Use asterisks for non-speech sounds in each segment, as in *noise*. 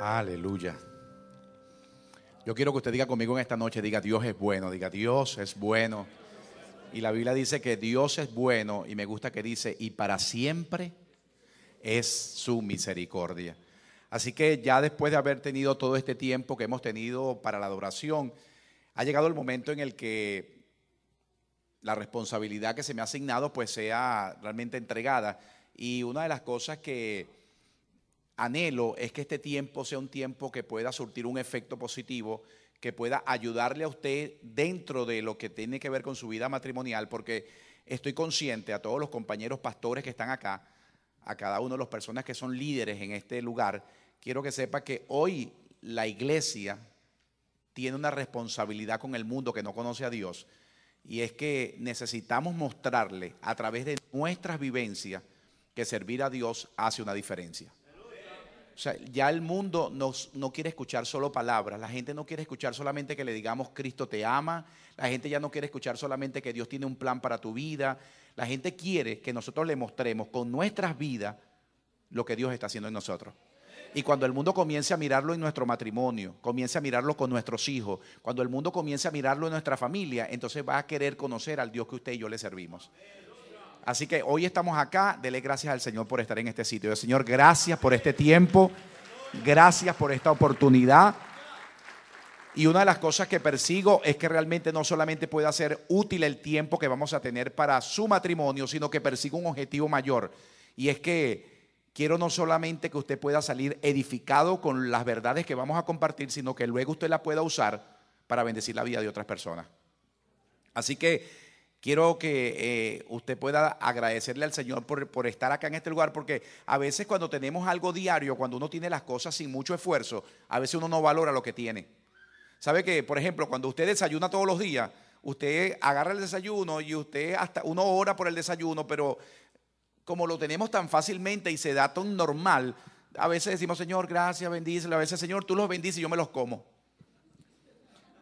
Aleluya. Yo quiero que usted diga conmigo en esta noche, diga Dios es bueno, diga Dios es bueno. Y la Biblia dice que Dios es bueno y me gusta que dice, y para siempre es su misericordia. Así que ya después de haber tenido todo este tiempo que hemos tenido para la adoración, ha llegado el momento en el que la responsabilidad que se me ha asignado pues sea realmente entregada. Y una de las cosas que anhelo es que este tiempo sea un tiempo que pueda surtir un efecto positivo, que pueda ayudarle a usted dentro de lo que tiene que ver con su vida matrimonial, porque estoy consciente a todos los compañeros pastores que están acá, a cada uno de las personas que son líderes en este lugar, quiero que sepa que hoy la iglesia tiene una responsabilidad con el mundo que no conoce a Dios, y es que necesitamos mostrarle a través de nuestras vivencias que servir a Dios hace una diferencia. O sea, ya el mundo no quiere escuchar solo palabras, la gente no quiere escuchar solamente que le digamos Cristo te ama, la gente ya no quiere escuchar solamente que Dios tiene un plan para tu vida, la gente quiere que nosotros le mostremos con nuestras vidas lo que Dios está haciendo en nosotros. Y cuando el mundo comience a mirarlo en nuestro matrimonio, comience a mirarlo con nuestros hijos, cuando el mundo comience a mirarlo en nuestra familia, entonces va a querer conocer al Dios que usted y yo le servimos. Así que hoy estamos acá, dele gracias al Señor por estar en este sitio. Señor, gracias por este tiempo, gracias por esta oportunidad. Y una de las cosas que persigo es que realmente no solamente pueda ser útil el tiempo que vamos a tener para su matrimonio, sino que persigo un objetivo mayor. Y es que quiero no solamente que usted pueda salir edificado con las verdades que vamos a compartir, sino que luego usted la pueda usar para bendecir la vida de otras personas. Así que Quiero que eh, usted pueda agradecerle al Señor por, estar acá en este lugar, porque a veces cuando tenemos algo diario, cuando uno tiene las cosas sin mucho esfuerzo, a veces uno no valora lo que tiene. ¿Sabe que, por ejemplo, cuando usted desayuna todos los días, usted agarra el desayuno y usted hasta uno hora por el desayuno, pero como lo tenemos tan fácilmente y se da tan normal, a veces decimos, Señor, gracias, bendícelo. A veces, Señor, tú los bendices y yo me los como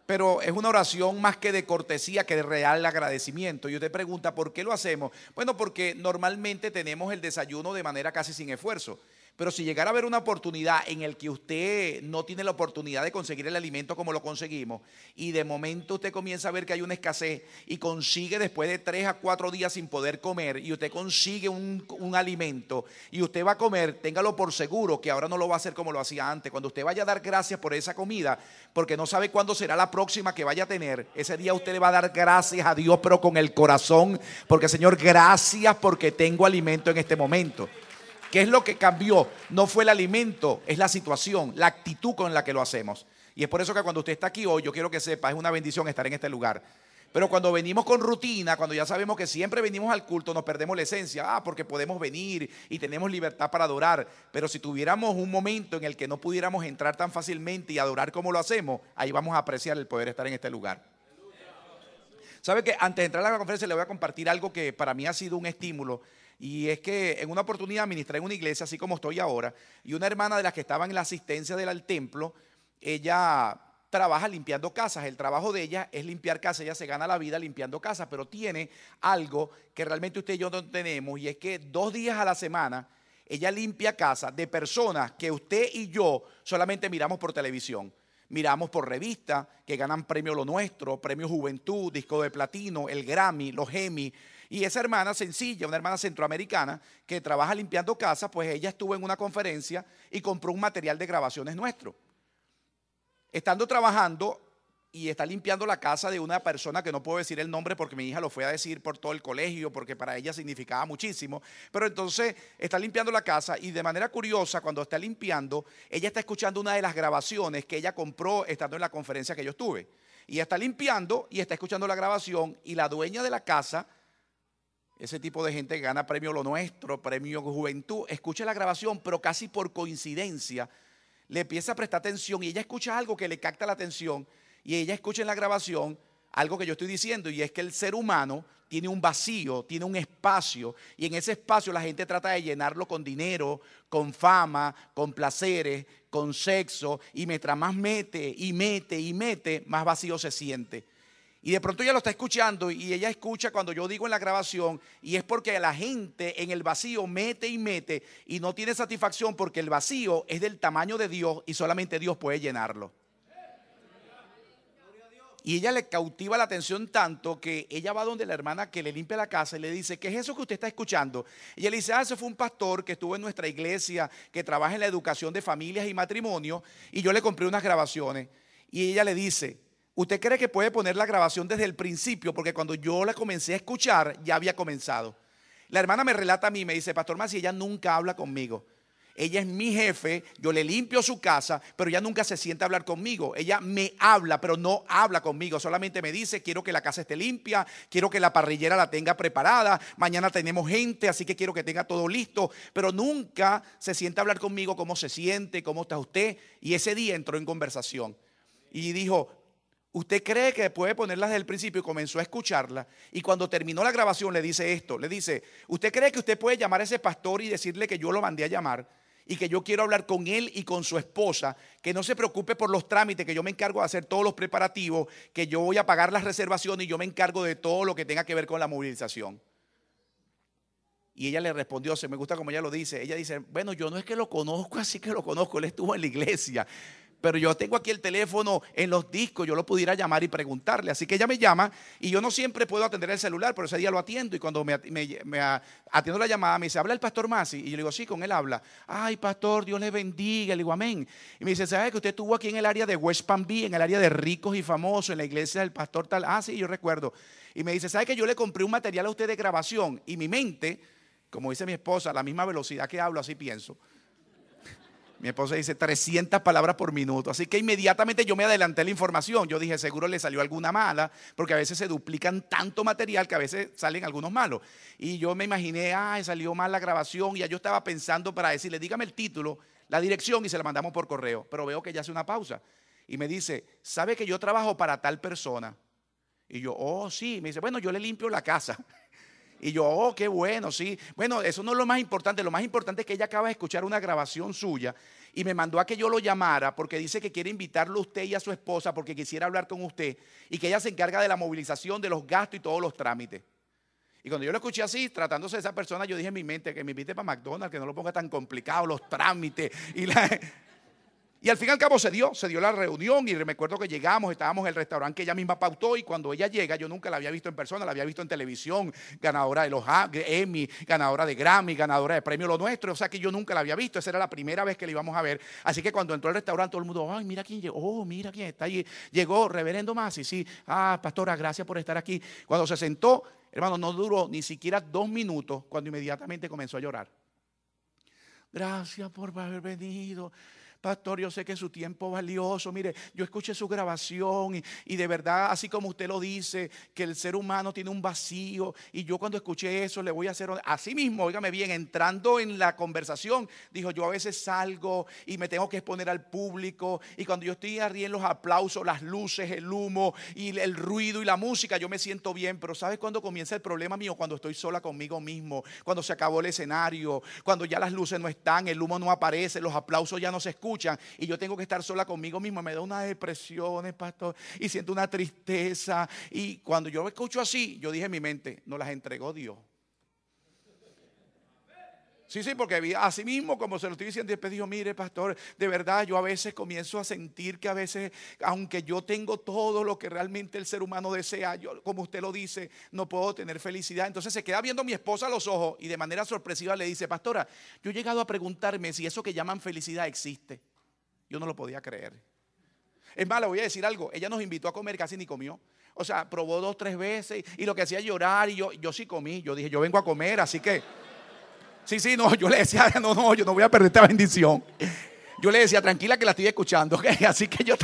pero es una oración más que de cortesía que de real agradecimiento. Y usted pregunta, ¿por qué lo hacemos? Bueno, porque normalmente tenemos el desayuno de manera casi sin esfuerzo. Pero si llegara a haber una oportunidad en el que usted no tiene la oportunidad de conseguir el alimento como lo conseguimos, y de momento usted comienza a ver que hay una escasez y consigue después de tres a cuatro días sin poder comer, y usted consigue un, un alimento y usted va a comer, téngalo por seguro que ahora no lo va a hacer como lo hacía antes. Cuando usted vaya a dar gracias por esa comida, porque no sabe cuándo será la próxima que vaya a tener, ese día usted le va a dar gracias a Dios, pero con el corazón, porque Señor, gracias porque tengo alimento en este momento. ¿Qué es lo que cambió? No fue el alimento, es la situación, la actitud con la que lo hacemos. Y es por eso que cuando usted está aquí hoy, yo quiero que sepa, es una bendición estar en este lugar. Pero cuando venimos con rutina, cuando ya sabemos que siempre venimos al culto, nos perdemos la esencia. Ah, porque podemos venir y tenemos libertad para adorar. Pero si tuviéramos un momento en el que no pudiéramos entrar tan fácilmente y adorar como lo hacemos, ahí vamos a apreciar el poder estar en este lugar. ¿Sabe que antes de entrar a la conferencia le voy a compartir algo que para mí ha sido un estímulo? Y es que en una oportunidad ministré en una iglesia, así como estoy ahora, y una hermana de las que estaba en la asistencia del templo, ella trabaja limpiando casas. El trabajo de ella es limpiar casas. Ella se gana la vida limpiando casas, pero tiene algo que realmente usted y yo no tenemos, y es que dos días a la semana ella limpia casas de personas que usted y yo solamente miramos por televisión. Miramos por revistas que ganan premio Lo Nuestro, premio Juventud, disco de platino, el Grammy, los Emmy. Y esa hermana sencilla, una hermana centroamericana que trabaja limpiando casas, pues ella estuvo en una conferencia y compró un material de grabaciones nuestro. Estando trabajando y está limpiando la casa de una persona que no puedo decir el nombre porque mi hija lo fue a decir por todo el colegio, porque para ella significaba muchísimo. Pero entonces está limpiando la casa y de manera curiosa, cuando está limpiando, ella está escuchando una de las grabaciones que ella compró estando en la conferencia que yo estuve. Y está limpiando y está escuchando la grabación y la dueña de la casa ese tipo de gente que gana premio Lo Nuestro, premio Juventud, escucha la grabación, pero casi por coincidencia le empieza a prestar atención y ella escucha algo que le capta la atención y ella escucha en la grabación algo que yo estoy diciendo y es que el ser humano tiene un vacío, tiene un espacio y en ese espacio la gente trata de llenarlo con dinero, con fama, con placeres, con sexo y mientras más mete y mete y mete, más vacío se siente. Y de pronto ella lo está escuchando y ella escucha cuando yo digo en la grabación y es porque la gente en el vacío mete y mete y no tiene satisfacción porque el vacío es del tamaño de Dios y solamente Dios puede llenarlo. Y ella le cautiva la atención tanto que ella va donde la hermana que le limpia la casa y le dice, ¿qué es eso que usted está escuchando? Y ella le dice, ah, fue un pastor que estuvo en nuestra iglesia, que trabaja en la educación de familias y matrimonio, y yo le compré unas grabaciones. Y ella le dice, ¿usted cree que puede poner la grabación desde el principio? Porque cuando yo la comencé a escuchar, ya había comenzado. La hermana me relata a mí, me dice, Pastor Masi, ella nunca habla conmigo. Ella es mi jefe, yo le limpio su casa, pero ella nunca se siente a hablar conmigo. Ella me habla, pero no habla conmigo. Solamente me dice, quiero que la casa esté limpia, quiero que la parrillera la tenga preparada. Mañana tenemos gente, así que quiero que tenga todo listo. Pero nunca se siente a hablar conmigo cómo se siente, cómo está usted. Y ese día entró en conversación y dijo, ¿Usted cree que puede ponerla desde el principio y comenzó a escucharla? Y cuando terminó la grabación le dice esto, le dice, ¿usted cree que usted puede llamar a ese pastor y decirle que yo lo mandé a llamar? y que yo quiero hablar con él y con su esposa, que no se preocupe por los trámites, que yo me encargo de hacer todos los preparativos, que yo voy a pagar las reservaciones y yo me encargo de todo lo que tenga que ver con la movilización. Y ella le respondió, se me gusta como ella lo dice, ella dice, bueno, yo no es que lo conozco, así que lo conozco, él estuvo en la iglesia, pero yo tengo aquí el teléfono en los discos, yo lo pudiera llamar y preguntarle. Así que ella me llama y yo no siempre puedo atender el celular, pero ese día lo atiendo y cuando me, atiendo la llamada me dice, ¿habla el pastor Masi? Y yo le digo, sí, con él habla. Ay, pastor, Dios le bendiga. Le digo, amén. Y me dice, ¿sabe que usted estuvo aquí en el área de West Palm Beach, en el área de ricos y famosos, en la iglesia del pastor tal? Ah, sí, yo recuerdo. Y me dice, ¿sabe que yo le compré un material a usted de grabación? Y mi mente, como dice mi esposa, a la misma velocidad que hablo, así pienso mi esposa dice 300 palabras por minuto. Así que inmediatamente yo me adelanté la información. Yo dije, seguro le salió alguna mala, porque a veces se duplican tanto material que a veces salen algunos malos. Y yo me imaginé, ay, salió mal la grabación. Y ya yo estaba pensando para decirle, dígame el título, la dirección y se la mandamos por correo. Pero veo que ya hace una pausa. Y me dice, ¿sabe que yo trabajo para tal persona? Y yo, oh, sí. Me dice, bueno, yo le limpio la casa. Y yo, oh, qué bueno, sí. Bueno, eso no es lo más importante. Lo más importante es que ella acaba de escuchar una grabación suya y me mandó a que yo lo llamara porque dice que quiere invitarlo a usted y a su esposa porque quisiera hablar con usted y que ella se encarga de la movilización, de los gastos y todos los trámites. Y cuando yo lo escuché así, tratándose de esa persona, yo dije en mi mente que me invite para McDonald's, que no lo ponga tan complicado, los trámites y la... Y al fin y al cabo se dio, se dio la reunión y me acuerdo que llegamos, estábamos en el restaurante que ella misma pautó y cuando ella llega, yo nunca la había visto en persona, la había visto en televisión, ganadora de los Emmy, ganadora de Grammy, ganadora de premio Lo Nuestro, o sea que yo nunca la había visto, esa era la primera vez que la íbamos a ver. Así que cuando entró al restaurante todo el mundo, ay, mira quién llegó, oh, mira quién está allí. Llegó reverendo Masi, sí, ah, pastora, gracias por estar aquí. Cuando se sentó, hermano, no duró ni siquiera dos minutos cuando inmediatamente comenzó a llorar. Gracias por haber venido. Pastor, yo sé que su tiempo valioso. Mire, yo escuché su grabación y, de verdad, así como usted lo dice, que el ser humano tiene un vacío. Y yo cuando escuché eso le voy a hacer, así mismo, óigame bien, entrando en la conversación, dijo, yo a veces salgo y me tengo que exponer al público. Y cuando yo estoy arriba en los aplausos, las luces, el humo y el ruido y la música, yo me siento bien. Pero ¿sabes cuándo comienza el problema mío? Cuando estoy sola conmigo mismo, cuando se acabó el escenario, cuando ya las luces no están, el humo no aparece, los aplausos ya no se escuchan y yo tengo que estar sola conmigo mismo, me da una depresión, pastor, y siento una tristeza. Y cuando yo escucho así, yo dije en mi mente, no las entregó Dios. Sí, sí, porque así mismo, como se lo estoy diciendo, después dijo, mire, pastor, de verdad yo a veces comienzo a sentir que a veces, aunque yo tengo todo lo que realmente el ser humano desea, yo, como usted lo dice, no puedo tener felicidad. Entonces se queda viendo a mi esposa a los ojos y de manera sorpresiva le dice, pastora, yo he llegado a preguntarme si eso que llaman felicidad existe. Yo no lo podía creer. Es más, le voy a decir algo, ella nos invitó a comer, casi ni comió. O sea, probó dos, tres veces y lo que hacía llorar y yo, yo sí comí. Yo dije, yo vengo a comer, así que... Sí, sí, no, *laughs* yo le decía, *laughs* no, no, yo no voy a perder esta bendición. Yo le decía, tranquila que la estoy escuchando, *laughs* así que yo...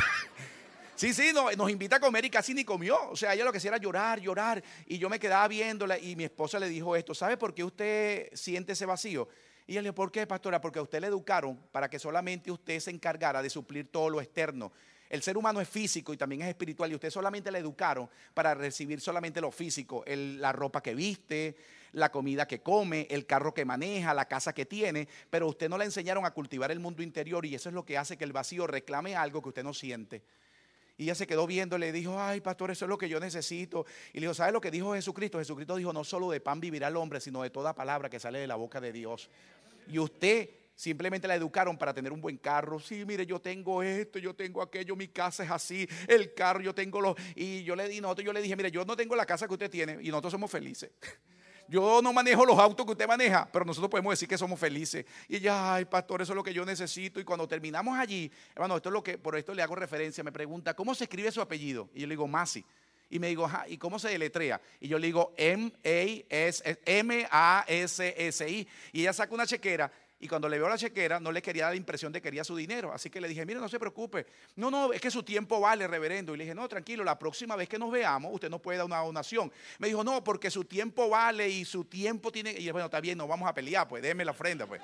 Sí, sí, no, nos invita a comer y casi ni comió. O sea, ella lo que hacía era llorar, llorar. Y yo me quedaba viéndola y mi esposa le dijo esto, ¿sabe por qué usted siente ese vacío? Y ella le dijo, ¿por qué, pastora? Porque a usted le educaron para que solamente usted se encargara de suplir todo lo externo. El ser humano es físico y también es espiritual y usted solamente le educaron para recibir solamente lo físico, la ropa que viste, la comida que come, el carro que maneja, la casa que tiene, pero usted no le enseñaron a cultivar el mundo interior y eso es lo que hace que el vacío reclame algo que usted no siente. Y ella se quedó viendo, le dijo, ay, pastor, eso es lo que yo necesito. Y le dijo, ¿sabe lo que dijo Jesucristo? Jesucristo dijo, no solo de pan vivirá el hombre, sino de toda palabra que sale de la boca de Dios. Y usted simplemente la educaron para tener un buen carro. Sí, mire, yo tengo esto, yo tengo aquello, mi casa es así, el carro, yo tengo los... Y yo le di, nosotros, yo le dije, mire, yo no tengo la casa que usted tiene y nosotros somos felices. *laughs* Yo no manejo los autos que usted maneja, pero nosotros podemos decir que somos felices. Y ella, ay, pastor, eso es lo que yo necesito. Y cuando terminamos allí, hermano, esto es lo que, por esto le hago referencia, me pregunta, ¿cómo se escribe su apellido? Y yo le digo, Masi. Y me digo, ¿y cómo se deletrea? Y yo le digo, M-A-S-S-I. Y ella saca una chequera y cuando le veo la chequera, no le quería dar la impresión de que quería su dinero. Así que le dije, mire, no se preocupe. No, no, es que su tiempo vale, reverendo. Y le dije, no, tranquilo, la próxima vez que nos veamos, usted no puede dar una donación. Me dijo, no, porque su tiempo vale y su tiempo tiene. Y yo, bueno, está bien, nos vamos a pelear, pues déme la ofrenda, pues.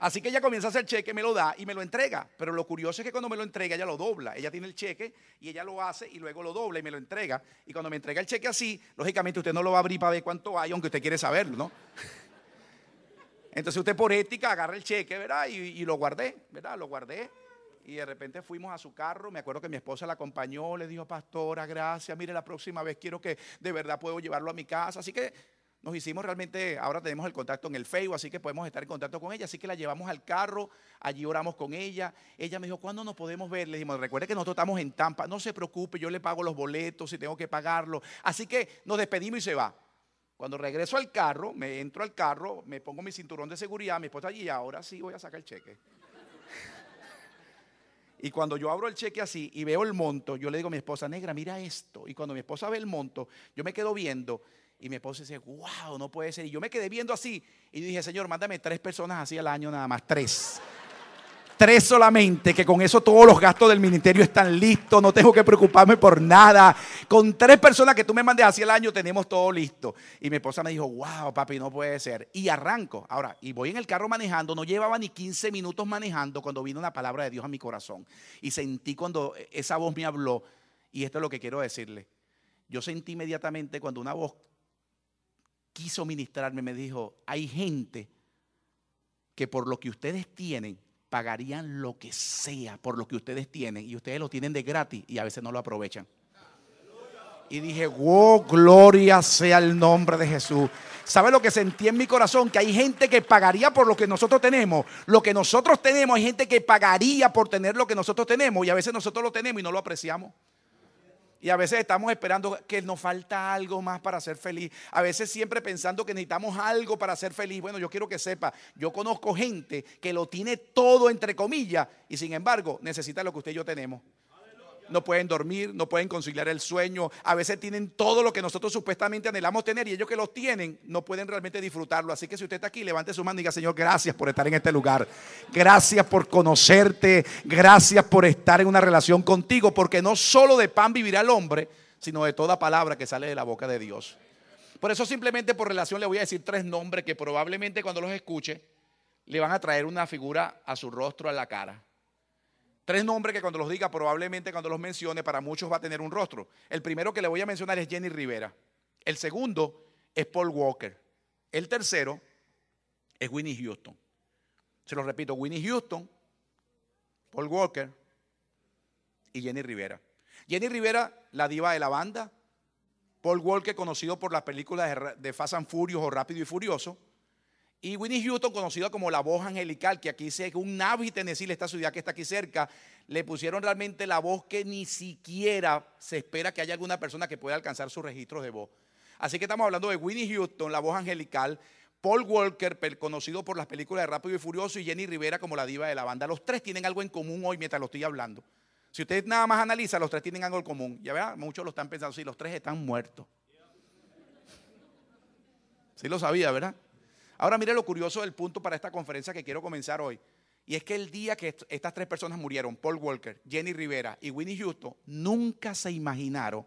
Así que ella comienza a hacer cheque, me lo da y me lo entrega. Pero lo curioso es que cuando me lo entrega, ella lo dobla. Ella tiene el cheque y ella lo hace y luego lo dobla y me lo entrega. Y cuando me entrega el cheque así, lógicamente usted no lo va a abrir para ver cuánto hay, aunque usted quiere saberlo, ¿no? Entonces usted por ética agarra el cheque, ¿verdad? Y, lo guardé, ¿verdad? Lo guardé. Y de repente fuimos a su carro. Me acuerdo que mi esposa la acompañó, le dijo, pastora, gracias. Mire, la próxima vez quiero que de verdad puedo llevarlo a mi casa. Así que nos hicimos realmente, ahora tenemos el contacto en el Facebook, así que podemos estar en contacto con ella. Así que la llevamos al carro, allí oramos con ella. Ella me dijo, ¿cuándo nos podemos ver? Le dijimos, recuerde que nosotros estamos en Tampa, no se preocupe, yo le pago los boletos si tengo que pagarlo. Así que nos despedimos y se va. Cuando regreso al carro, me entro al carro, me pongo mi cinturón de seguridad, mi esposa allí, ahora sí voy a sacar el cheque. *laughs* y cuando yo abro el cheque así y veo el monto, yo le digo a mi esposa, negra, mira esto. Y cuando mi esposa ve el monto, yo me quedo viendo y mi esposa dice, wow, no puede ser. Y yo me quedé viendo así y dije, Señor, mándame tres personas así al año nada más, tres. Tres solamente, que con eso todos los gastos del ministerio están listos, no tengo que preocuparme por nada. Con tres personas que tú me mandes así el año tenemos todo listo. Y mi esposa me dijo, wow, papi, no puede ser. Y arranco. Ahora, y voy en el carro manejando, no llevaba ni 15 minutos manejando cuando vino una palabra de Dios a mi corazón. Y sentí cuando esa voz me habló, y esto es lo que quiero decirle. Yo sentí inmediatamente cuando una voz quiso ministrarme, me dijo, hay gente que por lo que ustedes tienen, pagarían lo que sea por lo que ustedes tienen y ustedes lo tienen de gratis y a veces no lo aprovechan. Y dije, wow, gloria sea el nombre de Jesús. ¿Sabe lo que sentí en mi corazón? Que hay gente que pagaría por lo que nosotros tenemos. Lo que nosotros tenemos, hay gente que pagaría por tener lo que nosotros tenemos. Y a veces nosotros lo tenemos y no lo apreciamos. Y a veces estamos esperando que nos falta algo más para ser feliz. A veces siempre pensando que necesitamos algo para ser feliz. Bueno, yo quiero que sepa, yo conozco gente que lo tiene todo entre comillas y sin embargo necesita lo que usted y yo tenemos no pueden dormir, no pueden conciliar el sueño, a veces tienen todo lo que nosotros supuestamente anhelamos tener y ellos que lo tienen no pueden realmente disfrutarlo. Así que si usted está aquí, levante su mano y diga, Señor, gracias por estar en este lugar, gracias por conocerte, gracias por estar en una relación contigo, porque no solo de pan vivirá el hombre, sino de toda palabra que sale de la boca de Dios. Por eso simplemente por relación le voy a decir tres nombres que probablemente cuando los escuche le van a traer una figura a su rostro, a la cara. Tres nombres que cuando los diga, probablemente cuando los mencione, para muchos va a tener un rostro. El primero que le voy a mencionar es Jenny Rivera. El segundo es Paul Walker. El tercero es Winnie Houston. Se lo repito, Winnie Houston, Paul Walker y Jenny Rivera. Jenny Rivera, la diva de la banda. Paul Walker, conocido por las películas de Fast and Furious o Rápido y Furioso. Y Winnie Houston, conocida como la voz angelical, que aquí es un Navy, Tennessee, esta ciudad que está aquí cerca, le pusieron realmente la voz que ni siquiera se espera que haya alguna persona que pueda alcanzar sus registros de voz. Así que estamos hablando de Winnie Houston, la voz angelical, Paul Walker, conocido por las películas de Rápido y Furioso, y Jenny Rivera como la diva de la banda. Los tres tienen algo en común hoy mientras lo estoy hablando. Si usted nada más analiza, los tres tienen algo en común. Ya vea, muchos lo están pensando, sí, los tres están muertos. Sí lo sabía, ¿verdad? Ahora mire lo curioso del punto para esta conferencia que quiero comenzar hoy. Y es que el día que estas tres personas murieron, Paul Walker, Jenny Rivera y Winnie Houston, nunca se imaginaron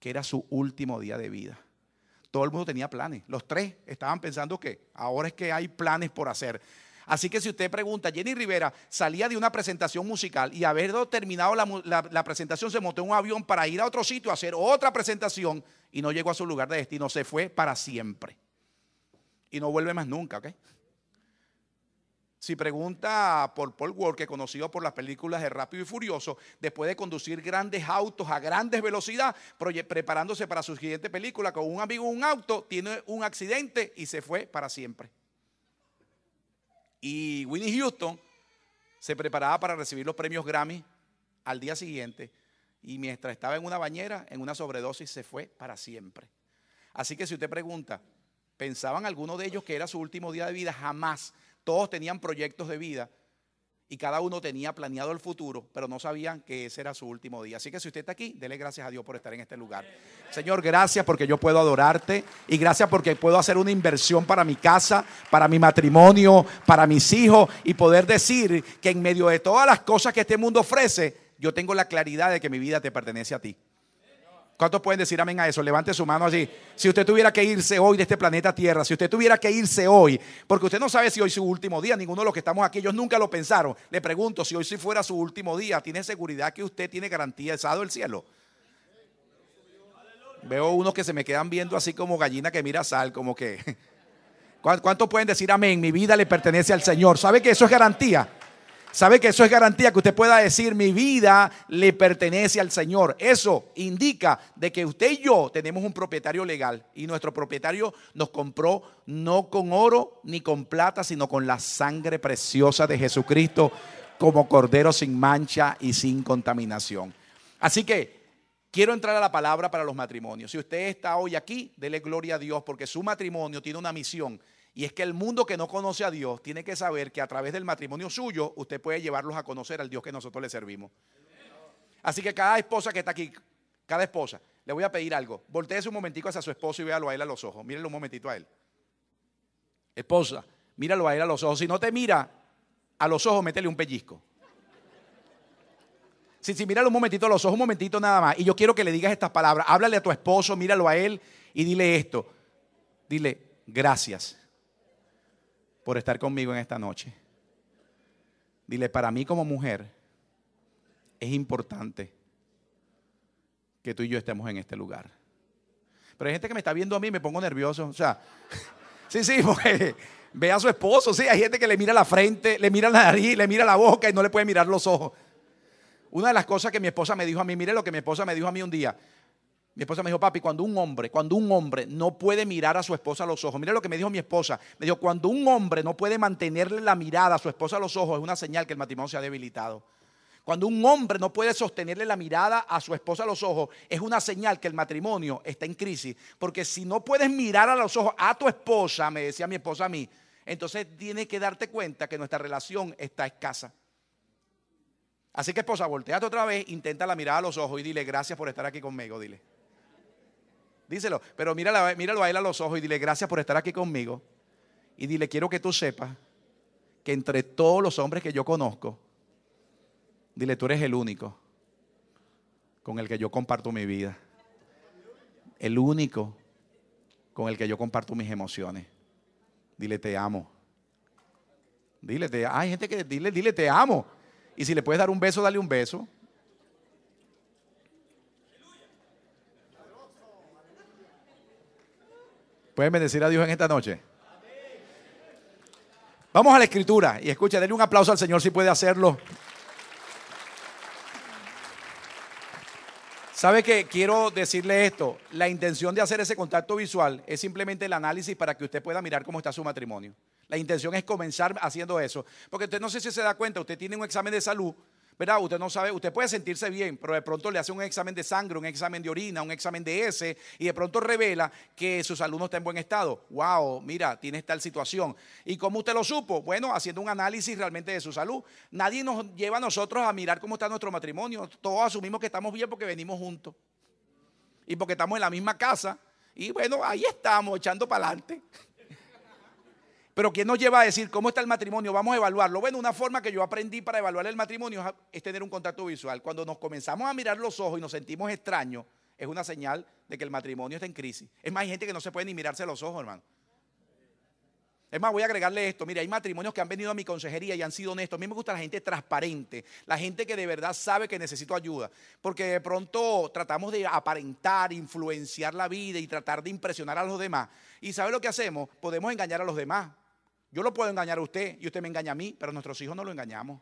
que era su último día de vida. Todo el mundo tenía planes. Los tres estaban pensando que ahora es que hay planes por hacer. Así que si usted pregunta, Jenny Rivera salía de una presentación musical y haber terminado la, la, presentación se montó en un avión para ir a otro sitio a hacer otra presentación y no llegó a su lugar de destino, se fue para siempre y no vuelve más nunca, ¿ok? Si pregunta por Paul Walker, conocido por las películas de Rápido y Furioso, después de conducir grandes autos a grandes velocidad, preparándose para su siguiente película, con un amigo en un auto, tiene un accidente y se fue para siempre. Y Winnie Houston se preparaba para recibir los premios Grammy al día siguiente y mientras estaba en una bañera, en una sobredosis, se fue para siempre. Así que si usted pregunta, ¿pensaban algunos de ellos que era su último día de vida? Jamás. Todos tenían proyectos de vida y cada uno tenía planeado el futuro, pero no sabían que ese era su último día. Así que si usted está aquí, dele gracias a Dios por estar en este lugar. Señor, gracias porque yo puedo adorarte y gracias porque puedo hacer una inversión para mi casa, para mi matrimonio, para mis hijos y poder decir que en medio de todas las cosas que este mundo ofrece, yo tengo la claridad de que mi vida te pertenece a ti. ¿Cuántos pueden decir amén a eso? Levante su mano allí. Si usted tuviera que irse hoy de este planeta Tierra, si usted tuviera que irse hoy, porque usted no sabe si hoy es su último día, ninguno de los que estamos aquí, ellos nunca lo pensaron. Le pregunto, si hoy si fuera su último día, ¿tiene seguridad que usted tiene garantía del cielo? Veo unos que se me quedan viendo así como gallina que mira sal, como que... *laughs* ¿Cuántos pueden decir amén? Mi vida le pertenece al Señor. ¿Sabe que eso es garantía? ¿Sabe que eso es garantía que usted pueda decir mi vida le pertenece al Señor? Eso indica de que usted y yo tenemos un propietario legal y nuestro propietario nos compró no con oro ni con plata, sino con la sangre preciosa de Jesucristo como cordero sin mancha y sin contaminación. Así que quiero entrar a la palabra para los matrimonios. Si usted está hoy aquí, dele gloria a Dios porque su matrimonio tiene una misión y es que el mundo que no conoce a Dios tiene que saber que a través del matrimonio suyo usted puede llevarlos a conocer al Dios que nosotros le servimos. Así que cada esposa que está aquí, cada esposa, le voy a pedir algo. Volteese un momentico hacia su esposo y véalo a él a los ojos. Mírenlo un momentito a él. Esposa, míralo a él a los ojos. Si no te mira a los ojos, métele un pellizco. Si, si, míralo un momentito a los ojos, un momentito nada más. Y yo quiero que le digas estas palabras. Háblale a tu esposo, míralo a él y dile esto. Dile, gracias por estar conmigo en esta noche. Dile, para mí como mujer es importante que tú y yo estemos en este lugar. Pero hay gente que me está viendo a mí y me pongo nervioso. O sea, *laughs* sí, sí, porque ve a su esposo. Sí, hay gente que le mira la frente, le mira la nariz, le mira la boca y no le puede mirar los ojos. Una de las cosas que mi esposa me dijo a mí, mire lo que mi esposa me dijo a mí un día. Mi esposa me dijo, papi, cuando un hombre, cuando un hombre no puede mirar a su esposa a los ojos, mira lo que me dijo mi esposa, me dijo, cuando un hombre no puede mantenerle la mirada a su esposa a los ojos, es una señal que el matrimonio se ha debilitado. Cuando un hombre no puede sostenerle la mirada a su esposa a los ojos, es una señal que el matrimonio está en crisis. Porque si no puedes mirar a los ojos a tu esposa, me decía mi esposa a mí, entonces tienes que darte cuenta que nuestra relación está escasa. Así que esposa, volteate otra vez, intenta la mirada a los ojos y dile gracias por estar aquí conmigo, dile. Díselo. Pero míralo, míralo a a los ojos y dile gracias por estar aquí conmigo. Y dile, quiero que tú sepas que entre todos los hombres que yo conozco, dile, tú eres el único con el que yo comparto mi vida. El único con el que yo comparto mis emociones. Dile, te amo. Dile, te, hay gente que dile, dile, te amo. Y si le puedes dar un beso, dale un beso. ¿Pueden bendecir a Dios en esta noche? Vamos a la escritura y escucha, denle un aplauso al Señor si puede hacerlo. ¿Sabe que quiero decirle esto? La intención de hacer ese contacto visual es simplemente el análisis para que usted pueda mirar cómo está su matrimonio. La intención es comenzar haciendo eso. Porque usted no sé si se da cuenta, usted tiene un examen de salud ¿verdad? Usted no sabe, usted puede sentirse bien, pero de pronto le hace un examen de sangre, un examen de orina, un examen de S y de pronto revela que su salud no está en buen estado. Wow, mira, tiene tal situación. ¿Y cómo usted lo supo? Bueno, haciendo un análisis realmente de su salud. Nadie nos lleva a nosotros a mirar cómo está nuestro matrimonio. Todos asumimos que estamos bien porque venimos juntos. Y porque estamos en la misma casa. Y bueno, ahí estamos, echando para adelante. Pero ¿quién nos lleva a decir cómo está el matrimonio? Vamos a evaluarlo. Bueno, una forma que yo aprendí para evaluar el matrimonio es tener un contacto visual. Cuando nos comenzamos a mirar los ojos y nos sentimos extraños, es una señal de que el matrimonio está en crisis. Es más, hay gente que no se puede ni mirarse los ojos, hermano. Es más, voy a agregarle esto. Mira, hay matrimonios que han venido a mi consejería y han sido honestos. A mí me gusta la gente transparente, la gente que de verdad sabe que necesito ayuda. Porque de pronto tratamos de aparentar, influenciar la vida y tratar de impresionar a los demás. ¿Y sabe lo que hacemos? Podemos engañar a los demás. Yo lo puedo engañar a usted y usted me engaña a mí, pero nuestros hijos no lo engañamos.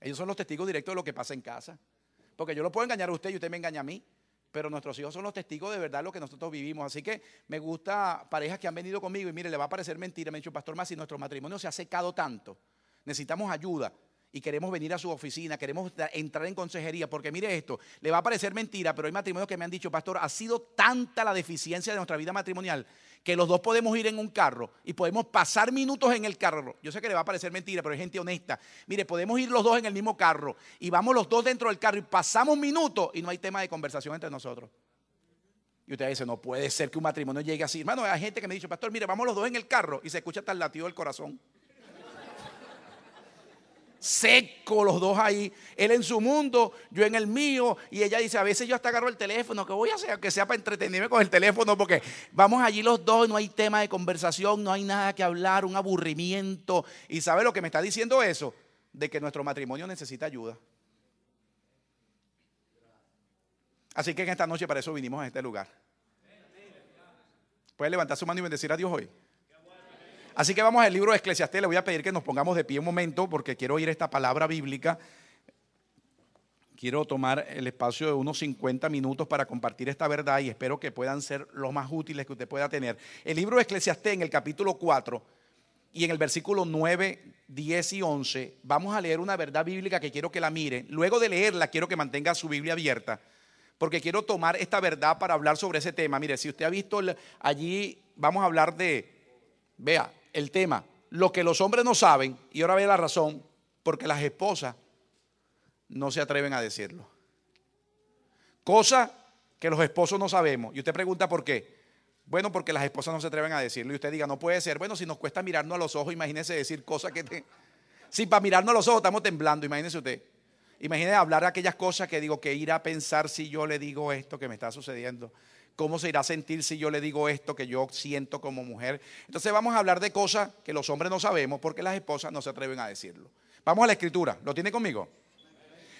Ellos son los testigos directos de lo que pasa en casa. Porque yo lo puedo engañar a usted y usted me engaña a mí, pero nuestros hijos son los testigos de verdad lo que nosotros vivimos. Así que me gusta parejas que han venido conmigo y mire, le va a parecer mentira. Me ha dicho, Pastor Más, si nuestro matrimonio se ha secado tanto, necesitamos ayuda y queremos venir a su oficina, queremos entrar en consejería, porque mire esto, le va a parecer mentira, pero hay matrimonios que me han dicho, pastor, ha sido tanta la deficiencia de nuestra vida matrimonial que los dos podemos ir en un carro y podemos pasar minutos en el carro. Yo sé que le va a parecer mentira, pero hay gente honesta. Mire, podemos ir los dos en el mismo carro y vamos los dos dentro del carro y pasamos minutos y no hay tema de conversación entre nosotros. Y usted dice, no puede ser que un matrimonio llegue así. Hermano, hay gente que me ha dicho, pastor, mire, vamos los dos en el carro y se escucha hasta el latido del corazón seco los dos ahí. Él en su mundo, yo en el mío. Y ella dice, a veces yo hasta agarro el teléfono, que voy a hacer? Que sea para entretenerme con el teléfono, porque vamos allí los dos, no hay tema de conversación, no hay nada que hablar, un aburrimiento. ¿Y sabe lo que me está diciendo eso? De que nuestro matrimonio necesita ayuda. Así que en esta noche para eso vinimos a este lugar. ¿Puede levantar su mano y bendecir a Dios hoy? Así que vamos al libro de Eclesiastés. Le voy a pedir que nos pongamos de pie un momento porque quiero oír esta palabra bíblica. Quiero tomar el espacio de unos 50 minutos para compartir esta verdad y espero que puedan ser los más útiles que usted pueda tener. El libro de Eclesiastés en el capítulo 4 y en el versículo 9, 10 y 11 vamos a leer una verdad bíblica que quiero que la miren. Luego de leerla quiero que mantenga su Biblia abierta porque quiero tomar esta verdad para hablar sobre ese tema. Mire, si usted ha visto allí, vamos a hablar de, vea, el tema, lo que los hombres no saben, y ahora ve la razón, porque las esposas no se atreven a decirlo. Cosa que los esposos no sabemos. Y usted pregunta por qué. Bueno, porque las esposas no se atreven a decirlo. Y usted diga, no puede ser. Bueno, si nos cuesta mirarnos a los ojos, imagínese decir cosas que... Si para mirarnos a los ojos estamos temblando, imagínese usted. Imagínese hablar aquellas cosas que digo, que ir a pensar si yo le digo esto que me está sucediendo. ¿Cómo se irá a sentir si yo le digo esto que yo siento como mujer? Entonces vamos a hablar de cosas que los hombres no sabemos porque las esposas no se atreven a decirlo. Vamos a la escritura. ¿Lo tiene conmigo?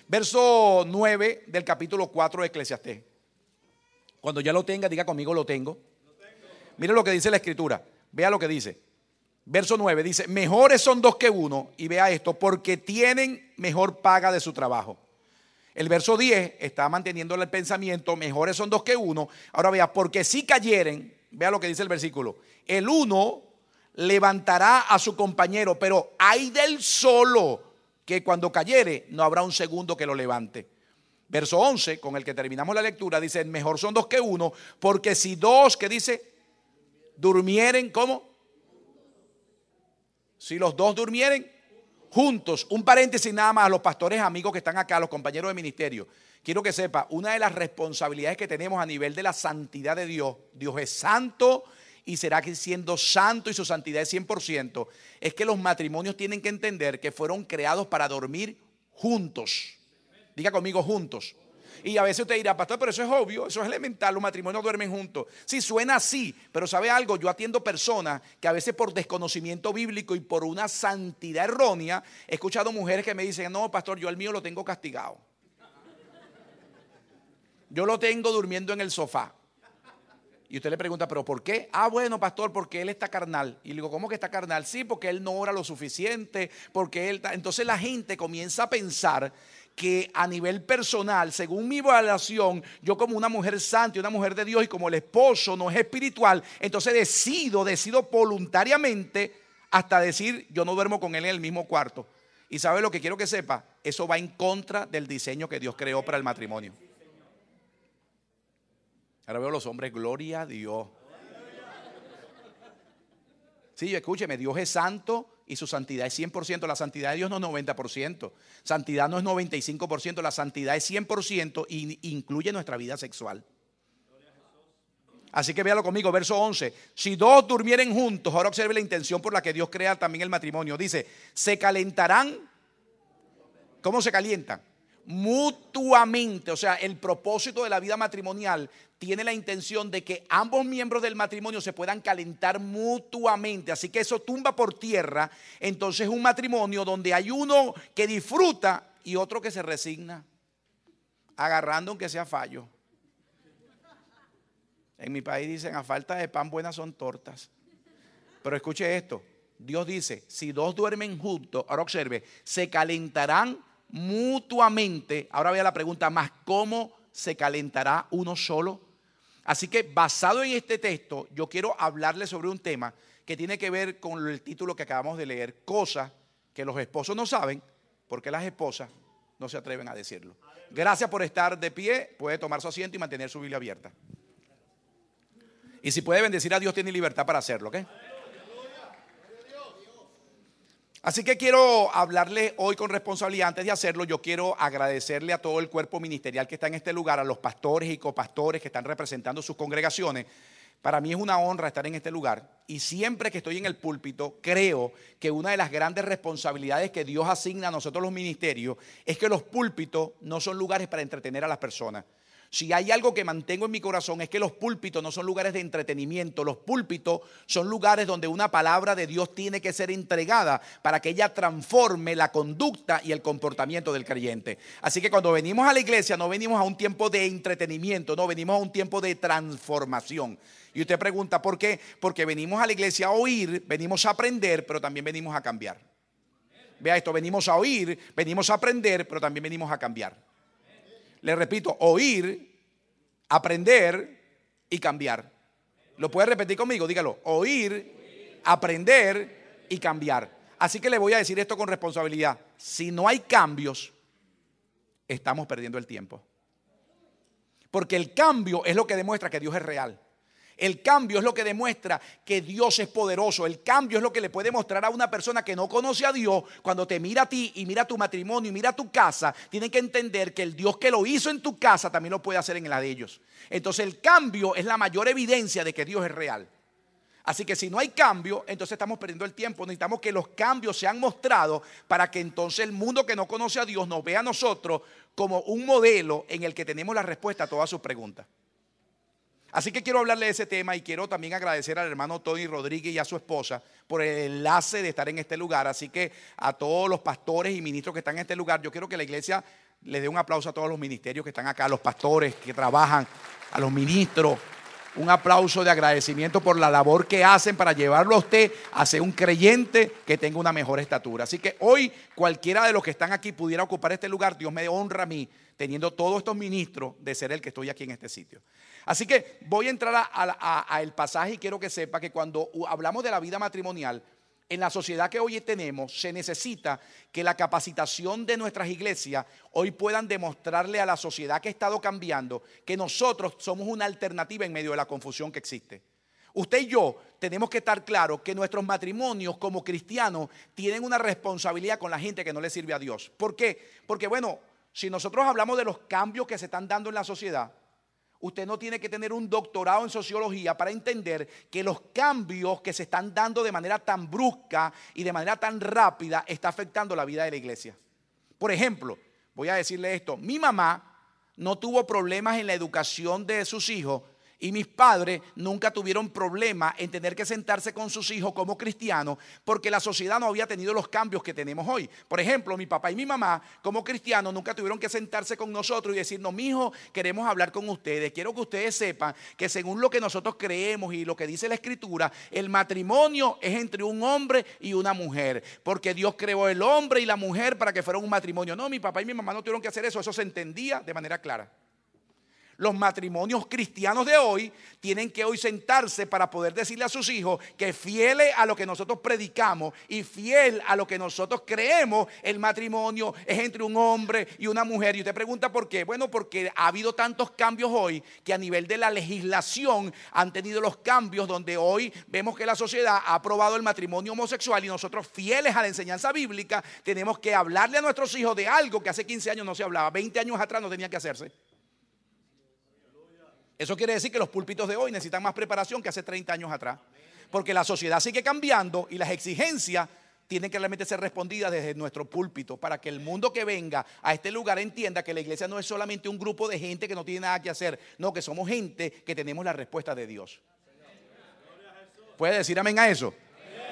Verso 9 del capítulo 4 de Eclesiastés. Cuando ya lo tenga, diga conmigo, lo tengo. Mire lo que dice la escritura. Vea lo que dice. Verso 9 dice, mejores son dos que uno, y vea esto, porque tienen mejor paga de su trabajo. El verso 10 está manteniendo el pensamiento, mejores son dos que uno. Ahora vea, porque si cayeren, vea lo que dice el versículo, el uno levantará a su compañero, pero hay del solo que cuando cayere no habrá un segundo que lo levante. Verso 11, con el que terminamos la lectura, dice, mejor son dos que uno, porque si dos, que dice, durmieren, ¿cómo? Si los dos durmieren, juntos. Un paréntesis nada más a los pastores amigos que están acá, los compañeros de ministerio. Quiero que sepa, una de las responsabilidades que tenemos a nivel de la santidad de Dios, Dios es santo y será que siendo santo y su santidad es 100%, es que los matrimonios tienen que entender que fueron creados para dormir juntos. Diga conmigo juntos. Y a veces usted dirá, pastor, pero eso es obvio, eso es elemental, los matrimonios duermen juntos. Sí, suena así, pero ¿sabe algo? Yo atiendo personas que a veces por desconocimiento bíblico y por una santidad errónea, he escuchado mujeres que me dicen, no, pastor, yo al mío lo tengo castigado. Yo lo tengo durmiendo en el sofá. Y usted le pregunta, ¿pero por qué? Ah, bueno, pastor, porque él está carnal. Y le digo, ¿cómo que está carnal? Sí, porque él no ora lo suficiente, porque él... Entonces la gente comienza a pensar que a nivel personal, según mi evaluación, yo como una mujer santa y una mujer de Dios y como el esposo no es espiritual, entonces decido, decido voluntariamente hasta decir, yo no duermo con él en el mismo cuarto. Y sabe lo que quiero que sepa, eso va en contra del diseño que Dios creó para el matrimonio. Ahora veo los hombres, gloria a Dios. Sí, escúcheme, Dios es santo y su santidad es 100%. La santidad de Dios no es 90%. Santidad no es 95%. La santidad es 100% y incluye nuestra vida sexual. Así que véalo conmigo, verso 11. Si dos durmieren juntos, ahora observe la intención por la que Dios crea también el matrimonio. Dice, se calentarán. ¿Cómo se calientan? Mutuamente, o sea, el propósito de la vida matrimonial tiene la intención de que ambos miembros del matrimonio se puedan calentar mutuamente, así que eso tumba por tierra, entonces un matrimonio donde hay uno que disfruta y otro que se resigna, agarrando aunque sea fallo. En mi país dicen, a falta de pan buenas son tortas. Pero escuche esto, Dios dice, si dos duermen juntos, ahora observe, se calentarán mutuamente. Ahora vea la pregunta más, ¿cómo se calentará uno solo? Así que basado en este texto, yo quiero hablarle sobre un tema que tiene que ver con el título que acabamos de leer, cosas que los esposos no saben, porque las esposas no se atreven a decirlo. Gracias por estar de pie, puede tomar su asiento y mantener su Biblia abierta. Y si puede bendecir a Dios, tiene libertad para hacerlo, ¿ok? Así que quiero hablarle hoy con responsabilidad. Antes de hacerlo, yo quiero agradecerle a todo el cuerpo ministerial que está en este lugar, a los pastores y copastores que están representando sus congregaciones. Para mí es una honra estar en este lugar y siempre que estoy en el púlpito creo que una de las grandes responsabilidades que Dios asigna a nosotros los ministerios es que los púlpitos no son lugares para entretener a las personas. Si hay algo que mantengo en mi corazón es que los púlpitos no son lugares de entretenimiento, los púlpitos son lugares donde una palabra de Dios tiene que ser entregada para que ella transforme la conducta y el comportamiento del creyente. Así que cuando venimos a la iglesia no venimos a un tiempo de entretenimiento, no, venimos a un tiempo de transformación. Y usted pregunta, ¿por qué? Porque venimos a la iglesia a oír, venimos a aprender, pero también venimos a cambiar. Vea esto, venimos a oír, venimos a aprender, pero también venimos a cambiar. Le repito, oír, aprender y cambiar. ¿Lo puede repetir conmigo? Dígalo. Oír, aprender y cambiar. Así que le voy a decir esto con responsabilidad. Si no hay cambios, estamos perdiendo el tiempo. Porque el cambio es lo que demuestra que Dios es real. El cambio es lo que demuestra que Dios es poderoso. El cambio es lo que le puede mostrar a una persona que no conoce a Dios. Cuando te mira a ti y mira tu matrimonio y mira tu casa, tiene que entender que el Dios que lo hizo en tu casa también lo puede hacer en la de ellos. Entonces el cambio es la mayor evidencia de que Dios es real. Así que si no hay cambio, entonces estamos perdiendo el tiempo. Necesitamos que los cambios sean mostrados para que entonces el mundo que no conoce a Dios nos vea a nosotros como un modelo en el que tenemos la respuesta a todas sus preguntas. Así que quiero hablarle de ese tema y quiero también agradecer al hermano Tony Rodríguez y a su esposa por el enlace de estar en este lugar. Así que a todos los pastores y ministros que están en este lugar, yo quiero que la iglesia le dé un aplauso a todos los ministerios que están acá, a los pastores que trabajan, a los ministros. Un aplauso de agradecimiento por la labor que hacen para llevarlo a usted a ser un creyente que tenga una mejor estatura. Así que hoy cualquiera de los que están aquí pudiera ocupar este lugar, Dios me honra a mí teniendo todos estos ministros de ser el que estoy aquí en este sitio. Así que voy a entrar al pasaje y quiero que sepa que cuando hablamos de la vida matrimonial, en la sociedad que hoy tenemos se necesita que la capacitación de nuestras iglesias hoy puedan demostrarle a la sociedad que ha estado cambiando que nosotros somos una alternativa en medio de la confusión que existe. Usted y yo tenemos que estar claros que nuestros matrimonios como cristianos tienen una responsabilidad con la gente que no le sirve a Dios. ¿Por qué? Porque bueno, si nosotros hablamos de los cambios que se están dando en la sociedad, usted no tiene que tener un doctorado en sociología para entender que los cambios que se están dando de manera tan brusca y de manera tan rápida está afectando la vida de la iglesia. Por ejemplo, voy a decirle esto, mi mamá no tuvo problemas en la educación de sus hijos y mis padres nunca tuvieron problema en tener que sentarse con sus hijos como cristianos porque la sociedad no había tenido los cambios que tenemos hoy. Por ejemplo, mi papá y mi mamá como cristianos nunca tuvieron que sentarse con nosotros y decirnos, mi hijo, queremos hablar con ustedes. Quiero que ustedes sepan que según lo que nosotros creemos y lo que dice la escritura, el matrimonio es entre un hombre y una mujer. Porque Dios creó el hombre y la mujer para que fueran un matrimonio. No, mi papá y mi mamá no tuvieron que hacer eso. Eso se entendía de manera clara. Los matrimonios cristianos de hoy tienen que hoy sentarse para poder decirle a sus hijos que fieles a lo que nosotros predicamos y fiel a lo que nosotros creemos, el matrimonio es entre un hombre y una mujer. Y usted pregunta por qué. Bueno, porque ha habido tantos cambios hoy que a nivel de la legislación han tenido los cambios donde hoy vemos que la sociedad ha aprobado el matrimonio homosexual y nosotros fieles a la enseñanza bíblica tenemos que hablarle a nuestros hijos de algo que hace 15 años no se hablaba, 20 años atrás no tenía que hacerse. Eso quiere decir que los púlpitos de hoy necesitan más preparación que hace 30 años atrás. Porque la sociedad sigue cambiando y las exigencias tienen que realmente ser respondidas desde nuestro púlpito para que el mundo que venga a este lugar entienda que la iglesia no es solamente un grupo de gente que no tiene nada que hacer, no, que somos gente que tenemos la respuesta de Dios. ¿Puede decir amén a eso?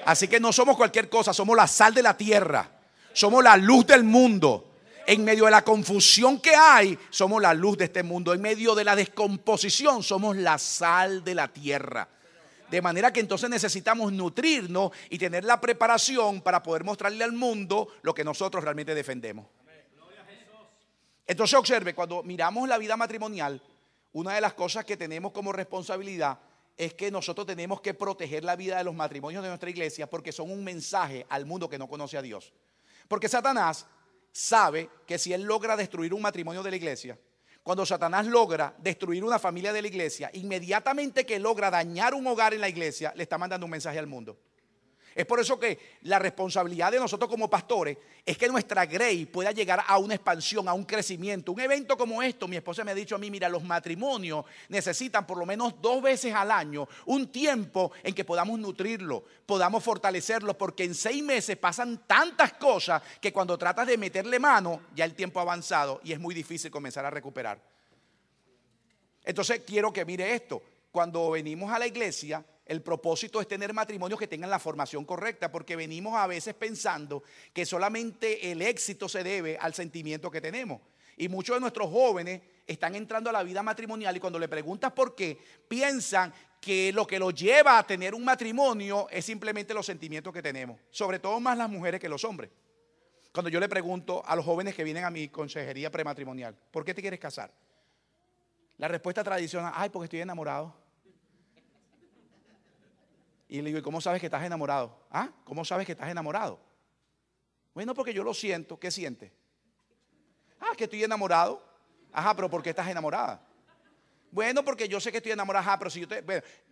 Así que no somos cualquier cosa, somos la sal de la tierra, somos la luz del mundo. En medio de la confusión que hay, somos la luz de este mundo. En medio de la descomposición, somos la sal de la tierra. De manera que entonces necesitamos nutrirnos y tener la preparación para poder mostrarle al mundo lo que nosotros realmente defendemos. Entonces observe, cuando miramos la vida matrimonial, una de las cosas que tenemos como responsabilidad es que nosotros tenemos que proteger la vida de los matrimonios de nuestra iglesia porque son un mensaje al mundo que no conoce a Dios. Porque Satanás sabe que si él logra destruir un matrimonio de la iglesia, cuando Satanás logra destruir una familia de la iglesia, inmediatamente que logra dañar un hogar en la iglesia, le está mandando un mensaje al mundo. Es por eso que la responsabilidad de nosotros como pastores es que nuestra Grey pueda llegar a una expansión, a un crecimiento. Un evento como esto, mi esposa me ha dicho a mí, mira, los matrimonios necesitan por lo menos dos veces al año un tiempo en que podamos nutrirlo, podamos fortalecerlo, porque en seis meses pasan tantas cosas que cuando tratas de meterle mano, ya el tiempo ha avanzado y es muy difícil comenzar a recuperar. Entonces quiero que mire esto. Cuando venimos a la iglesia, el propósito es tener matrimonios que tengan la formación correcta, porque venimos a veces pensando que solamente el éxito se debe al sentimiento que tenemos. Y muchos de nuestros jóvenes están entrando a la vida matrimonial y cuando le preguntas por qué, piensan que lo que los lleva a tener un matrimonio es simplemente los sentimientos que tenemos, sobre todo más las mujeres que los hombres. Cuando yo le pregunto a los jóvenes que vienen a mi consejería prematrimonial, ¿por qué te quieres casar? La respuesta tradicional, ay, porque estoy enamorado. Y le digo, ¿y cómo sabes que estás enamorado? ¿Ah? ¿Cómo sabes que estás enamorado? Bueno, porque yo lo siento. ¿Qué sientes? Ah, que estoy enamorado. Ajá, pero ¿por qué estás enamorada? Bueno, porque yo sé que estoy enamorada. Ajá, pero si yo te,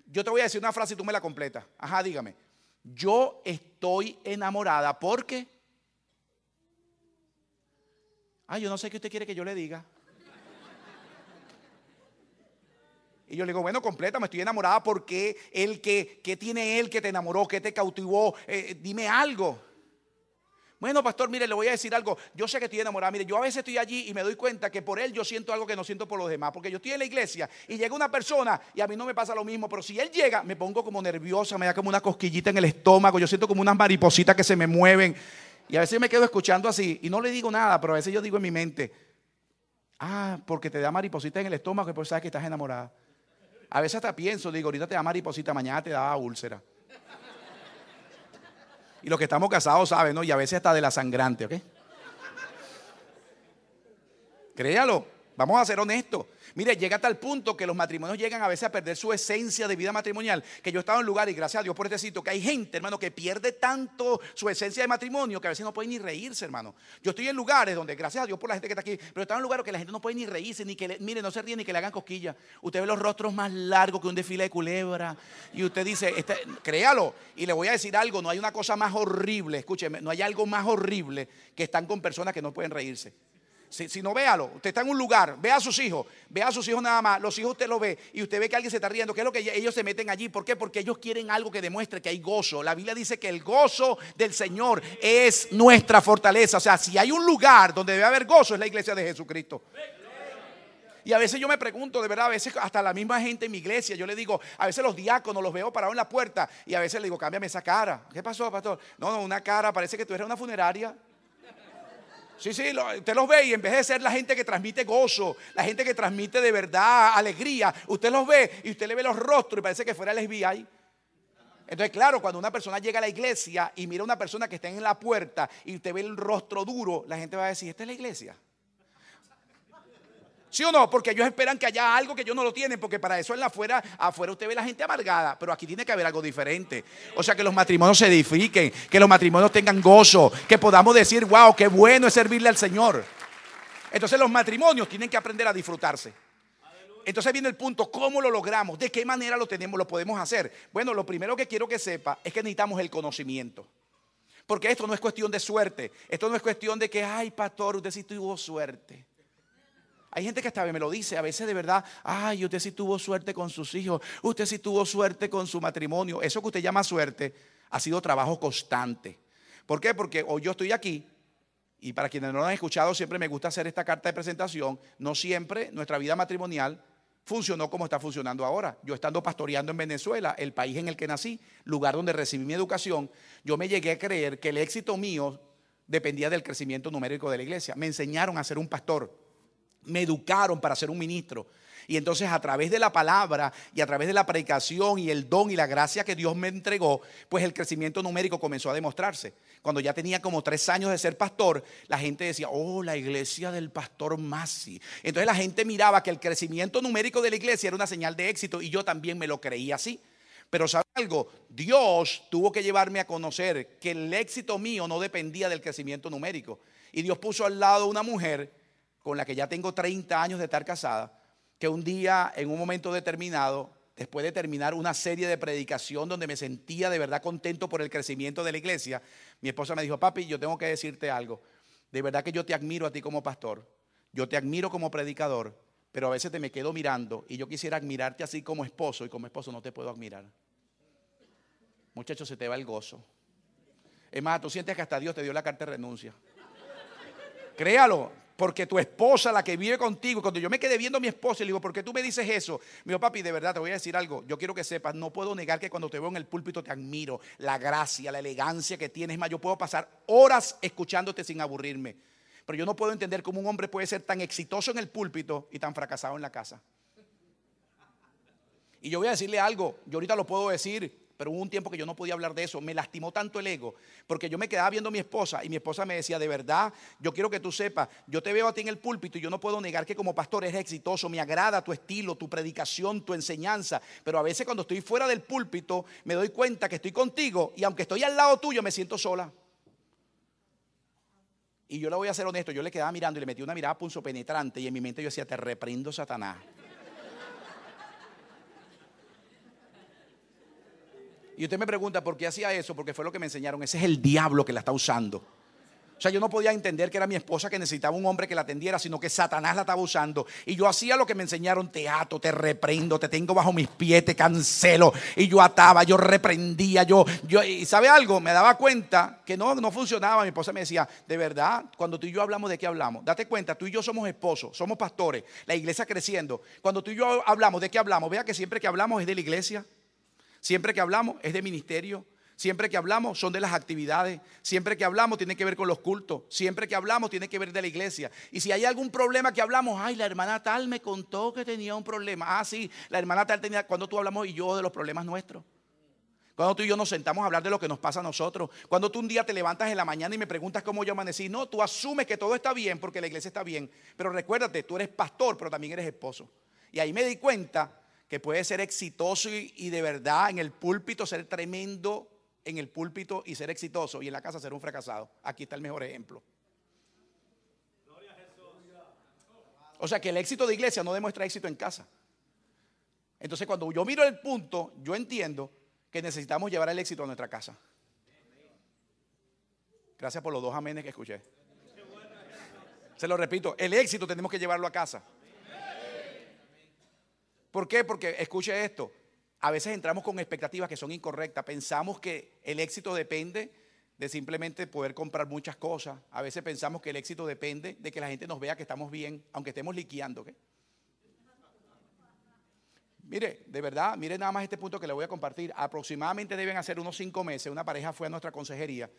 yo te voy a decir una frase y tú me la completas. Ajá, dígame. Yo estoy enamorada porque... Ah, yo no sé qué usted quiere que yo le diga. Y yo le digo, bueno, completa, me estoy enamorada porque él, que, ¿qué tiene él que te enamoró, que te cautivó? Eh, dime algo. Bueno, pastor, mire, le voy a decir algo. Yo sé que estoy enamorada. Mire, yo a veces estoy allí y me doy cuenta que por él yo siento algo que no siento por los demás. Porque yo estoy en la iglesia y llega una persona y a mí no me pasa lo mismo. Pero si él llega, me pongo como nerviosa, me da como una cosquillita en el estómago. Yo siento como unas maripositas que se me mueven. Y a veces me quedo escuchando así y no le digo nada, pero a veces yo digo en mi mente, ah, porque te da maripositas en el estómago y pues sabes que estás enamorada. A veces hasta pienso, digo, ahorita te da mariposita, mañana te da úlcera. Y los que estamos casados saben, ¿no? Y a veces hasta de la sangrante, ¿ok? Créalo, vamos a ser honestos. Mire, llega a tal punto que los matrimonios llegan a veces a perder su esencia de vida matrimonial. Que yo he estado en lugares, y gracias a Dios por este sitio, que hay gente, hermano, que pierde tanto su esencia de matrimonio que a veces no puede ni reírse, hermano. Yo estoy en lugares donde, gracias a Dios por la gente que está aquí, pero están en lugares que la gente no puede ni reírse, ni que, le, mire, no se ríe ni que le hagan cosquillas. Usted ve los rostros más largos que un desfile de culebra. Y usted dice, este, créalo. Y le voy a decir algo, no hay una cosa más horrible, escúcheme, no hay algo más horrible que están con personas que no pueden reírse. Si, no, véalo. Usted está en un lugar, ve a sus hijos, ve a sus hijos nada más. Los hijos usted lo ve y usted ve que alguien se está riendo. ¿Qué es lo que ellos se meten allí? ¿Por qué? Porque ellos quieren algo que demuestre que hay gozo. La Biblia dice que el gozo del Señor es nuestra fortaleza. O sea, si hay un lugar donde debe haber gozo, es la iglesia de Jesucristo. Y a veces yo me pregunto, de verdad, a veces hasta la misma gente en mi iglesia, yo le digo, a veces los diáconos los veo parados en la puerta y a veces le digo, cámbiame esa cara. ¿Qué pasó, pastor? No, no, una cara, parece que tú eres una funeraria. Sí, sí, usted los ve y en vez de ser la gente que transmite gozo, la gente que transmite de verdad alegría, usted los ve y usted le ve los rostros y parece que fuera el FBI. Entonces, claro, cuando una persona llega a la iglesia y mira a una persona que está en la puerta y usted ve el rostro duro, la gente va a decir, ¿esta es la iglesia? ¿Sí o no? Porque ellos esperan que haya algo que ellos no lo tienen, porque para eso en la afuera, afuera usted ve la gente amargada, pero aquí tiene que haber algo diferente. O sea, que los matrimonios se edifiquen, que los matrimonios tengan gozo, que podamos decir, wow, qué bueno es servirle al Señor. Entonces los matrimonios tienen que aprender a disfrutarse. Entonces viene el punto, ¿cómo lo logramos? ¿De qué manera lo tenemos, lo podemos hacer? Bueno, lo primero que quiero que sepa es que necesitamos el conocimiento. Porque esto no es cuestión de suerte. Esto no es cuestión de que, ay, pastor, usted sí tuvo suerte. Hay gente que hasta me lo dice, a veces de verdad, ay, usted sí tuvo suerte con sus hijos, usted sí tuvo suerte con su matrimonio. Eso que usted llama suerte ha sido trabajo constante. ¿Por qué? Porque hoy yo estoy aquí y para quienes no lo han escuchado, siempre me gusta hacer esta carta de presentación. No siempre nuestra vida matrimonial funcionó como está funcionando ahora. Yo estando pastoreando en Venezuela, el país en el que nací, lugar donde recibí mi educación, yo me llegué a creer que el éxito mío dependía del crecimiento numérico de la iglesia. Me enseñaron a ser un pastor, me educaron para ser un ministro. Y entonces a través de la palabra y a través de la predicación y el don y la gracia que Dios me entregó, pues el crecimiento numérico comenzó a demostrarse. Cuando ya tenía como tres años de ser pastor, la gente decía, oh, la iglesia del pastor Masi. Entonces la gente miraba que el crecimiento numérico de la iglesia era una señal de éxito y yo también me lo creía así. Pero ¿sabe algo? Dios tuvo que llevarme a conocer que el éxito mío no dependía del crecimiento numérico. Y Dios puso al lado una mujer con la que ya tengo 30 años de estar casada, que un día, en un momento determinado, después de terminar una serie de predicación donde me sentía de verdad contento por el crecimiento de la iglesia, mi esposa me dijo, papi, yo tengo que decirte algo. De verdad que yo te admiro a ti como pastor, yo te admiro como predicador, pero a veces te me quedo mirando y yo quisiera admirarte así como esposo y como esposo no te puedo admirar. Muchachos, se te va el gozo. Es más, tú sientes que hasta Dios te dio la carta de renuncia. Créalo, porque tu esposa, la que vive contigo, cuando yo me quedé viendo a mi esposa y le digo, ¿por qué tú me dices eso? Me dijo, papi, de verdad te voy a decir algo. Yo quiero que sepas, no puedo negar que cuando te veo en el púlpito te admiro, la gracia, la elegancia que tienes. más, yo puedo pasar horas escuchándote sin aburrirme. Pero yo no puedo entender cómo un hombre puede ser tan exitoso en el púlpito y tan fracasado en la casa. Y yo voy a decirle algo, yo ahorita lo puedo decir, pero hubo un tiempo que yo no podía hablar de eso. Me lastimó tanto el ego, porque yo me quedaba viendo a mi esposa y mi esposa me decía, de verdad, yo quiero que tú sepas, yo te veo a ti en el púlpito y yo no puedo negar que como pastor eres exitoso, me agrada tu estilo, tu predicación, tu enseñanza, pero a veces cuando estoy fuera del púlpito me doy cuenta que estoy contigo y aunque estoy al lado tuyo me siento sola. Y yo le voy a ser honesto, yo le quedaba mirando y le metí una mirada punzo penetrante y en mi mente yo decía, te reprendo Satanás. Y usted me pregunta por qué hacía eso, porque fue lo que me enseñaron. Ese es el diablo que la está usando. O sea, yo no podía entender que era mi esposa que necesitaba un hombre que la atendiera, sino que Satanás la estaba usando. Y yo hacía lo que me enseñaron, te ato, te reprendo, te tengo bajo mis pies, te cancelo. Y yo ataba, yo reprendía, yo, yo, y sabe algo, me daba cuenta que no, no funcionaba. Mi esposa me decía, de verdad, cuando tú y yo hablamos, ¿de qué hablamos? Date cuenta, tú y yo somos esposos, somos pastores, la iglesia creciendo. Cuando tú y yo hablamos, ¿de qué hablamos? Vea que siempre que hablamos es de la iglesia. Siempre que hablamos es de ministerio. Siempre que hablamos son de las actividades. Siempre que hablamos tiene que ver con los cultos. Siempre que hablamos tiene que ver de la iglesia. Y si hay algún problema que hablamos, ay, la hermana tal me contó que tenía un problema. Ah, sí, la hermana tal tenía, cuando tú hablamos y yo de los problemas nuestros. Cuando tú y yo nos sentamos a hablar de lo que nos pasa a nosotros. Cuando tú un día te levantas en la mañana y me preguntas cómo yo amanecí. No, tú asumes que todo está bien porque la iglesia está bien. Pero recuérdate, tú eres pastor, pero también eres esposo. Y ahí me di cuenta que puede ser exitoso y, de verdad en el púlpito ser tremendo en el púlpito y ser exitoso y en la casa ser un fracasado. Aquí está el mejor ejemplo. O sea que el éxito de iglesia no demuestra éxito en casa. Entonces cuando yo miro el punto, yo entiendo que necesitamos llevar el éxito a nuestra casa. Gracias por los dos amenes que escuché. Se lo repito, el éxito tenemos que llevarlo a casa. ¿Por qué? Porque escuche esto. A veces entramos con expectativas que son incorrectas. Pensamos que el éxito depende de simplemente poder comprar muchas cosas. A veces pensamos que el éxito depende de que la gente nos vea que estamos bien, aunque estemos liqueando. Mire, de verdad, mire nada más este punto que le voy a compartir. Aproximadamente deben hacer unos cinco meses, una pareja fue a nuestra consejería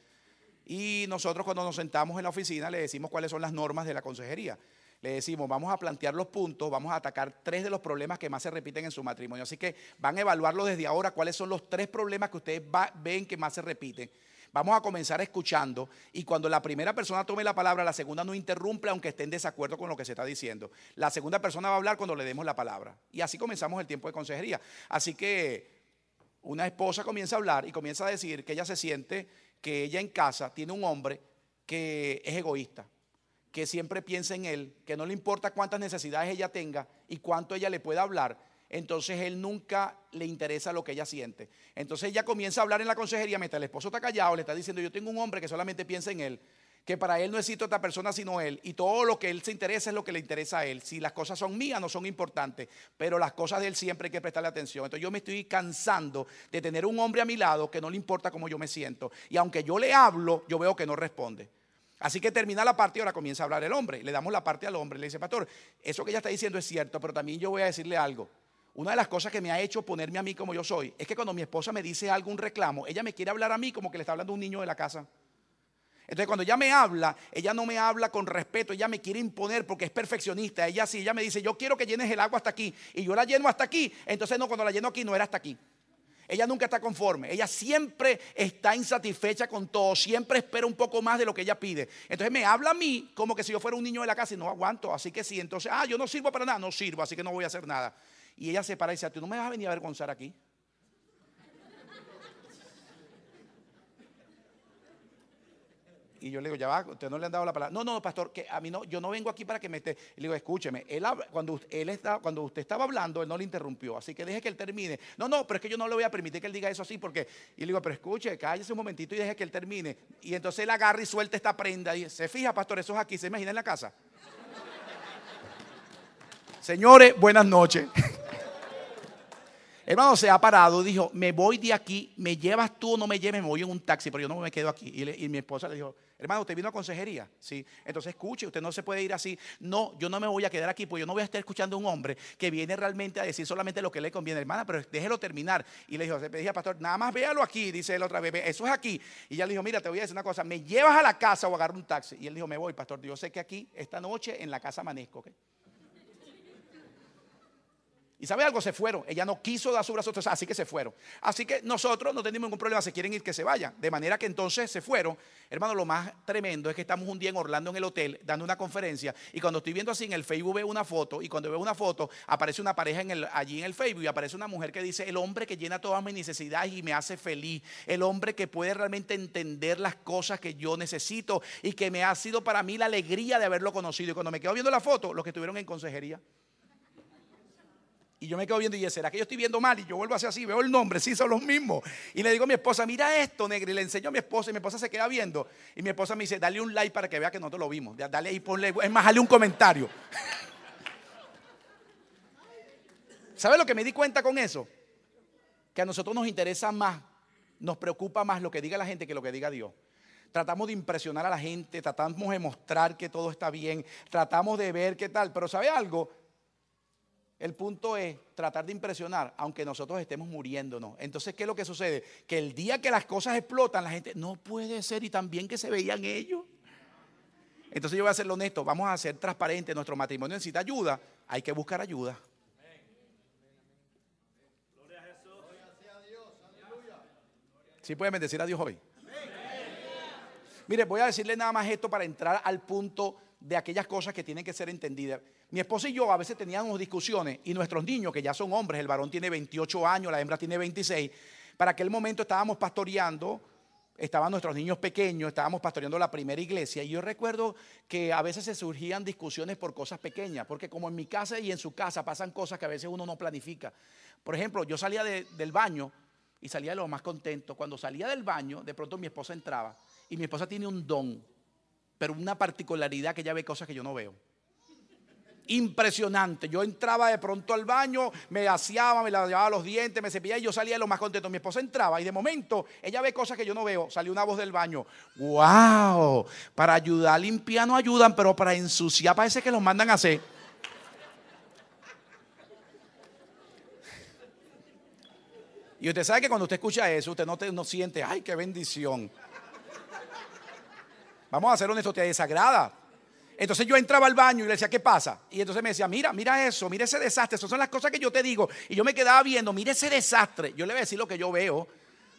y nosotros cuando nos sentamos en la oficina le decimos cuáles son las normas de la consejería le decimos, vamos a plantear los puntos, vamos a atacar tres de los problemas que más se repiten en su matrimonio. Así que van a evaluarlo desde ahora, cuáles son los tres problemas que ustedes ven que más se repiten. Vamos a comenzar escuchando y cuando la primera persona tome la palabra, la segunda no interrumpe aunque esté en desacuerdo con lo que se está diciendo. La segunda persona va a hablar cuando le demos la palabra. Y así comenzamos el tiempo de consejería. Así que una esposa comienza a hablar y comienza a decir que ella se siente que ella en casa tiene un hombre que es egoísta que siempre piensa en él, que no le importa cuántas necesidades ella tenga y cuánto ella le pueda hablar, entonces él nunca le interesa lo que ella siente. Entonces ella comienza a hablar en la consejería mientras el esposo está callado, le está diciendo, yo tengo un hombre que solamente piensa en él, que para él no existe otra persona sino él, y todo lo que él se interesa es lo que le interesa a él. Si las cosas son mías, no son importantes, pero las cosas de él siempre hay que prestarle atención. Entonces yo me estoy cansando de tener un hombre a mi lado que no le importa cómo yo me siento, y aunque yo le hablo, yo veo que no responde. Así que termina la parte y ahora comienza a hablar el hombre. Le damos la parte al hombre. Le dice, pastor, eso que ella está diciendo es cierto, pero también yo voy a decirle algo. Una de las cosas que me ha hecho ponerme a mí como yo soy es que cuando mi esposa me dice algún reclamo, ella me quiere hablar a mí como que le está hablando a un niño de la casa. Entonces cuando ella me habla, ella no me habla con respeto, ella me quiere imponer porque es perfeccionista. Ella sí, ella me dice, yo quiero que llenes el agua hasta aquí y yo la lleno hasta aquí. Entonces no, cuando la lleno aquí no era hasta aquí. Ella nunca está conforme. Ella siempre está insatisfecha con todo. Siempre espera un poco más de lo que ella pide. Entonces me habla a mí como que si yo fuera un niño de la casa y no aguanto. Así que sí. Entonces, ah, yo no sirvo para nada. No sirvo, así que no voy a hacer nada. Y ella se para y dice, tú no me vas a venir a avergonzar aquí. Y yo le digo, ya va, usted no le han dado la palabra. No, no, pastor, que a mí no, yo no vengo aquí para que me esté. Y le digo, escúcheme, él, cuando, él está, cuando usted estaba hablando, él no le interrumpió. Así que deje que él termine. No, no, pero es que yo no le voy a permitir que él diga eso así, porque. Y le digo, pero escuche, cállese un momentito y deje que él termine. Y entonces él agarra y suelta esta prenda. Y se fija, pastor, eso es aquí, se imagina en la casa. Señores, buenas noches. *laughs* Hermano, se ha parado, dijo, me voy de aquí, me llevas tú o no me lleves, me voy en un taxi, pero yo no me quedo aquí. Y, y mi esposa le dijo, Hermano, ¿usted vino a consejería? Sí. Entonces escuche, usted no se puede ir así. No, yo no me voy a quedar aquí, porque yo no voy a estar escuchando a un hombre que viene realmente a decir solamente lo que le conviene. Hermana, pero déjelo terminar. Y le dijo, le dije, pastor, nada más véalo aquí, dice él otra vez, eso es aquí. Y ella le dijo, mira, te voy a decir una cosa, me llevas a la casa o agarro un taxi. Y él dijo, me voy, pastor, yo sé que aquí, esta noche, en la casa amanezco, ¿ok? Y sabe algo, se fueron. Ella no quiso dar su brazo, así que se fueron. Así que nosotros no tenemos ningún problema. Si quieren ir, que se vayan. De manera que entonces se fueron. Hermano, lo más tremendo es que estamos un día en Orlando en el hotel dando una conferencia. Y cuando estoy viendo así en el Facebook veo una foto. Y cuando veo una foto, aparece una pareja en el, allí en el Facebook. Y aparece una mujer que dice: El hombre que llena todas mis necesidades y me hace feliz. El hombre que puede realmente entender las cosas que yo necesito. Y que me ha sido para mí la alegría de haberlo conocido. Y cuando me quedo viendo la foto, los que estuvieron en consejería. Y yo me quedo viendo y ¿será que yo estoy viendo mal? Y yo vuelvo a hacer así, veo el nombre, sí, son los mismos. Y le digo a mi esposa, mira esto, negro. Y le enseño a mi esposa y mi esposa se queda viendo. Y mi esposa me dice, dale un like para que vea que nosotros lo vimos. Dale ahí, ponle, es más, dale un comentario. *laughs* ¿Sabe lo que me di cuenta con eso? Que a nosotros nos interesa más, nos preocupa más lo que diga la gente que lo que diga Dios. Tratamos de impresionar a la gente, tratamos de mostrar que todo está bien, tratamos de ver qué tal. Pero ¿sabe algo? El punto es tratar de impresionar, aunque nosotros estemos muriéndonos. Entonces, ¿qué es lo que sucede? Que el día que las cosas explotan, la gente, no puede ser y también que se veían ellos. Entonces yo voy a ser honesto, vamos a ser transparentes, nuestro matrimonio necesita ayuda, hay que buscar ayuda. ¿Sí pueden bendecir a Dios hoy? Mire, voy a decirle nada más esto para entrar al punto de aquellas cosas que tienen que ser entendidas. Mi esposa y yo a veces teníamos discusiones y nuestros niños, que ya son hombres, el varón tiene 28 años, la hembra tiene 26, para aquel momento estábamos pastoreando, estaban nuestros niños pequeños, estábamos pastoreando la primera iglesia y yo recuerdo que a veces se surgían discusiones por cosas pequeñas, porque como en mi casa y en su casa pasan cosas que a veces uno no planifica. Por ejemplo, yo salía del baño y salía de lo más contento. Cuando salía del baño, de pronto mi esposa entraba y mi esposa tiene un don pero una particularidad que ella ve cosas que yo no veo. Impresionante. Yo entraba de pronto al baño, me aseaba, me lavaba los dientes, me cepillaba y yo salía lo más contento. Mi esposa entraba y de momento ella ve cosas que yo no veo. Salió una voz del baño. ¡Wow! Para ayudar a limpiar no ayudan, pero para ensuciar parece que los mandan a hacer. Y usted sabe que cuando usted escucha eso, usted no, no siente, ay, qué bendición. Vamos a ser honestos, te desagrada. Entonces yo entraba al baño y le decía, ¿qué pasa? Y entonces me decía, mira, mira eso, mira ese desastre. Esas son las cosas que yo te digo. Y yo me quedaba viendo, mira ese desastre. Yo le voy a decir lo que yo veo,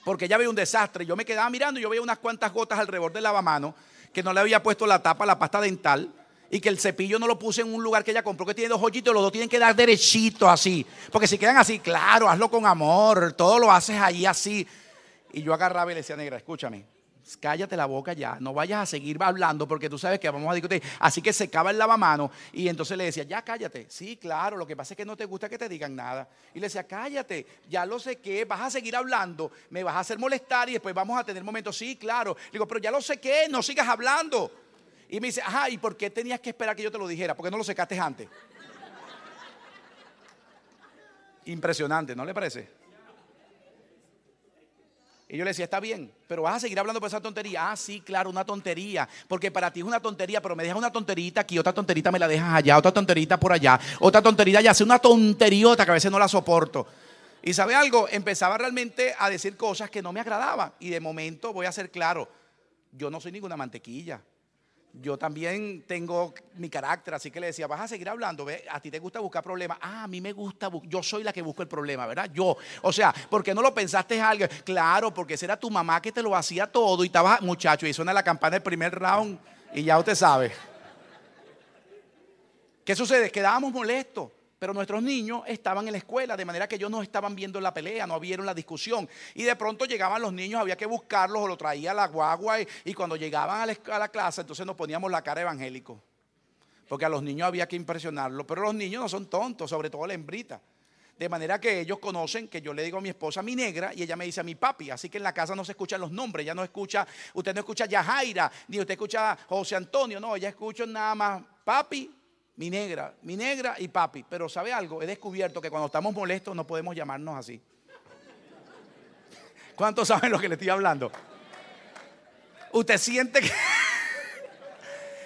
porque ya veo un desastre. Yo me quedaba mirando y yo veía unas cuantas gotas alrededor del lavamano, que no le había puesto la tapa, la pasta dental, y que el cepillo no lo puse en un lugar que ella compró, que tiene dos hoyitos, los dos tienen que dar derechito así. Porque si quedan así, claro, hazlo con amor, todo lo haces allí así. Y yo agarraba y le decía, negra, escúchame, cállate la boca ya, no vayas a seguir hablando porque tú sabes que vamos a discutir. Así que secaba el lavamano y entonces le decía, ya cállate. Sí, claro, lo que pasa es que no te gusta que te digan nada. Y le decía, cállate, ya lo sé que, vas a seguir hablando, me vas a hacer molestar y después vamos a tener momentos. Sí, claro. Le digo, pero ya lo sé que, no sigas hablando. Y me dice, ajá, ¿y por qué tenías que esperar que yo te lo dijera? ¿Por qué no lo secaste antes? Impresionante, ¿no le parece? Y yo le decía, está bien, pero vas a seguir hablando por esa tontería. Ah, sí, claro, una tontería. Porque para ti es una tontería, pero me dejas una tonterita aquí, otra tonterita me la dejas allá, otra tonterita por allá, otra tonterita ya, hace una tonteriota que a veces no la soporto. Y sabe algo, empezaba realmente a decir cosas que no me agradaban. Y de momento, voy a ser claro, yo no soy ninguna mantequilla. Yo también tengo mi carácter, así que le decía, vas a seguir hablando, a ti te gusta buscar problemas. Ah, a mí me gusta, yo soy la que busco el problema, ¿verdad? Yo. O sea, ¿por qué no lo pensaste algo? Claro, porque esa era tu mamá que te lo hacía todo y estaba, muchacho, y suena la campana del primer round y ya usted sabe. ¿Qué sucede? Quedábamos molestos. Pero nuestros niños estaban en la escuela, de manera que ellos no estaban viendo la pelea, no vieron la discusión. Y de pronto llegaban los niños, había que buscarlos o lo traía la guagua. Y, cuando llegaban a la, clase, entonces nos poníamos la cara evangélico. Porque a los niños había que impresionarlos. Pero los niños no son tontos, sobre todo la hembrita. De manera que ellos conocen que yo le digo a mi esposa mi negra y ella me dice a mi papi. Así que en la casa no se escuchan los nombres. Ella no escucha, usted no escucha Yajaira, ni usted escucha José Antonio. No, ella escucha nada más papi, mi negra, mi negra y papi. Pero ¿sabe algo? He descubierto que cuando estamos molestos no podemos llamarnos así. *laughs* ¿Cuántos saben lo que le estoy hablando? Usted siente que... *laughs*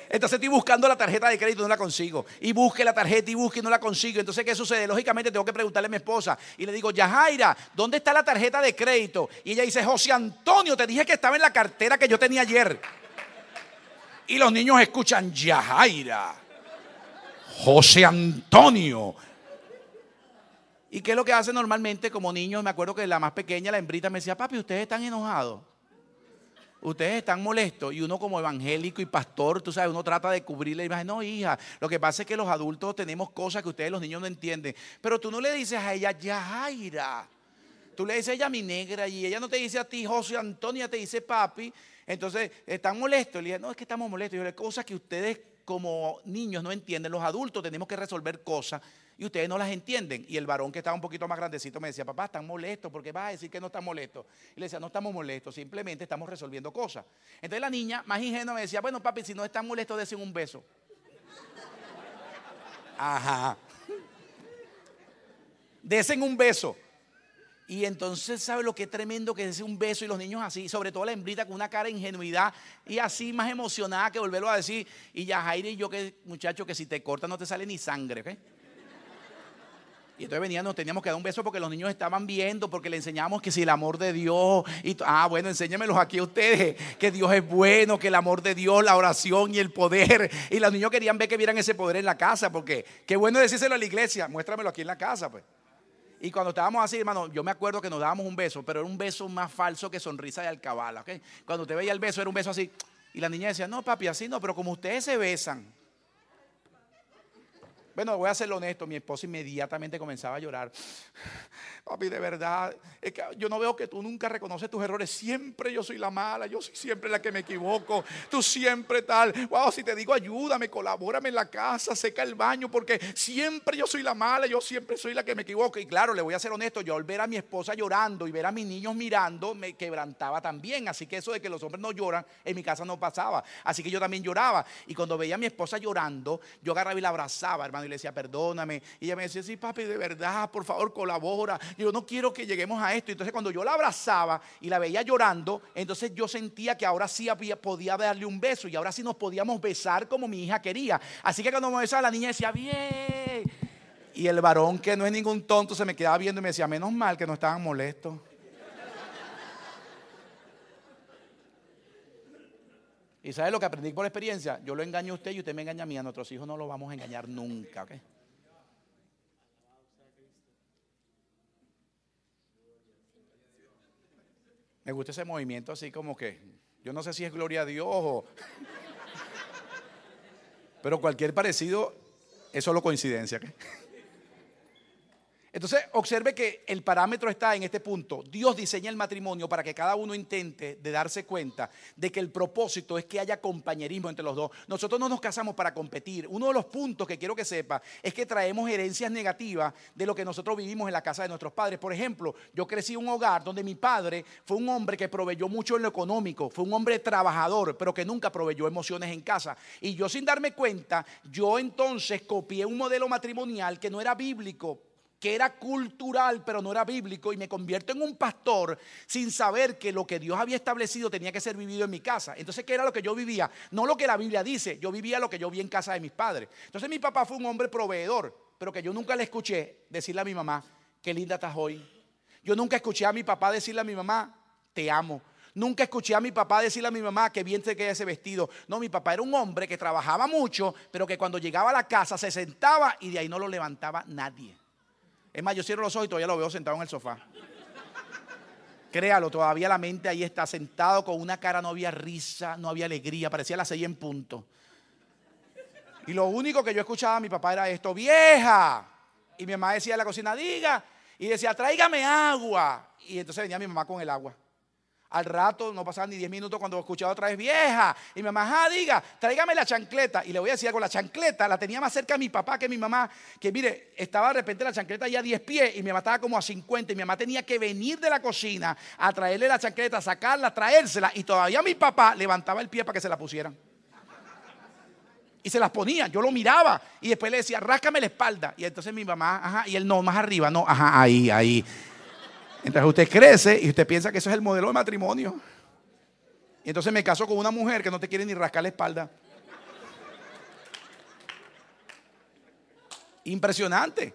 Entonces estoy buscando la tarjeta de crédito y no la consigo. Y busque la tarjeta y busque y no la consigo. Entonces, ¿qué sucede? Lógicamente tengo que preguntarle a mi esposa. Y le digo, Yajaira, ¿dónde está la tarjeta de crédito? Y ella dice, José Antonio, te dije que estaba en la cartera que yo tenía ayer. Y los niños escuchan, Yajaira. José Antonio. ¿Y qué es lo que hace normalmente como niños? Me acuerdo que la más pequeña, la hembrita, me decía, papi, ustedes están enojados. Ustedes están molestos. Y uno como evangélico y pastor, tú sabes, uno trata de cubrirle y dice, no, hija, lo que pasa es que los adultos tenemos cosas que ustedes los niños no entienden. Pero tú no le dices a ella, Yajaira. Tú le dices a ella mi negra y ella no te dice a ti, José Antonio, te dice papi. Entonces, ¿están molestos? Le dije, no, es que estamos molestos. Y yo le cosas que ustedes como niños no entienden, los adultos tenemos que resolver cosas y ustedes no las entienden. Y el varón que estaba un poquito más grandecito me decía, papá, están molestos, porque vas a decir que no están molestos. Y le decía, no estamos molestos, simplemente estamos resolviendo cosas. Entonces la niña, más ingenua, me decía, bueno, papi, si no están molestos, desen un beso. Ajá. Desen un beso. Y entonces, ¿sabe lo que es tremendo que es un beso y los niños así? Sobre todo la hembrita con una cara de ingenuidad y así más emocionada que volverlo a decir. Y ya Jaire y yo, que muchacho, que si te corta no te sale ni sangre. Y entonces veníamos, nos teníamos que dar un beso porque los niños estaban viendo, porque le enseñamos que si el amor de Dios, y ah, bueno, enséñamelos aquí a ustedes, que Dios es bueno, que el amor de Dios, la oración y el poder. Y los niños querían ver que vieran ese poder en la casa, porque qué bueno decírselo a la iglesia, muéstramelo aquí en la casa, pues. Y cuando estábamos así, hermano, yo me acuerdo que nos dábamos un beso, pero era un beso más falso que sonrisa de alcabala. ¿okay? Cuando usted veía el beso, era un beso así. Y la niña decía, no, papi, así no, pero como ustedes se besan. Bueno, voy a ser honesto, mi esposa inmediatamente comenzaba a llorar. *sighs* Papi, de verdad, es que yo no veo que tú nunca reconoces tus errores. Siempre yo soy la mala, yo soy siempre la que me equivoco. Tú siempre tal. Wow, si te digo ayúdame, colabórame en la casa, seca el baño, porque siempre yo soy la mala, yo siempre soy la que me equivoco. Y claro, le voy a ser honesto, yo al ver a mi esposa llorando y ver a mis niños mirando, me quebrantaba también. Así que eso de que los hombres no lloran, en mi casa no pasaba. Así que yo también lloraba. Y cuando veía a mi esposa llorando, yo agarraba y la abrazaba, hermano y le decía, perdóname. Y ella me decía, sí, papi, de verdad, por favor, colabora. yo no quiero que lleguemos a esto. Entonces cuando yo la abrazaba y la veía llorando, entonces yo sentía que ahora sí podía darle un beso y ahora sí nos podíamos besar como mi hija quería. Así que cuando me besaba la niña decía, bien. Y el varón, que no es ningún tonto, se me quedaba viendo y me decía, menos mal que no estaban molestos. ¿Y sabes lo que aprendí por experiencia? Yo lo engaño a usted y usted me engaña a mí. A nuestros hijos no los vamos a engañar nunca. Me gusta ese movimiento así como que, yo no sé si es gloria a Dios o... *laughs* Pero cualquier parecido es solo coincidencia. Entonces, observe que el parámetro está en este punto. Dios diseña el matrimonio para que cada uno intente de darse cuenta de que el propósito es que haya compañerismo entre los dos. Nosotros no nos casamos para competir. Uno de los puntos que quiero que sepa es que traemos herencias negativas de lo que nosotros vivimos en la casa de nuestros padres. Por ejemplo, yo crecí en un hogar donde mi padre fue un hombre que proveyó mucho en lo económico, fue un hombre trabajador, pero que nunca proveyó emociones en casa. Y yo sin darme cuenta, yo entonces copié un modelo matrimonial que no era bíblico que era cultural pero no era bíblico y me convierto en un pastor sin saber que lo que Dios había establecido tenía que ser vivido en mi casa. Entonces, ¿qué era lo que yo vivía? No lo que la Biblia dice, yo vivía lo que yo vi en casa de mis padres. Entonces mi papá fue un hombre proveedor, pero que yo nunca le escuché decirle a mi mamá, qué linda estás hoy. Yo nunca escuché a mi papá decirle a mi mamá, te amo. Nunca escuché a mi papá decirle a mi mamá que bien te queda ese vestido. No, mi papá era un hombre que trabajaba mucho, pero que cuando llegaba a la casa se sentaba y de ahí no lo levantaba nadie. Es más, yo cierro los ojos y todavía lo veo sentado en el sofá. Créalo, todavía la mente ahí está sentado con una cara, no había risa, no había alegría, parecía la seis en punto. Y lo único que yo escuchaba a mi papá era esto, vieja. Y mi mamá decía en la cocina, diga. Y decía, tráigame agua. Y entonces venía mi mamá con el agua. Al rato, no pasaban ni 10 minutos cuando escuchaba otra vez vieja. Y mi mamá, ah, diga, tráigame la chancleta. Y le voy a decir algo, la chancleta la tenía más cerca a mi papá que mi mamá. Que mire, estaba de repente la chancleta ya a 10 pies y mi mamá estaba como a 50. Y mi mamá tenía que venir de la cocina a traerle la chancleta, sacarla, traérsela. Y todavía mi papá levantaba el pie para que se la pusieran. Y se las ponía, yo lo miraba y después le decía, ráscame la espalda. Y entonces mi mamá, ajá, y él no, más arriba, no, ajá, ahí, ahí. Entonces usted crece y usted piensa que eso es el modelo de matrimonio. Y entonces me caso con una mujer que no te quiere ni rascar la espalda. Impresionante.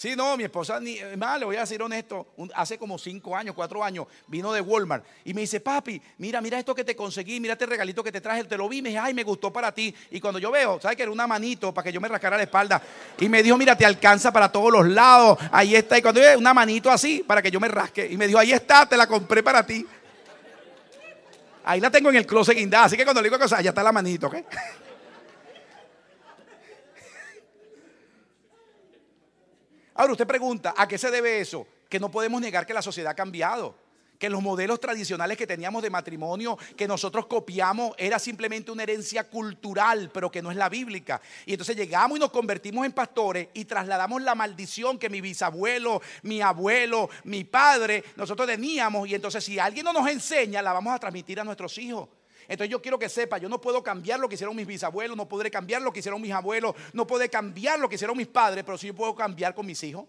Sí, no, mi esposa, ni, más le voy a decir honesto, hace como cinco años, cuatro años, vino de Walmart y me dice, papi, mira, mira esto que te conseguí, mira este regalito que te traje, te lo vi, me dije, ay, me gustó para ti. Y cuando yo veo, ¿sabes que era una manito para que yo me rascara la espalda? Y me dijo, mira, te alcanza para todos los lados, ahí está. Y cuando yo una manito así, para que yo me rasque. Y me dijo, ahí está, te la compré para ti. Ahí la tengo en el closet guindada, así que cuando le digo cosas, allá está la manito, ¿ok? Ahora usted pregunta, ¿a qué se debe eso? Que no podemos negar que la sociedad ha cambiado que los modelos tradicionales que teníamos de matrimonio que nosotros copiamos era simplemente una herencia cultural, pero que no es la bíblica. Y entonces llegamos y nos convertimos en pastores y trasladamos la maldición que mi bisabuelo, mi abuelo, mi padre, nosotros teníamos. Y entonces si alguien no nos enseña, la vamos a transmitir a nuestros hijos. Entonces yo quiero que sepa, yo no puedo cambiar lo que hicieron mis bisabuelos, no podré cambiar lo que hicieron mis abuelos, no puedo cambiar lo que hicieron mis padres, pero sí yo puedo cambiar con mis hijos.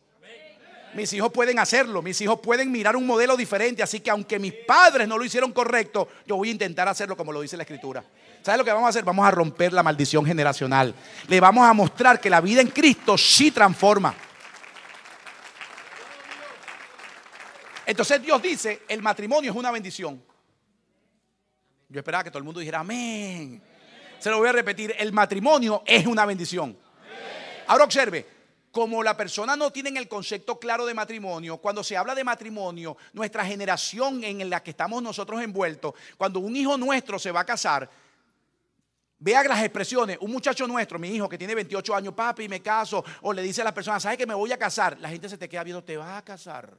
Mis hijos pueden hacerlo, mis hijos pueden mirar un modelo diferente, así que aunque mis padres no lo hicieron correcto, yo voy a intentar hacerlo como lo dice la escritura. ¿Sabes lo que vamos a hacer? Vamos a romper la maldición generacional. Le vamos a mostrar que la vida en Cristo sí transforma. Entonces Dios dice, el matrimonio es una bendición. Yo esperaba que todo el mundo dijera amén. Se lo voy a repetir, el matrimonio es una bendición. Ahora observe, como la persona no tiene el concepto claro de matrimonio, cuando se habla de matrimonio, nuestra generación en la que estamos nosotros envueltos, cuando un hijo nuestro se va a casar, vea las expresiones, un muchacho nuestro, mi hijo que tiene 28 años, papi, me caso, o le dice a la persona, ¿sabes que me voy a casar? La gente se te queda viendo, te vas a casar.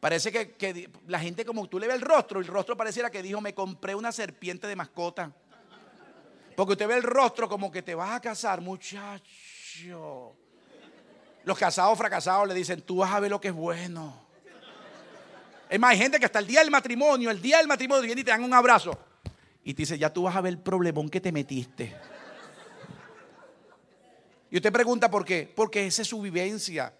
Parece que, la gente como tú le ves el rostro, el rostro pareciera que dijo, me compré una serpiente de mascota. Porque usted ve el rostro como que te vas a casar, muchacho. Los casados fracasados le dicen, tú vas a ver lo que es bueno. Es más, hay gente que hasta el día del matrimonio, el día del matrimonio viene y te dan un abrazo. Y te dice, ya tú vas a ver el problemón que te metiste. Y usted pregunta por qué. Porque esa es su vivencia.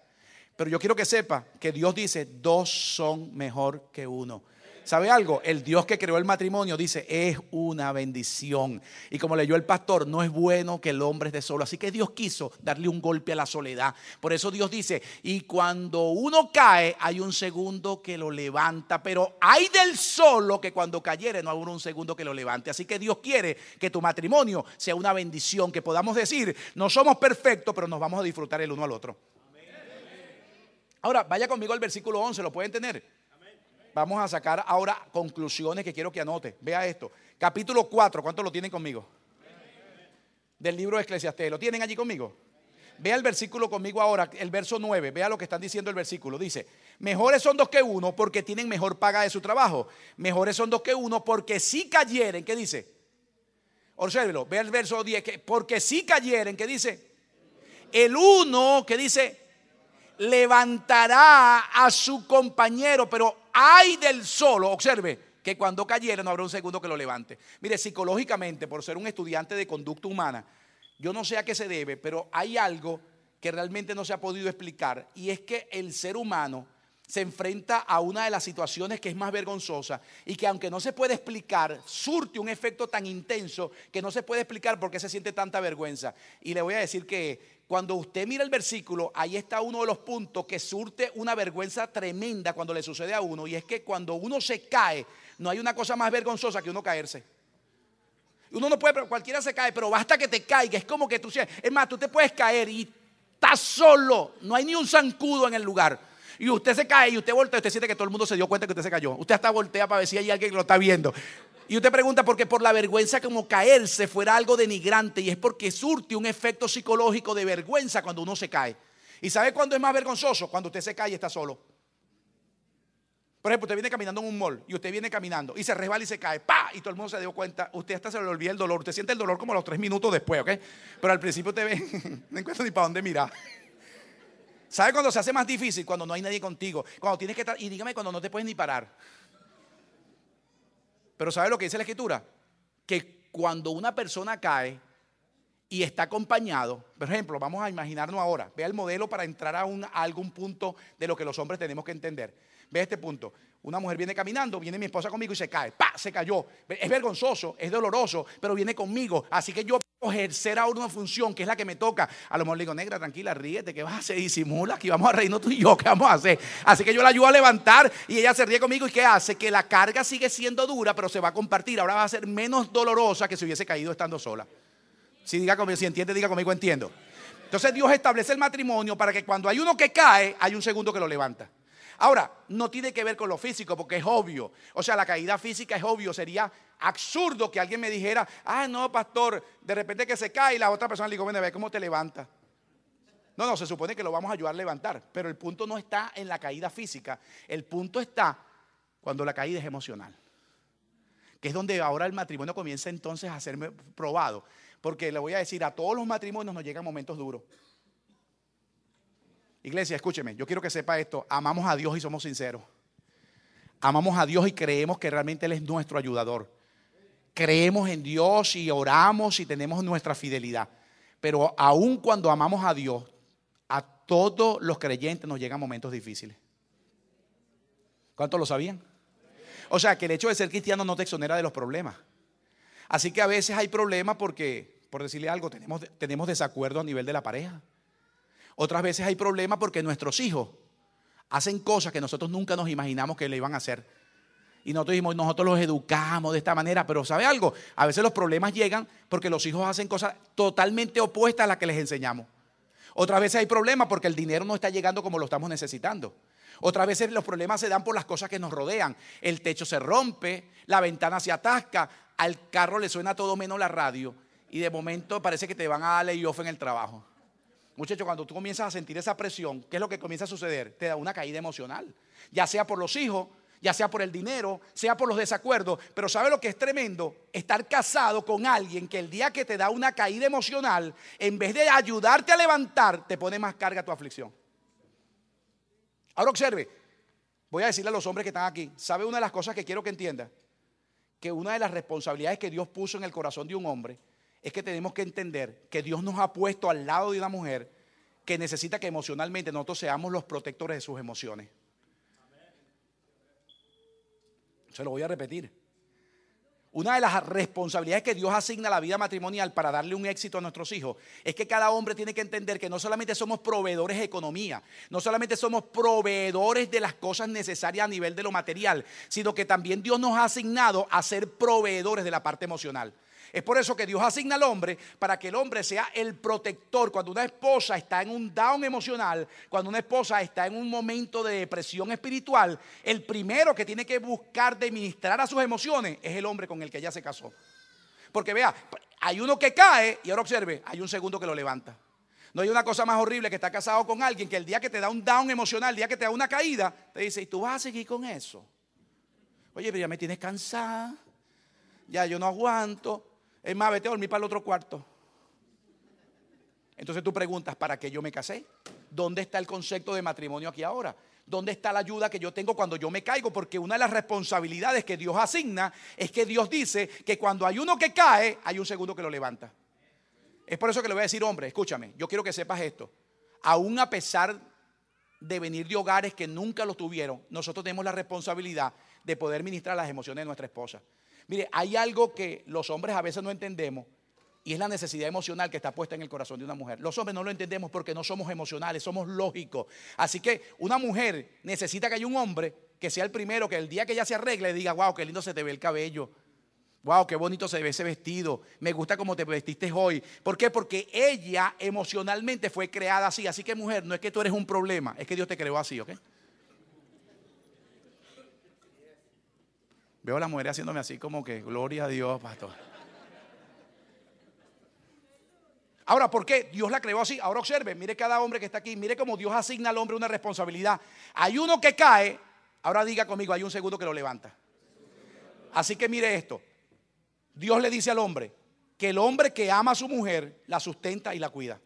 Pero yo quiero que sepa que Dios dice, dos son mejor que uno. ¿Sabe algo? El Dios que creó el matrimonio dice, es una bendición. Y como leyó el pastor, no es bueno que el hombre esté solo. Así que Dios quiso darle un golpe a la soledad. Por eso Dios dice, y cuando uno cae, hay un segundo que lo levanta. Pero hay del solo que cuando cayere no hay un segundo que lo levante. Así que Dios quiere que tu matrimonio sea una bendición, que podamos decir, no somos perfectos, pero nos vamos a disfrutar el uno al otro. Ahora, vaya conmigo al versículo 11, ¿lo pueden tener? Vamos a sacar ahora conclusiones que quiero que anote. Vea esto. Capítulo 4, ¿cuántos lo tienen conmigo? Del libro de Eclesiastés. ¿Lo tienen allí conmigo? Vea el versículo conmigo ahora, el verso 9. Vea lo que están diciendo el versículo. Dice, mejores son dos que uno porque tienen mejor paga de su trabajo. Mejores son dos que uno porque si cayeren, ¿qué dice? Obsérvelo, vea el verso 10, que porque si cayeren, ¿qué dice? El uno que dice, levantará a su compañero, pero hay del solo, observe, que cuando cayera no habrá un segundo que lo levante. Mire, psicológicamente, por ser un estudiante de conducta humana, yo no sé a qué se debe, pero hay algo que realmente no se ha podido explicar, y es que el ser humano se enfrenta a una de las situaciones que es más vergonzosa y que aunque no se puede explicar, surte un efecto tan intenso que no se puede explicar por qué se siente tanta vergüenza. Y le voy a decir que cuando usted mira el versículo, ahí está uno de los puntos que surte una vergüenza tremenda cuando le sucede a uno. Y es que cuando uno se cae, no hay una cosa más vergonzosa que uno caerse. Uno no puede, cualquiera se cae, pero basta que te caiga. Es como que tú seas. Es más, tú te puedes caer y estás solo. No hay ni un zancudo en el lugar. Y usted se cae y usted voltea, usted siente que todo el mundo se dio cuenta que usted se cayó. Usted hasta voltea para ver si hay alguien que lo está viendo. Y usted pregunta por qué por la vergüenza como caerse fuera algo denigrante y es porque surte un efecto psicológico de vergüenza cuando uno se cae. ¿Y sabe cuándo es más vergonzoso? Cuando usted se cae y está solo. Por ejemplo, usted viene caminando en un mall y usted viene caminando y se resbala y se cae, ¡pa! Y todo el mundo se dio cuenta. Usted hasta se le olvida el dolor. Usted siente el dolor como los tres minutos después, ¿ok? Pero al principio te ve, *laughs* no encuentro ni para dónde mirar. ¿Sabe cuando se hace más difícil? Cuando no hay nadie contigo. Cuando tienes que estar, y dígame cuando no te puedes ni parar. Pero ¿sabe lo que dice la escritura? Que cuando una persona cae y está acompañado, por ejemplo, vamos a imaginarnos ahora, vea el modelo para entrar a, a algún punto de lo que los hombres tenemos que entender. Ve este punto. Una mujer viene caminando, viene mi esposa conmigo y se cae. ¡Pa! Se cayó. Es vergonzoso, es doloroso, pero viene conmigo. Así que yo ejercer ahora una función que es la que me toca. A lo mejor le digo, negra, tranquila, ríete, ¿qué vas a hacer? Disimula, que vamos a reírnos tú y yo, ¿qué vamos a hacer? Así que yo la ayudo a levantar y ella se ríe conmigo. ¿Y qué hace? Que la carga sigue siendo dura, pero se va a compartir. Ahora va a ser menos dolorosa que si hubiese caído estando sola. Si, diga conmigo, si entiende, diga conmigo, entiendo. Entonces Dios establece el matrimonio para que cuando hay uno que cae, hay un segundo que lo levanta. Ahora, no tiene que ver con lo físico porque es obvio. O sea, la caída física es obvio. Sería absurdo que alguien me dijera, ah, no, pastor, de repente que se cae y la otra persona le digo, bueno, ve cómo te levanta. No, no, se supone que lo vamos a ayudar a levantar. Pero el punto no está en la caída física. El punto está cuando la caída es emocional. Que es donde ahora el matrimonio comienza entonces a ser probado. Porque le voy a decir, a todos los matrimonios nos llegan momentos duros. Iglesia, escúcheme, yo quiero que sepa esto. Amamos a Dios y somos sinceros. Amamos a Dios y creemos que realmente Él es nuestro ayudador. Creemos en Dios y oramos y tenemos nuestra fidelidad. Pero aun cuando amamos a Dios, a todos los creyentes nos llegan momentos difíciles. ¿Cuántos lo sabían? O sea, que el hecho de ser cristiano no te exonera de los problemas. Así que a veces hay problemas porque, por decirle algo, tenemos, tenemos desacuerdo a nivel de la pareja. Otras veces hay problemas porque nuestros hijos hacen cosas que nosotros nunca nos imaginamos que le iban a hacer. Y nosotros dijimos, nosotros los educamos de esta manera, pero ¿sabe algo? A veces los problemas llegan porque los hijos hacen cosas totalmente opuestas a las que les enseñamos. Otras veces hay problemas porque el dinero no está llegando como lo estamos necesitando. Otras veces los problemas se dan por las cosas que nos rodean. El techo se rompe, la ventana se atasca, al carro le suena todo menos la radio y de momento parece que te van a dar layoff en el trabajo. Muchachos, cuando tú comienzas a sentir esa presión, ¿qué es lo que comienza a suceder? Te da una caída emocional. Ya sea por los hijos, ya sea por el dinero, sea por los desacuerdos. Pero ¿sabe lo que es tremendo? Estar casado con alguien que el día que te da una caída emocional, en vez de ayudarte a levantar, te pone más carga tu aflicción. Ahora observe, voy a decirle a los hombres que están aquí, ¿sabe una de las cosas que quiero que entienda? Que una de las responsabilidades que Dios puso en el corazón de un hombre es que tenemos que entender que Dios nos ha puesto al lado de una mujer que necesita que emocionalmente nosotros seamos los protectores de sus emociones. Se lo voy a repetir. Una de las responsabilidades que Dios asigna a la vida matrimonial para darle un éxito a nuestros hijos es que cada hombre tiene que entender que no solamente somos proveedores de economía, no solamente somos proveedores de las cosas necesarias a nivel de lo material, sino que también Dios nos ha asignado a ser proveedores de la parte emocional. Es por eso que Dios asigna al hombre para que el hombre sea el protector. Cuando una esposa está en un down emocional, cuando una esposa está en un momento de depresión espiritual, el primero que tiene que buscar de ministrar a sus emociones es el hombre con el que ella se casó. Porque vea, hay uno que cae y ahora observe, hay un segundo que lo levanta. No hay una cosa más horrible que estar casado con alguien que el día que te da un down emocional, el día que te da una caída, te dice, ¿y tú vas a seguir con eso? Oye, pero ya me tienes cansada, ya yo no aguanto. Es más, vete a dormir para el otro cuarto. Entonces tú preguntas, ¿para qué yo me casé? ¿Dónde está el concepto de matrimonio aquí ahora? ¿Dónde está la ayuda que yo tengo cuando yo me caigo? Porque una de las responsabilidades que Dios asigna es que Dios dice que cuando hay uno que cae, hay un segundo que lo levanta. Es por eso que le voy a decir, hombre, escúchame, yo quiero que sepas esto. Aún a pesar de venir de hogares que nunca lo tuvieron, nosotros tenemos la responsabilidad de poder ministrar las emociones de nuestra esposa. Mire, hay algo que los hombres a veces no entendemos Y es la necesidad emocional que está puesta en el corazón de una mujer. Los hombres no lo entendemos porque no somos emocionales, somos lógicos. Así que una mujer necesita que haya un hombre que sea el primero, que el día que ella se arregle diga, wow, qué lindo se te ve el cabello. Wow, qué bonito se ve ese vestido. Me gusta cómo te vestiste hoy. ¿Por qué? Porque ella emocionalmente fue creada así. Así que mujer, no es que tú eres un problema, es que Dios te creó así, ¿ok? Veo a la mujer haciéndome así como que, gloria a Dios, pastor. Ahora, ¿por qué Dios la creó así? Ahora observe, mire cada hombre que está aquí, mire cómo Dios asigna al hombre una responsabilidad. Hay uno que cae, ahora diga conmigo, hay un segundo que lo levanta. Así que mire esto, Dios le dice al hombre que el hombre que ama a su mujer la sustenta y la cuida.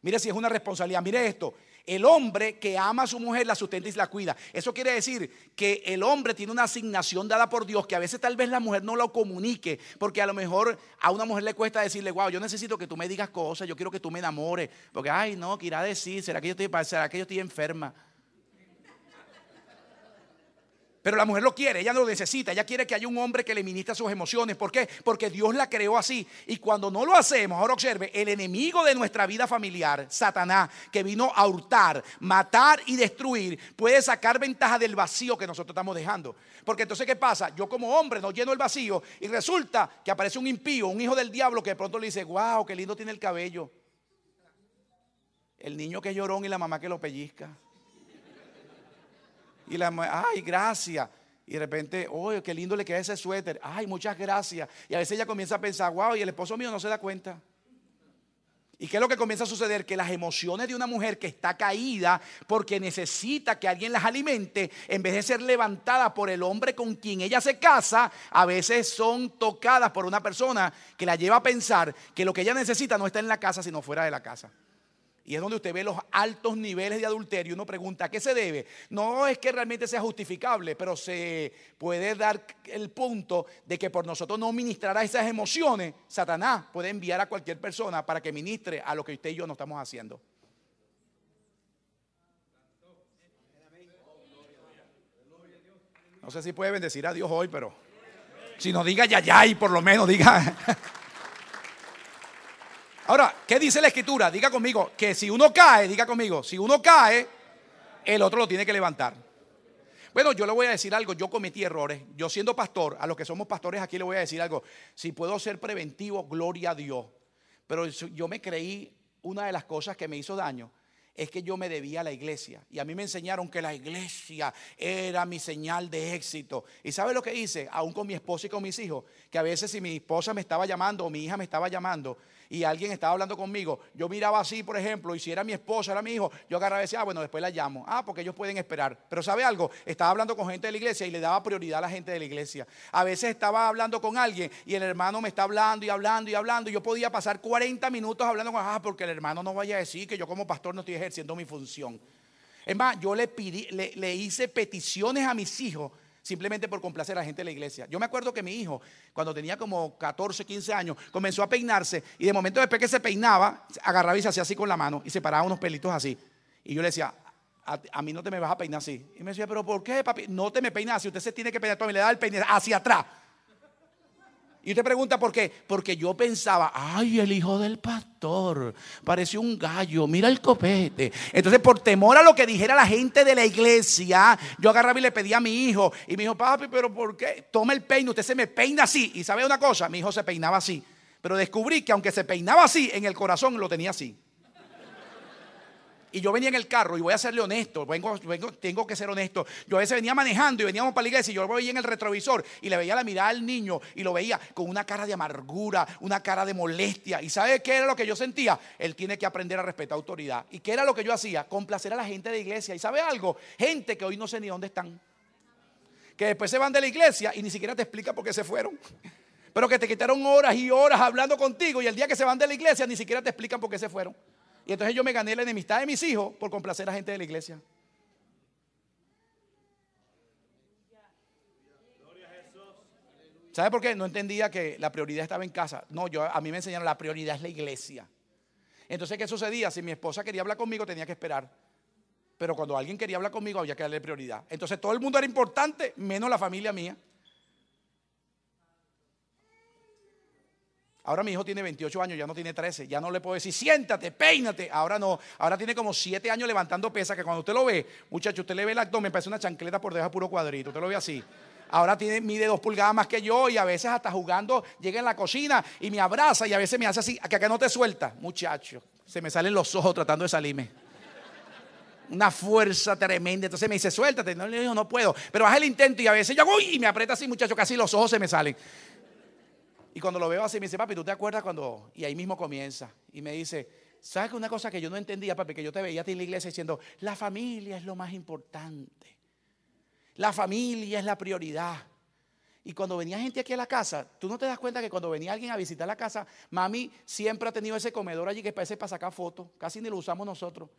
Mire si es una responsabilidad, mire esto, el hombre que ama a su mujer la sustenta y la cuida. Eso quiere decir que el hombre tiene una asignación dada por Dios que a veces tal vez la mujer no lo comunique, porque a lo mejor a una mujer le cuesta decirle, wow, yo necesito que tú me digas cosas, yo quiero que tú me enamores, porque, ay, no, ¿qué irá a decir? ¿Será que yo estoy, será que yo estoy enferma? Pero la mujer lo quiere, ella no lo necesita, ella quiere que haya un hombre que le ministra sus emociones. ¿Por qué? Porque Dios la creó así. Y cuando no lo hacemos, ahora observe, el enemigo de nuestra vida familiar, Satanás, que vino a hurtar, matar y destruir, puede sacar ventaja del vacío que nosotros estamos dejando. Porque entonces, ¿qué pasa? Yo como hombre no lleno el vacío y resulta que aparece un impío, un hijo del diablo que de pronto le dice, wow, qué lindo tiene el cabello. El niño que llorón y la mamá que lo pellizca. Y la ay, gracias. Y de repente, oh, qué lindo le queda ese suéter. Ay, muchas gracias. Y a veces ella comienza a pensar, wow, y el esposo mío no se da cuenta. ¿Y qué es lo que comienza a suceder? Que las emociones de una mujer que está caída porque necesita que alguien las alimente, en vez de ser levantada por el hombre con quien ella se casa, a veces son tocadas por una persona que la lleva a pensar que lo que ella necesita no está en la casa, sino fuera de la casa. Y es donde usted ve los altos niveles de adulterio. Uno pregunta, ¿a qué se debe? No es que realmente sea justificable, pero se puede dar el punto de que por nosotros no ministrar a esas emociones, Satanás puede enviar a cualquier persona para que ministre a lo que usted y yo no estamos haciendo. No sé si puede bendecir a Dios hoy, pero si no diga ya ya y por lo menos diga *laughs* Ahora, ¿qué dice la escritura? Diga conmigo que si uno cae, diga conmigo, si uno cae, el otro lo tiene que levantar. Bueno, yo le voy a decir algo, yo cometí errores. Yo siendo pastor, a los que somos pastores aquí le voy a decir algo. Si puedo ser preventivo, gloria a Dios. Pero yo me creí una de las cosas que me hizo daño es que yo me debía a la iglesia. Y a mí me enseñaron que la iglesia era mi señal de éxito. ¿Y sabe lo que hice? Aún con mi esposa y con mis hijos, que a veces si mi esposa me estaba llamando o mi hija me estaba llamando, y alguien estaba hablando conmigo, yo miraba así, por ejemplo, y si era mi esposa, era mi hijo, yo agarraba y decía, ah, bueno, después la llamo. Ah, porque ellos pueden esperar. Pero ¿sabe algo? Estaba hablando con gente de la iglesia y le daba prioridad a la gente de la iglesia. A veces estaba hablando con alguien y el hermano me está hablando y hablando y hablando. Y yo podía pasar 40 minutos hablando con, ah, porque el hermano no vaya a decir que yo como pastor no estoy ejerciendo mi función. Es más, yo le, pedí, le, le hice peticiones a mis hijos simplemente por complacer a la gente de la iglesia. Yo me acuerdo que mi hijo, cuando tenía como 14, 15 años, comenzó a peinarse y de momento después que se peinaba, agarraba y se hacía así con la mano y se paraba unos pelitos así. Y yo le decía, a, mí no te me vas a peinar así. Y me decía, pero ¿por qué, papi? No te me peinas así, usted se tiene que peinar, todo, le da el peine hacia atrás. Y usted pregunta por qué. Porque yo pensaba, ay, el hijo del pastor, pareció un gallo, mira el copete. Entonces, por temor a lo que dijera la gente de la iglesia, yo agarraba y le pedí a mi hijo. Y me dijo, papi, pero ¿por qué? Toma el peine, usted se me peina así. Y sabe una cosa, mi hijo se peinaba así. Pero descubrí que aunque se peinaba así, en el corazón lo tenía así. Y yo venía en el carro, y voy a serle honesto, vengo, tengo que ser honesto. Yo a veces venía manejando y veníamos para la iglesia y yo lo veía en el retrovisor y le veía la mirada al niño y lo veía con una cara de amargura, una cara de molestia. ¿Y sabe qué era lo que yo sentía? Él tiene que aprender a respetar autoridad. ¿Y qué era lo que yo hacía? Complacer a la gente de la iglesia. ¿Y sabe algo? Gente que hoy no sé ni dónde están. Que después se van de la iglesia y ni siquiera te explica por qué se fueron. Pero que te quitaron horas y horas hablando contigo y el día que se van de la iglesia ni siquiera te explican por qué se fueron. Y entonces yo me gané la enemistad de mis hijos por complacer a gente de la iglesia. ¿Sabe por qué? No entendía que la prioridad estaba en casa. No, yo a mí me enseñaron la prioridad es la iglesia. Entonces, ¿qué sucedía? Si mi esposa quería hablar conmigo, tenía que esperar. Pero cuando alguien quería hablar conmigo, había que darle prioridad. Entonces, todo el mundo era importante, menos la familia mía. Ahora mi hijo tiene 28 años, ya no tiene 13. Ya no le puedo decir, siéntate, peínate. Ahora no. Ahora tiene como 7 años levantando pesas que cuando usted lo ve, muchacho, usted le ve el abdomen, parece una chancleta por debajo puro cuadrito. Usted lo ve así. Ahora tiene, mide dos pulgadas más que yo y a veces hasta jugando llega en la cocina y me abraza y a veces me hace así, que acá no te suelta. Muchacho, se me salen los ojos tratando de salirme. Una fuerza tremenda. Entonces me dice, suéltate. No le digo, no puedo. Pero baja el intento y a veces yo, uy, y me aprieta así, muchacho, casi los ojos se me salen. Y cuando lo veo así, me dice, papi, ¿tú te acuerdas cuando? Y ahí mismo comienza. Y me dice, ¿sabes que una cosa que yo no entendía, papi? Que yo te veía a ti en la iglesia diciendo, la familia es lo más importante. La familia es la prioridad. Y cuando venía gente aquí a la casa, tú no te das cuenta que cuando venía alguien a visitar la casa, mami siempre ha tenido ese comedor allí que parece para sacar fotos. Casi ni lo usamos nosotros.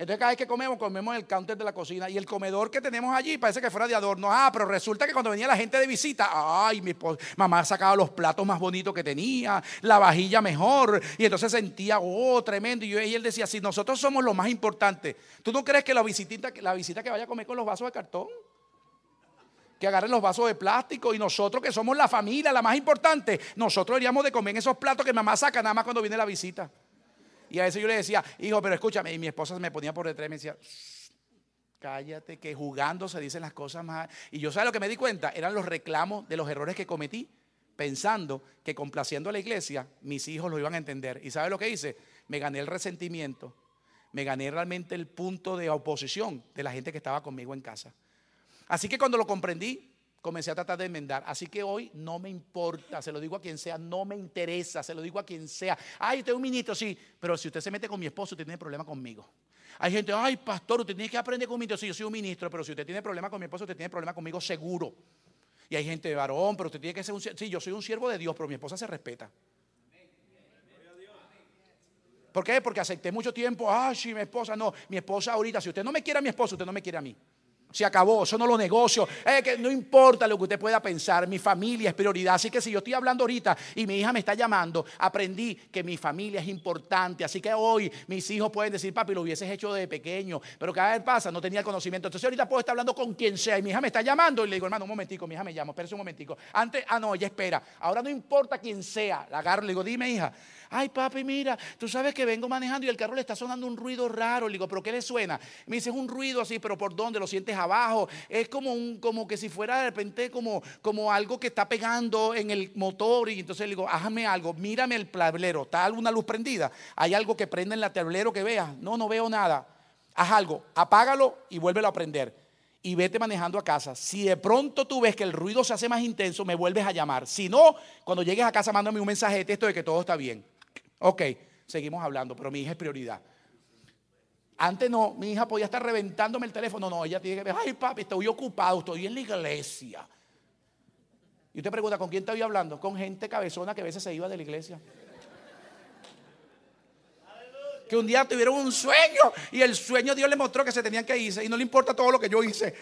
Entonces cada vez que comemos, comemos en el counter de la cocina. Y el comedor que tenemos allí parece que fuera de adorno. Ah, pero resulta que cuando venía la gente de visita, ay, mi mamá sacaba los platos más bonitos que tenía, la vajilla mejor. Y entonces sentía, oh, tremendo. Y, él decía, si nosotros somos lo más importante, ¿tú no crees que la visita, la visita que vaya a comer con los vasos de cartón? que agarren los vasos de plástico y nosotros que somos la familia, la más importante, nosotros deberíamos de comer en esos platos que mamá saca nada más cuando viene la visita. Y a veces yo le decía, hijo, pero escúchame, y mi esposa me ponía por detrás y me decía, cállate, que jugando se dicen las cosas más. Y yo, ¿sabes lo que me di cuenta? Eran los reclamos de los errores que cometí, pensando que complaciendo a la iglesia, mis hijos lo iban a entender. ¿Y ¿sabes lo que hice? Me gané el resentimiento, me gané realmente el punto de oposición de la gente que estaba conmigo en casa. Así que cuando lo comprendí, comencé a tratar de enmendar. Así que hoy no me importa, se lo digo a quien sea, no me interesa, se lo digo a quien sea. Ay, usted es un ministro, sí, pero si usted se mete con mi esposo, usted tiene problema conmigo. Hay gente, ay, pastor, usted tiene que aprender conmigo. Sí, yo soy un ministro, pero si usted tiene problema con mi esposo, usted tiene problema conmigo seguro. Y hay gente varón, pero usted tiene que ser un Sí, yo soy un siervo de Dios, pero mi esposa se respeta. ¿Por qué? Porque acepté mucho tiempo, ay, sí, mi esposa, no, mi esposa ahorita, si usted no me quiere a mi esposo, usted no me quiere a mí. Se acabó, eso no lo negocio. Es que no importa lo que usted pueda pensar, mi familia es prioridad. Así que si yo estoy hablando ahorita y mi hija me está llamando, aprendí que mi familia es importante. Así que hoy mis hijos pueden decir, papi, lo hubieses hecho de pequeño. Pero cada vez pasa, no tenía el conocimiento. Entonces ahorita puedo estar hablando con quien sea y mi hija me está llamando y le digo, hermano, un momentico, mi hija me llama, espérese un momentico. Antes, ah, no, ella espera. Ahora no importa quién sea, la agarro, le digo, dime, hija. Ay, papi, mira, tú sabes que vengo manejando y el carro le está sonando un ruido raro. Le digo, ¿pero qué le suena? Me dice, es un ruido así, pero ¿por dónde? ¿Lo sientes abajo? Es como, un, como que si fuera de repente como, como algo que está pegando en el motor. Y entonces le digo, hágame algo, mírame el tablero. ¿Está alguna luz prendida? ¿Hay algo que prende en el tablero que veas? No, no veo nada. Haz algo, apágalo y vuélvelo a prender y vete manejando a casa. Si de pronto tú ves que el ruido se hace más intenso, me vuelves a llamar. Si no, cuando llegues a casa, mándame un mensaje de texto de que todo está bien. Ok, seguimos hablando, pero mi hija es prioridad. Antes no, mi hija podía estar reventándome el teléfono. No, ella tiene que ver, ay papi, estoy ocupado, estoy en la iglesia. Y usted pregunta, ¿con quién estoy hablando? Con gente cabezona que a veces se iba de la iglesia. Que un día tuvieron un sueño y el sueño Dios le mostró que se tenían que irse y no le importa todo lo que yo hice.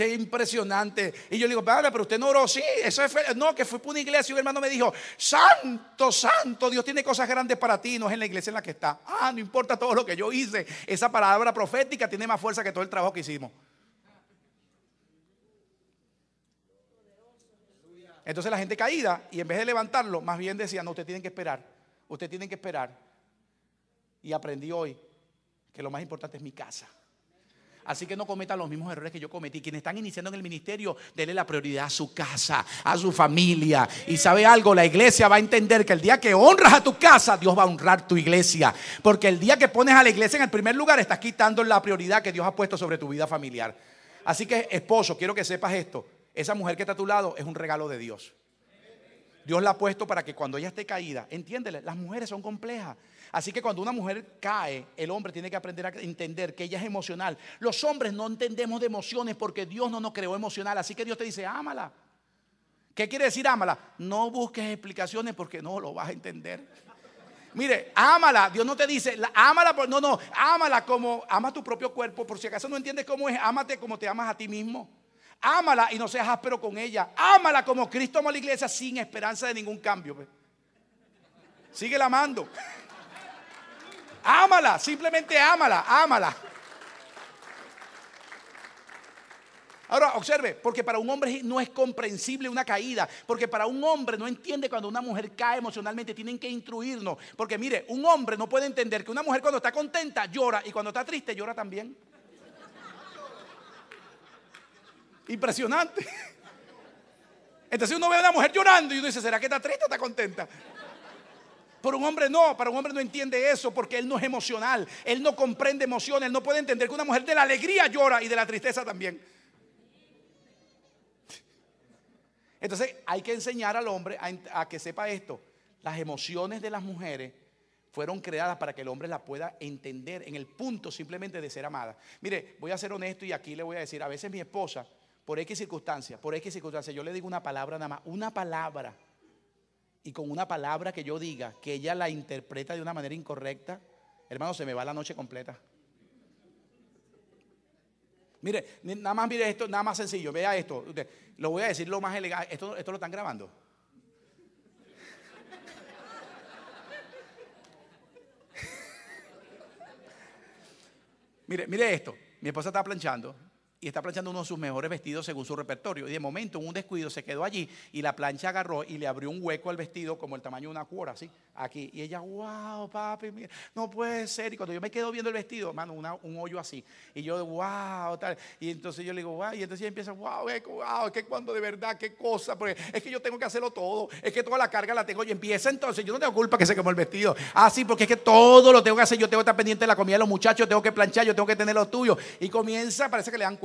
Qué impresionante. Y yo le digo, padre, pero usted no oró. Sí, eso es. No, que fue por una iglesia y un hermano me dijo, Santo, Santo, Dios tiene cosas grandes para ti. No es en la iglesia en la que está. Ah, no importa todo lo que yo hice. Esa palabra profética tiene más fuerza que todo el trabajo que hicimos. Entonces la gente caída y en vez de levantarlo, más bien decía, no, usted tiene que esperar. Usted tiene que esperar. Y aprendí hoy que lo más importante es mi casa. Así que no cometan los mismos errores que yo cometí. Quienes están iniciando en el ministerio, denle la prioridad a su casa, a su familia. Y sabe algo, la iglesia va a entender que el día que honras a tu casa, Dios va a honrar tu iglesia. Porque el día que pones a la iglesia en el primer lugar, estás quitando la prioridad que Dios ha puesto sobre tu vida familiar. Así que, esposo, quiero que sepas esto. Esa mujer que está a tu lado es un regalo de Dios. Dios la ha puesto para que cuando ella esté caída, entiéndele, las mujeres son complejas. Así que cuando una mujer cae, el hombre tiene que aprender a entender que ella es emocional. Los hombres no entendemos de emociones porque Dios no nos creó emocional. Así que Dios te dice, ámala. ¿Qué quiere decir ámala? No busques explicaciones porque no lo vas a entender. Mire, ámala. Dios no te dice, ámala, no, no, ámala como ama tu propio cuerpo. Por si acaso no entiendes cómo es, ámate como te amas a ti mismo. Ámala y no seas áspero con ella. Ámala como Cristo amó a la iglesia sin esperanza de ningún cambio. Sigue la amando. Ámala, simplemente ámala, ámala. Ahora, observe, porque para un hombre no es comprensible una caída, porque para un hombre no entiende cuando una mujer cae emocionalmente, tienen que instruirnos, porque mire, un hombre no puede entender que una mujer cuando está contenta llora y cuando está triste llora también. Impresionante. Entonces uno ve a una mujer llorando y uno dice, ¿será que está triste o está contenta? Pero un hombre no, para un hombre no entiende eso porque él no es emocional, él no comprende emociones, él no puede entender que una mujer de la alegría llora y de la tristeza también. Entonces hay que enseñar al hombre a, que sepa esto. Las emociones de las mujeres fueron creadas para que el hombre las pueda entender en el punto simplemente de ser amada. Mire, voy a ser honesto y aquí le voy a decir, a veces mi esposa, por X circunstancia, por X circunstancia, yo le digo una palabra nada más, una palabra, y con una palabra que yo diga, que ella la interpreta de una manera incorrecta, hermano, se me va la noche completa. Mire, nada más mire esto, nada más sencillo, vea esto. Lo voy a decir lo más elegante. Esto, esto lo están grabando. *laughs* mire, mire esto. Mi esposa está planchando y está planchando uno de sus mejores vestidos según su repertorio. Y de momento, en un descuido, se quedó allí y la plancha agarró y le abrió un hueco al vestido como el tamaño de una cuora, así, aquí. Y ella, wow, papi, no puede ser. Y cuando yo me quedo viendo el vestido, mano, un hoyo así. Y yo, wow, tal. Y entonces yo le digo, wow. Y entonces ella empieza, wow, wow, es que cuando de verdad, qué cosa. Porque es que yo tengo que hacerlo todo. Es que toda la carga la tengo. Y empieza entonces, yo no tengo culpa que se quemó el vestido. Ah, sí, porque es que todo lo tengo que hacer. Yo tengo que estar pendiente de la comida de los muchachos, tengo que planchar, yo tengo que tener lo tuyo. Y comienza, parece que le dan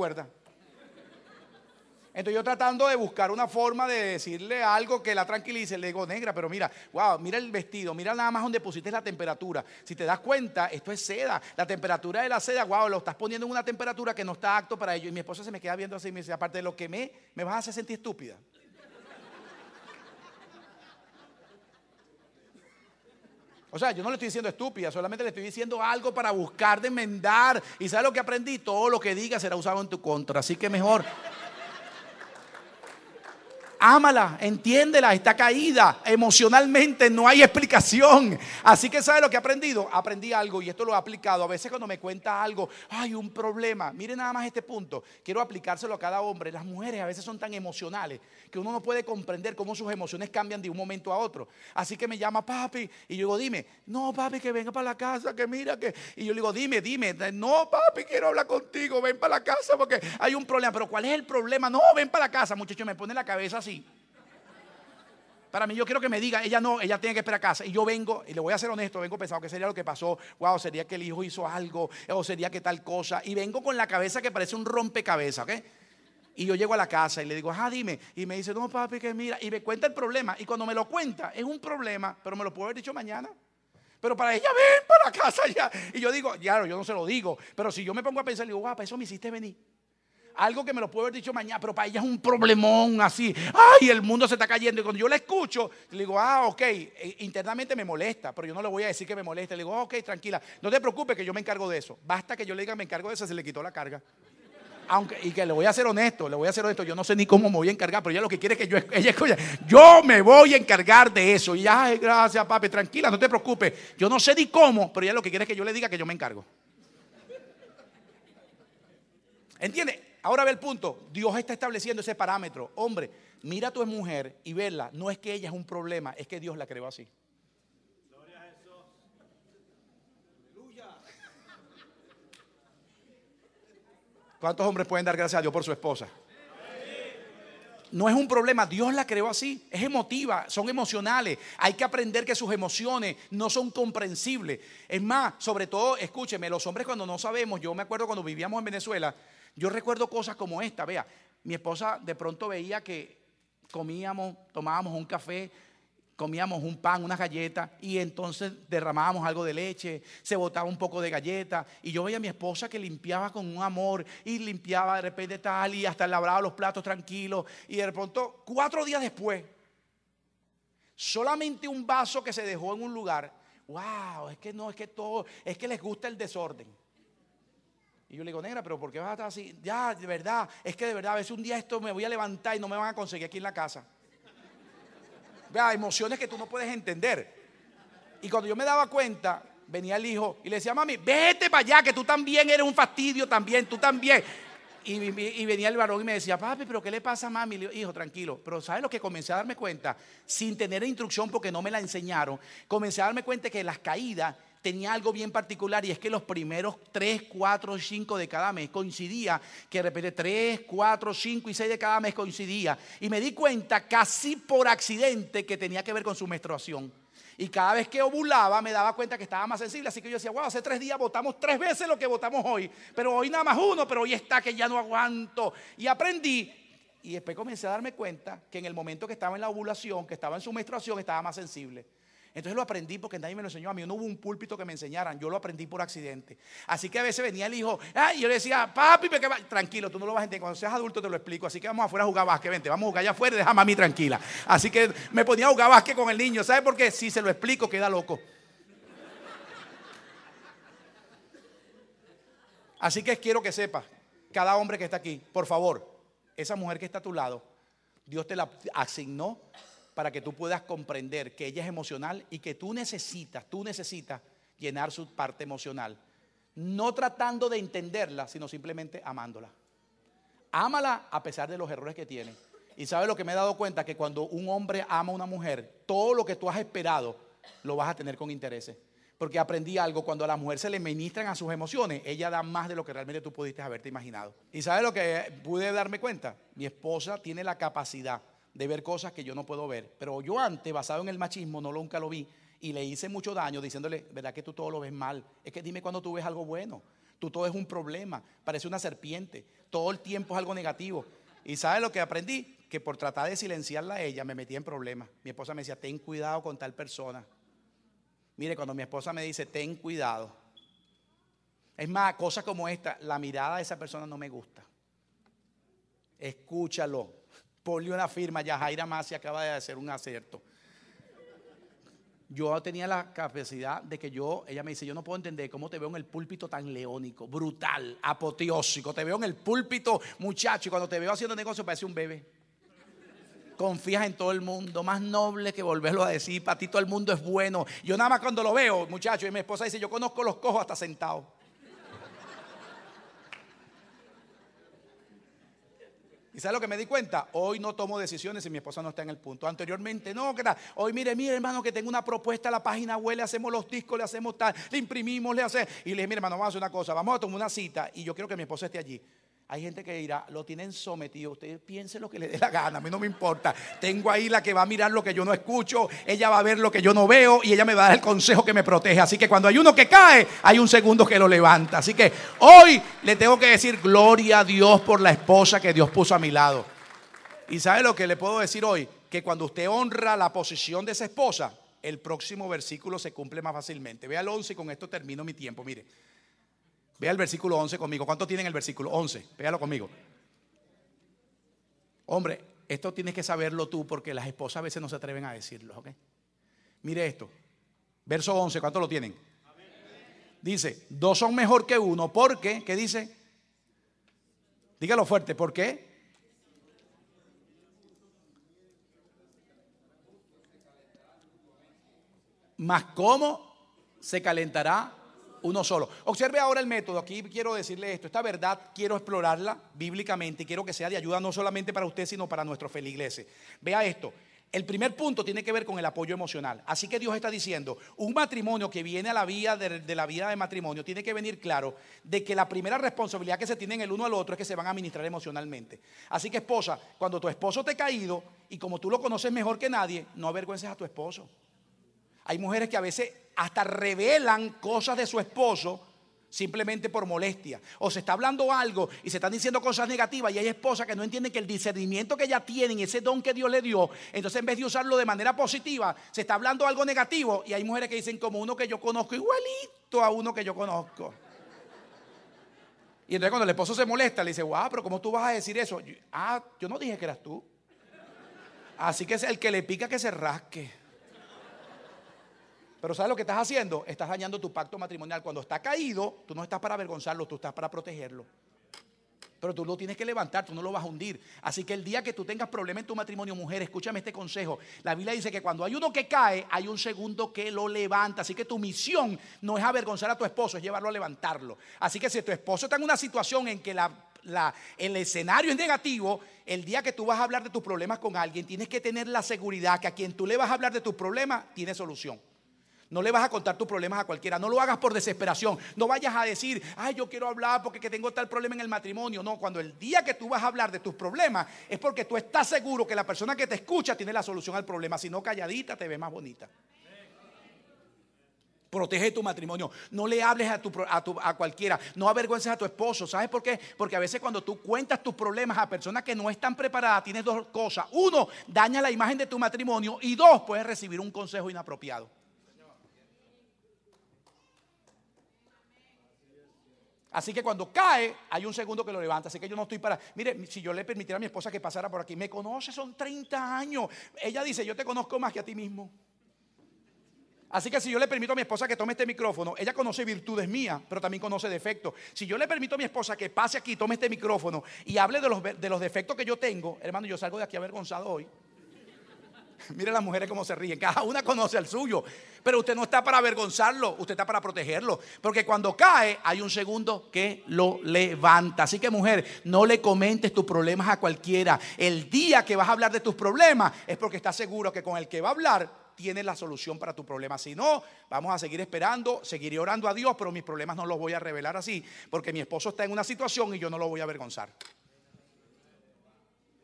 Entonces yo tratando de buscar una forma de decirle algo que la tranquilice, le digo, negra, pero mira, wow, mira el vestido, mira nada más donde pusiste la temperatura. Si te das cuenta, esto es seda. La temperatura de la seda, wow, lo estás poniendo en una temperatura que no está apto para ello. Y mi esposa se me queda viendo así y me dice, aparte de lo que me, me vas a hacer sentir estúpida. O sea, yo no le estoy diciendo estúpida, solamente le estoy diciendo algo para buscar de enmendar. ¿Y sabes lo que aprendí? Todo lo que diga será usado en tu contra. Así que mejor ámala, entiéndela, está caída. Emocionalmente no hay explicación. Así que, ¿sabe lo que he aprendido? Aprendí algo y esto lo he aplicado. A veces cuando me cuenta algo, hay un problema. Mire nada más este punto. Quiero aplicárselo a cada hombre. Las mujeres a veces son tan emocionales que uno no puede comprender cómo sus emociones cambian de un momento a otro. Así que me llama papi y yo digo, dime, no papi, que venga para la casa, que mira que... Y yo le digo, dime, dime, no papi, quiero hablar contigo, ven para la casa porque hay un problema. Pero ¿cuál es el problema? No, ven para la casa, muchacho, me pone la cabeza así. Para mí, yo quiero que me diga, ella no, ella tiene que esperar a casa. Y yo vengo, y le voy a ser honesto, vengo pensando que sería lo que pasó. Wow, sería que el hijo hizo algo, o sería que tal cosa. Y vengo con la cabeza que parece un rompecabezas, ¿ok? Y yo llego a la casa y le digo, ah, dime. Y me dice, no, papi, que mira. Y me cuenta el problema. Y cuando me lo cuenta, es un problema, pero me lo puedo haber dicho mañana. Pero para ella, ven para casa ya. Y yo digo, claro, yo no se lo digo. Pero si yo me pongo a pensar, digo, guapa, eso me hiciste venir algo que me lo puedo haber dicho mañana, pero para ella es un problemón así. Ay, el mundo se está cayendo. Y cuando yo la escucho, le digo, ah, ok, eh, internamente me molesta, pero yo no le voy a decir que me molesta. Le digo, ok, tranquila, no te preocupes que yo me encargo de eso. Basta que yo le diga me encargo de eso, se le quitó la carga. Aunque, y que le voy a ser honesto, le voy a ser honesto, yo no sé ni cómo me voy a encargar, pero ella lo que quiere es que yo, *laughs* ella escuche, yo me voy a encargar de eso. Y ay, gracias, papi, tranquila, no te preocupes. Yo no sé ni cómo, pero ella lo que quiere es que yo le diga que yo me encargo. ¿Entiende? Ahora ve el punto. Dios está estableciendo ese parámetro. Hombre, mira a tu mujer y verla. No es que ella es un problema, es que Dios la creó así. Gloria a Jesús. ¿Cuántos hombres pueden dar gracias a Dios por su esposa? No es un problema, Dios la creó así, es emotiva, son emocionales. Hay que aprender que sus emociones no son comprensibles. Es más, sobre todo, escúcheme, los hombres cuando no sabemos, yo me acuerdo cuando vivíamos en Venezuela, yo recuerdo cosas como esta, vea, mi esposa de pronto veía que comíamos, tomábamos un café, comíamos un pan, una galleta y entonces derramábamos algo de leche, se botaba un poco de galleta y yo veía a mi esposa que limpiaba con un amor y limpiaba de repente tal y hasta lavaba los platos tranquilos y de pronto cuatro días después, solamente un vaso que se dejó en un lugar, wow, es que no, es que todo, es que les gusta el desorden. Y yo le digo, negra, pero ¿por qué vas a estar así? Ya, de verdad, es que de verdad, a veces un día esto me voy a levantar y no me van a conseguir aquí en la casa. Vea, emociones que tú no puedes entender. Y cuando yo me daba cuenta, venía el hijo y le decía, mami, vete para allá, que tú también eres un fastidio también, tú también. Y, y- venía el varón y me decía, papi, pero ¿qué le pasa a mami? Hijo, tranquilo. Pero ¿sabes lo que comencé a darme cuenta? Sin tener instrucción porque no me la enseñaron, comencé a darme cuenta que las caídas tenía algo bien particular y es que los primeros 3, 4, 5 de cada mes coincidía, que de repente 3, 4, 5 y 6 de cada mes coincidía. Y me di cuenta casi por accidente que tenía que ver con su menstruación. Y cada vez que ovulaba me daba cuenta que estaba más sensible. Así que yo decía, wow, hace tres días votamos tres veces lo que votamos hoy. Pero hoy nada más uno, pero hoy está que ya no aguanto. Y aprendí. Y después comencé a darme cuenta que en el momento que estaba en la ovulación, que estaba en su menstruación, estaba más sensible. Entonces lo aprendí porque nadie me lo enseñó a mí. No hubo un púlpito que me enseñaran. Yo lo aprendí por accidente. Así que a veces venía el hijo, ay, yo le decía, papi, ¿qué va? tranquilo, tú no lo vas a entender. Cuando seas adulto te lo explico. Así que vamos afuera a jugar básquet. Vente, vamos a jugar allá afuera y déjame a mí tranquila. Así que me ponía a jugar básquet con el niño. ¿Sabe por qué? Si se lo explico, queda loco. Así que quiero que sepas, cada hombre que está aquí, por favor, esa mujer que está a tu lado, Dios te la asignó para que tú puedas comprender que ella es emocional y que tú necesitas, tú necesitas llenar su parte emocional. No tratando de entenderla, sino simplemente amándola. Ámala a pesar de los errores que tiene. Y sabes lo que me he dado cuenta, que cuando un hombre ama a una mujer, todo lo que tú has esperado lo vas a tener con intereses. Porque aprendí algo, cuando a la mujer se le ministran a sus emociones, ella da más de lo que realmente tú pudiste haberte imaginado. ¿Y sabes lo que pude darme cuenta? Mi esposa tiene la capacidad de ver cosas que yo no puedo ver. Pero yo antes, basado en el machismo, no nunca lo vi y le hice mucho daño diciéndole, ¿verdad que tú todo lo ves mal? Es que dime cuando tú ves algo bueno. Tú todo es un problema, parece una serpiente, todo el tiempo es algo negativo. ¿Y sabes lo que aprendí? Que por tratar de silenciarla a ella me metí en problemas. Mi esposa me decía, ten cuidado con tal persona. Mire, cuando mi esposa me dice, ten cuidado. Es más, cosas como esta, la mirada de esa persona no me gusta. Escúchalo. Ponle una firma, ya Jaira Masi acaba de hacer un acierto. Yo tenía la capacidad de que yo, ella me dice, yo no puedo entender cómo te veo en el púlpito tan leónico, brutal, apoteósico. Te veo en el púlpito, muchacho, y cuando te veo haciendo negocio parece un bebé. Confías en todo el mundo, más noble que volverlo a decir, para ti todo el mundo es bueno. Yo nada más cuando lo veo, muchacho, y mi esposa dice, yo conozco los cojos hasta sentados. ¿Y sabes lo que me di cuenta? Hoy no tomo decisiones si mi esposa no está en el punto. Anteriormente, no, que. Hoy, mire, mire, hermano, que tengo una propuesta a la página web, le hacemos los discos, le hacemos tal, le imprimimos, le hacemos. Y le dije, mire, hermano, vamos a hacer una cosa, vamos a tomar una cita y yo quiero que mi esposa esté allí. Hay gente que dirá, lo tienen sometido, usted piense lo que le dé la gana, a mí no me importa. Tengo ahí la que va a mirar lo que yo no escucho, ella va a ver lo que yo no veo y ella me va a dar el consejo que me protege. Así que cuando hay uno que cae, hay un segundo que lo levanta. Así que hoy le tengo que decir gloria a Dios por la esposa que Dios puso a mi lado. Y sabe lo que le puedo decir hoy, que cuando usted honra la posición de esa esposa, el próximo versículo se cumple más fácilmente. Vea el 11 y con esto termino mi tiempo, mire. Vea el versículo 11 conmigo. ¿Cuánto tienen el versículo 11? Véalo conmigo. Hombre, esto tienes que saberlo tú porque las esposas a veces no se atreven a decirlo. Mire esto. Verso 11, ¿cuánto lo tienen? Dice, dos son mejor que uno porque, ¿qué dice? Dígalo fuerte, ¿por qué? Mas cómo se calentará uno solo. Observe ahora el método. Aquí quiero decirle esto. Esta verdad quiero explorarla bíblicamente y quiero que sea de ayuda no solamente para usted, sino para nuestra feliglesia. Vea esto. El primer punto tiene que ver con el apoyo emocional. Así que Dios está diciendo, un matrimonio que viene a la vía de, de, la vida de matrimonio tiene que venir claro de que la primera responsabilidad que se tienen el uno al otro es que se van a administrar emocionalmente. Así que esposa, cuando tu esposo te ha caído y como tú lo conoces mejor que nadie, no avergüences a tu esposo. Hay mujeres que a veces hasta revelan cosas de su esposo simplemente por molestia. O se está hablando algo y se están diciendo cosas negativas y hay esposas que no entienden que el discernimiento que ellas tienen, ese don que Dios le dio, entonces en vez de usarlo de manera positiva, se está hablando algo negativo y hay mujeres que dicen como uno que yo conozco igualito a uno que yo conozco. Y entonces cuando el esposo se molesta, le dice, wow, pero ¿cómo tú vas a decir eso? Ah, yo no dije que eras tú. Así que es el que le pica que se rasque. Pero ¿sabes lo que estás haciendo? Estás dañando tu pacto matrimonial. Cuando está caído, tú no estás para avergonzarlo, tú estás para protegerlo. Pero tú lo tienes que levantar, tú no lo vas a hundir. Así que el día que tú tengas problema en tu matrimonio, mujer, escúchame este consejo. La Biblia dice que cuando hay uno que cae, hay un segundo que lo levanta. Así que tu misión no es avergonzar a tu esposo, es llevarlo a levantarlo. Así que si tu esposo está en una situación en que la- el escenario es negativo, el día que tú vas a hablar de tus problemas con alguien, tienes que tener la seguridad que a quien tú le vas a hablar de tus problemas tiene solución. No le vas a contar tus problemas a cualquiera. No lo hagas por desesperación. No vayas a decir, ay, yo quiero hablar porque que tengo tal problema en el matrimonio. No, cuando el día que tú vas a hablar de tus problemas es porque tú estás seguro que la persona que te escucha tiene la solución al problema. Si no, calladita te ve más bonita. Protege tu matrimonio. No le hables a, tu, a, a cualquiera. No avergüences a tu esposo. ¿Sabes por qué? Porque a veces cuando tú cuentas tus problemas a personas que no están preparadas, tienes dos cosas. Uno, daña la imagen de tu matrimonio. Y dos, puedes recibir un consejo inapropiado. Así que cuando cae, hay un segundo que lo levanta. Así que yo no estoy para. Mire, si yo le permitiera a mi esposa que pasara por aquí, me conoce, son 30 años. Ella dice: Yo te conozco más que a ti mismo. Así que si yo le permito a mi esposa que tome este micrófono, ella conoce virtudes mías, pero también conoce defectos. Si yo le permito a mi esposa que pase aquí, tome este micrófono y hable de los, de los defectos que yo tengo, hermano, yo salgo de aquí avergonzado hoy. *laughs* Mire las mujeres cómo se ríen, cada una conoce el suyo, pero usted no está para avergonzarlo, usted está para protegerlo, porque cuando cae hay un segundo que lo levanta. Así que mujer, no le comentes tus problemas a cualquiera. El día que vas a hablar de tus problemas es porque estás seguro que con el que va a hablar tiene la solución para tu problema. Si no, vamos a seguir esperando, seguiré orando a Dios, pero mis problemas no los voy a revelar así, porque mi esposo está en una situación y yo no lo voy a avergonzar.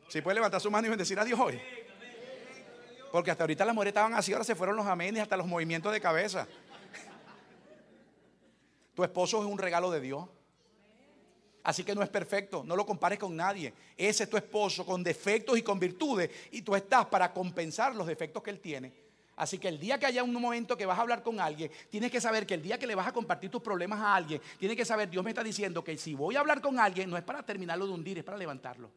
Si puede levantar su mano y bendecir a Dios hoy. Porque hasta ahorita las mujeres estaban así, ahora se fueron los amenes, hasta los movimientos de cabeza. Tu esposo es un regalo de Dios. Así que no es perfecto, no lo compares con nadie. Ese es tu esposo con defectos y con virtudes y tú estás para compensar los defectos que él tiene. Así que el día que haya un momento que vas a hablar con alguien, tienes que saber que el día que le vas a compartir tus problemas a alguien, tienes que saber, Dios me está diciendo que si voy a hablar con alguien, no es para terminarlo de hundir, es para levantarlo.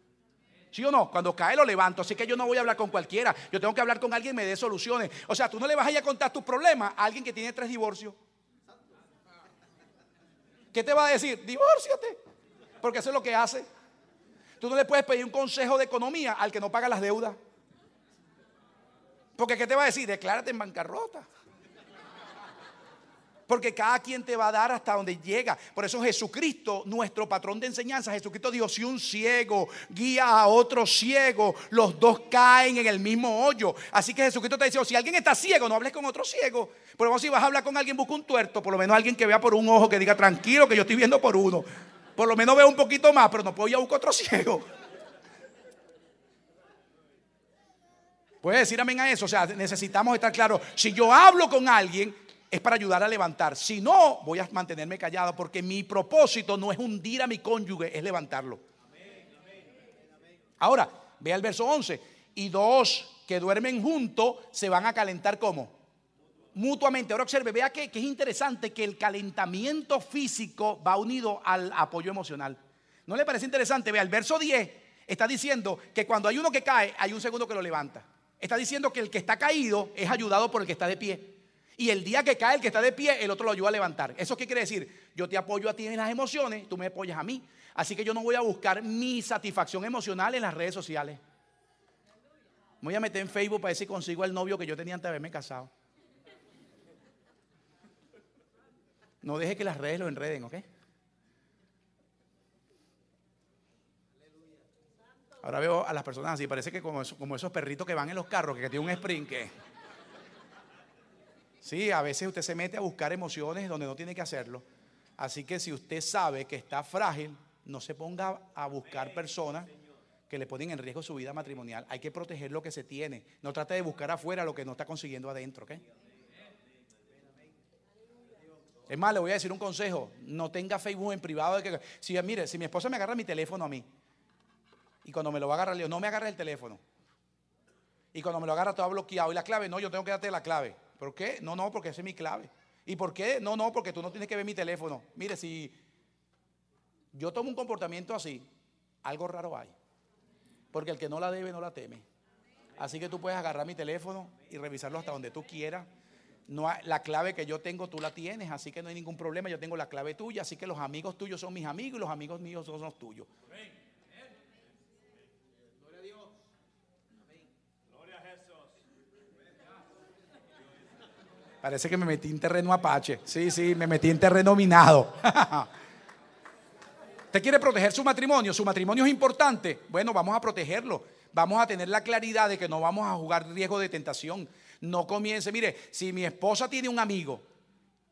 ¿Sí o no? Cuando cae lo levanto. Así que yo no voy a hablar con cualquiera. Yo tengo que hablar con alguien que me dé soluciones. O sea, tú no le vas a ir a contar tus problemas a alguien que tiene tres divorcios. ¿Qué te va a decir? Divórciate. Porque eso es lo que hace. Tú no le puedes pedir un consejo de economía al que no paga las deudas. Porque ¿qué te va a decir? Declárate en bancarrota. Porque cada quien te va a dar hasta donde llega. Por eso Jesucristo, nuestro patrón de enseñanza, Jesucristo dijo, si un ciego guía a otro ciego, los dos caen en el mismo hoyo. Así que Jesucristo te dice, si alguien está ciego, no hables con otro ciego. Por lo menos si vas a hablar con alguien, busca un tuerto. Por lo menos alguien que vea por un ojo, que diga, tranquilo, que yo estoy viendo por uno. Por lo menos veo un poquito más, pero no puedo ir a buscar otro ciego. Puedes decir amén a eso. O sea, necesitamos estar claros. Si yo hablo con alguien, es para ayudar a levantar. Si no, voy a mantenerme callado porque mi propósito no es hundir a mi cónyuge, es levantarlo. Ahora, ve al verso 11. Y dos que duermen juntos se van a calentar como mutuamente. Ahora observe, vea que, que es interesante que el calentamiento físico va unido al apoyo emocional. ¿No le parece interesante? Vea, el verso 10 está diciendo que cuando hay uno que cae, hay un segundo que lo levanta. Está diciendo que el que está caído es ayudado por el que está de pie. Y el día que cae el que está de pie, el otro lo ayuda a levantar. ¿Eso qué quiere decir? Yo te apoyo a ti en las emociones, tú me apoyas a mí. Así que yo no voy a buscar mi satisfacción emocional en las redes sociales. Me voy a meter en Facebook para ver si consigo el novio que yo tenía antes de haberme casado. No deje que las redes lo enreden, ¿ok? Ahora veo a las personas así, parece que como, eso- como esos perritos que van en los carros, que tienen un sprint, que... Sí, a veces usted se mete a buscar emociones donde no tiene que hacerlo. Así que si usted sabe que está frágil, no se ponga a buscar personas que le ponen en riesgo su vida matrimonial. Hay que proteger lo que se tiene. No trate de buscar afuera lo que no está consiguiendo adentro. Es más, le voy a decir un consejo. No tenga Facebook en privado. De que, si, mire, si mi esposa me agarra mi teléfono a mí, y cuando me lo va a agarrar, le digo, no me agarre el teléfono. Y cuando me lo agarra todo bloqueado. Y la clave, no, yo tengo que darte la clave. ¿Por qué? No, no, porque esa es mi clave. ¿Y por qué? No, no, porque tú no tienes que ver mi teléfono. Mire, si yo tomo un comportamiento así, algo raro hay. Porque el que no la debe, no la teme. Así que tú puedes agarrar mi teléfono y revisarlo hasta donde tú quieras. No la clave que yo tengo tú la tienes, así que no hay ningún problema. Yo tengo la clave tuya, así que los amigos tuyos son mis amigos y los amigos míos son los tuyos. Parece que me metí en terreno apache. Sí, sí, me metí en terreno minado. *laughs* Usted quiere proteger su matrimonio, su matrimonio es importante. Bueno, vamos a protegerlo. Vamos a tener la claridad de que no vamos a jugar riesgo de tentación. No comience, mire, si mi esposa tiene un amigo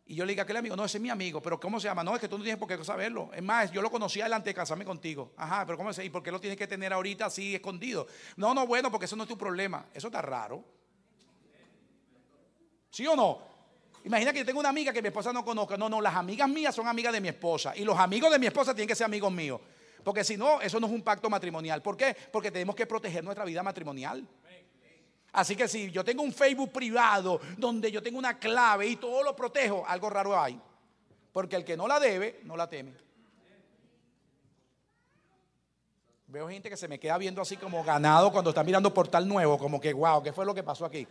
y yo le diga, aquel amigo, no, ese es mi amigo, pero ¿cómo se llama? No, es que tú no tienes por qué saberlo. Es más, yo lo conocía antes de casarme contigo. Ajá, pero ¿cómo se ¿Y por qué lo tienes que tener ahorita así escondido? No, no, bueno, porque eso no es tu problema. Eso está raro. ¿Sí o no? Imagina que yo tengo una amiga que mi esposa no conozca. No, no, las amigas mías son amigas de mi esposa. Y los amigos de mi esposa tienen que ser amigos míos. Porque si no, eso no es un pacto matrimonial. ¿Por qué? Porque tenemos que proteger nuestra vida matrimonial. Así que si yo tengo un Facebook privado donde yo tengo una clave y todo lo protejo, algo raro hay. Porque el que no la debe, no la teme. Veo gente que se me queda viendo así como ganado cuando está mirando portal nuevo, como que, wow, ¿qué fue lo que pasó aquí?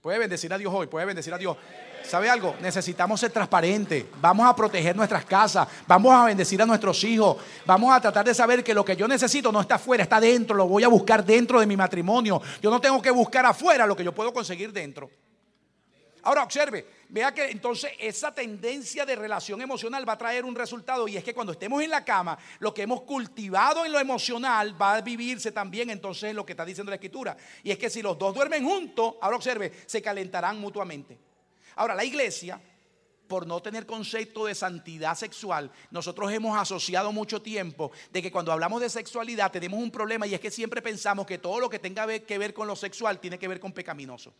Puede bendecir a Dios hoy, puede bendecir a Dios. ¿Sabe algo? Necesitamos ser transparentes. Vamos a proteger nuestras casas. Vamos a bendecir a nuestros hijos. Vamos a tratar de saber que lo que yo necesito no está afuera, está dentro. Lo voy a buscar dentro de mi matrimonio. Yo no tengo que buscar afuera lo que yo puedo conseguir dentro. Ahora observe, vea que entonces esa tendencia de relación emocional va a traer un resultado y es que cuando estemos en la cama, lo que hemos cultivado en lo emocional va a vivirse también entonces en lo que está diciendo la escritura. Y es que si los dos duermen juntos, ahora observe, se calentarán mutuamente. Ahora, la iglesia, por no tener concepto de santidad sexual, nosotros hemos asociado mucho tiempo de que cuando hablamos de sexualidad tenemos un problema y es que siempre pensamos que todo lo que tenga que ver con lo sexual tiene que ver con pecaminoso.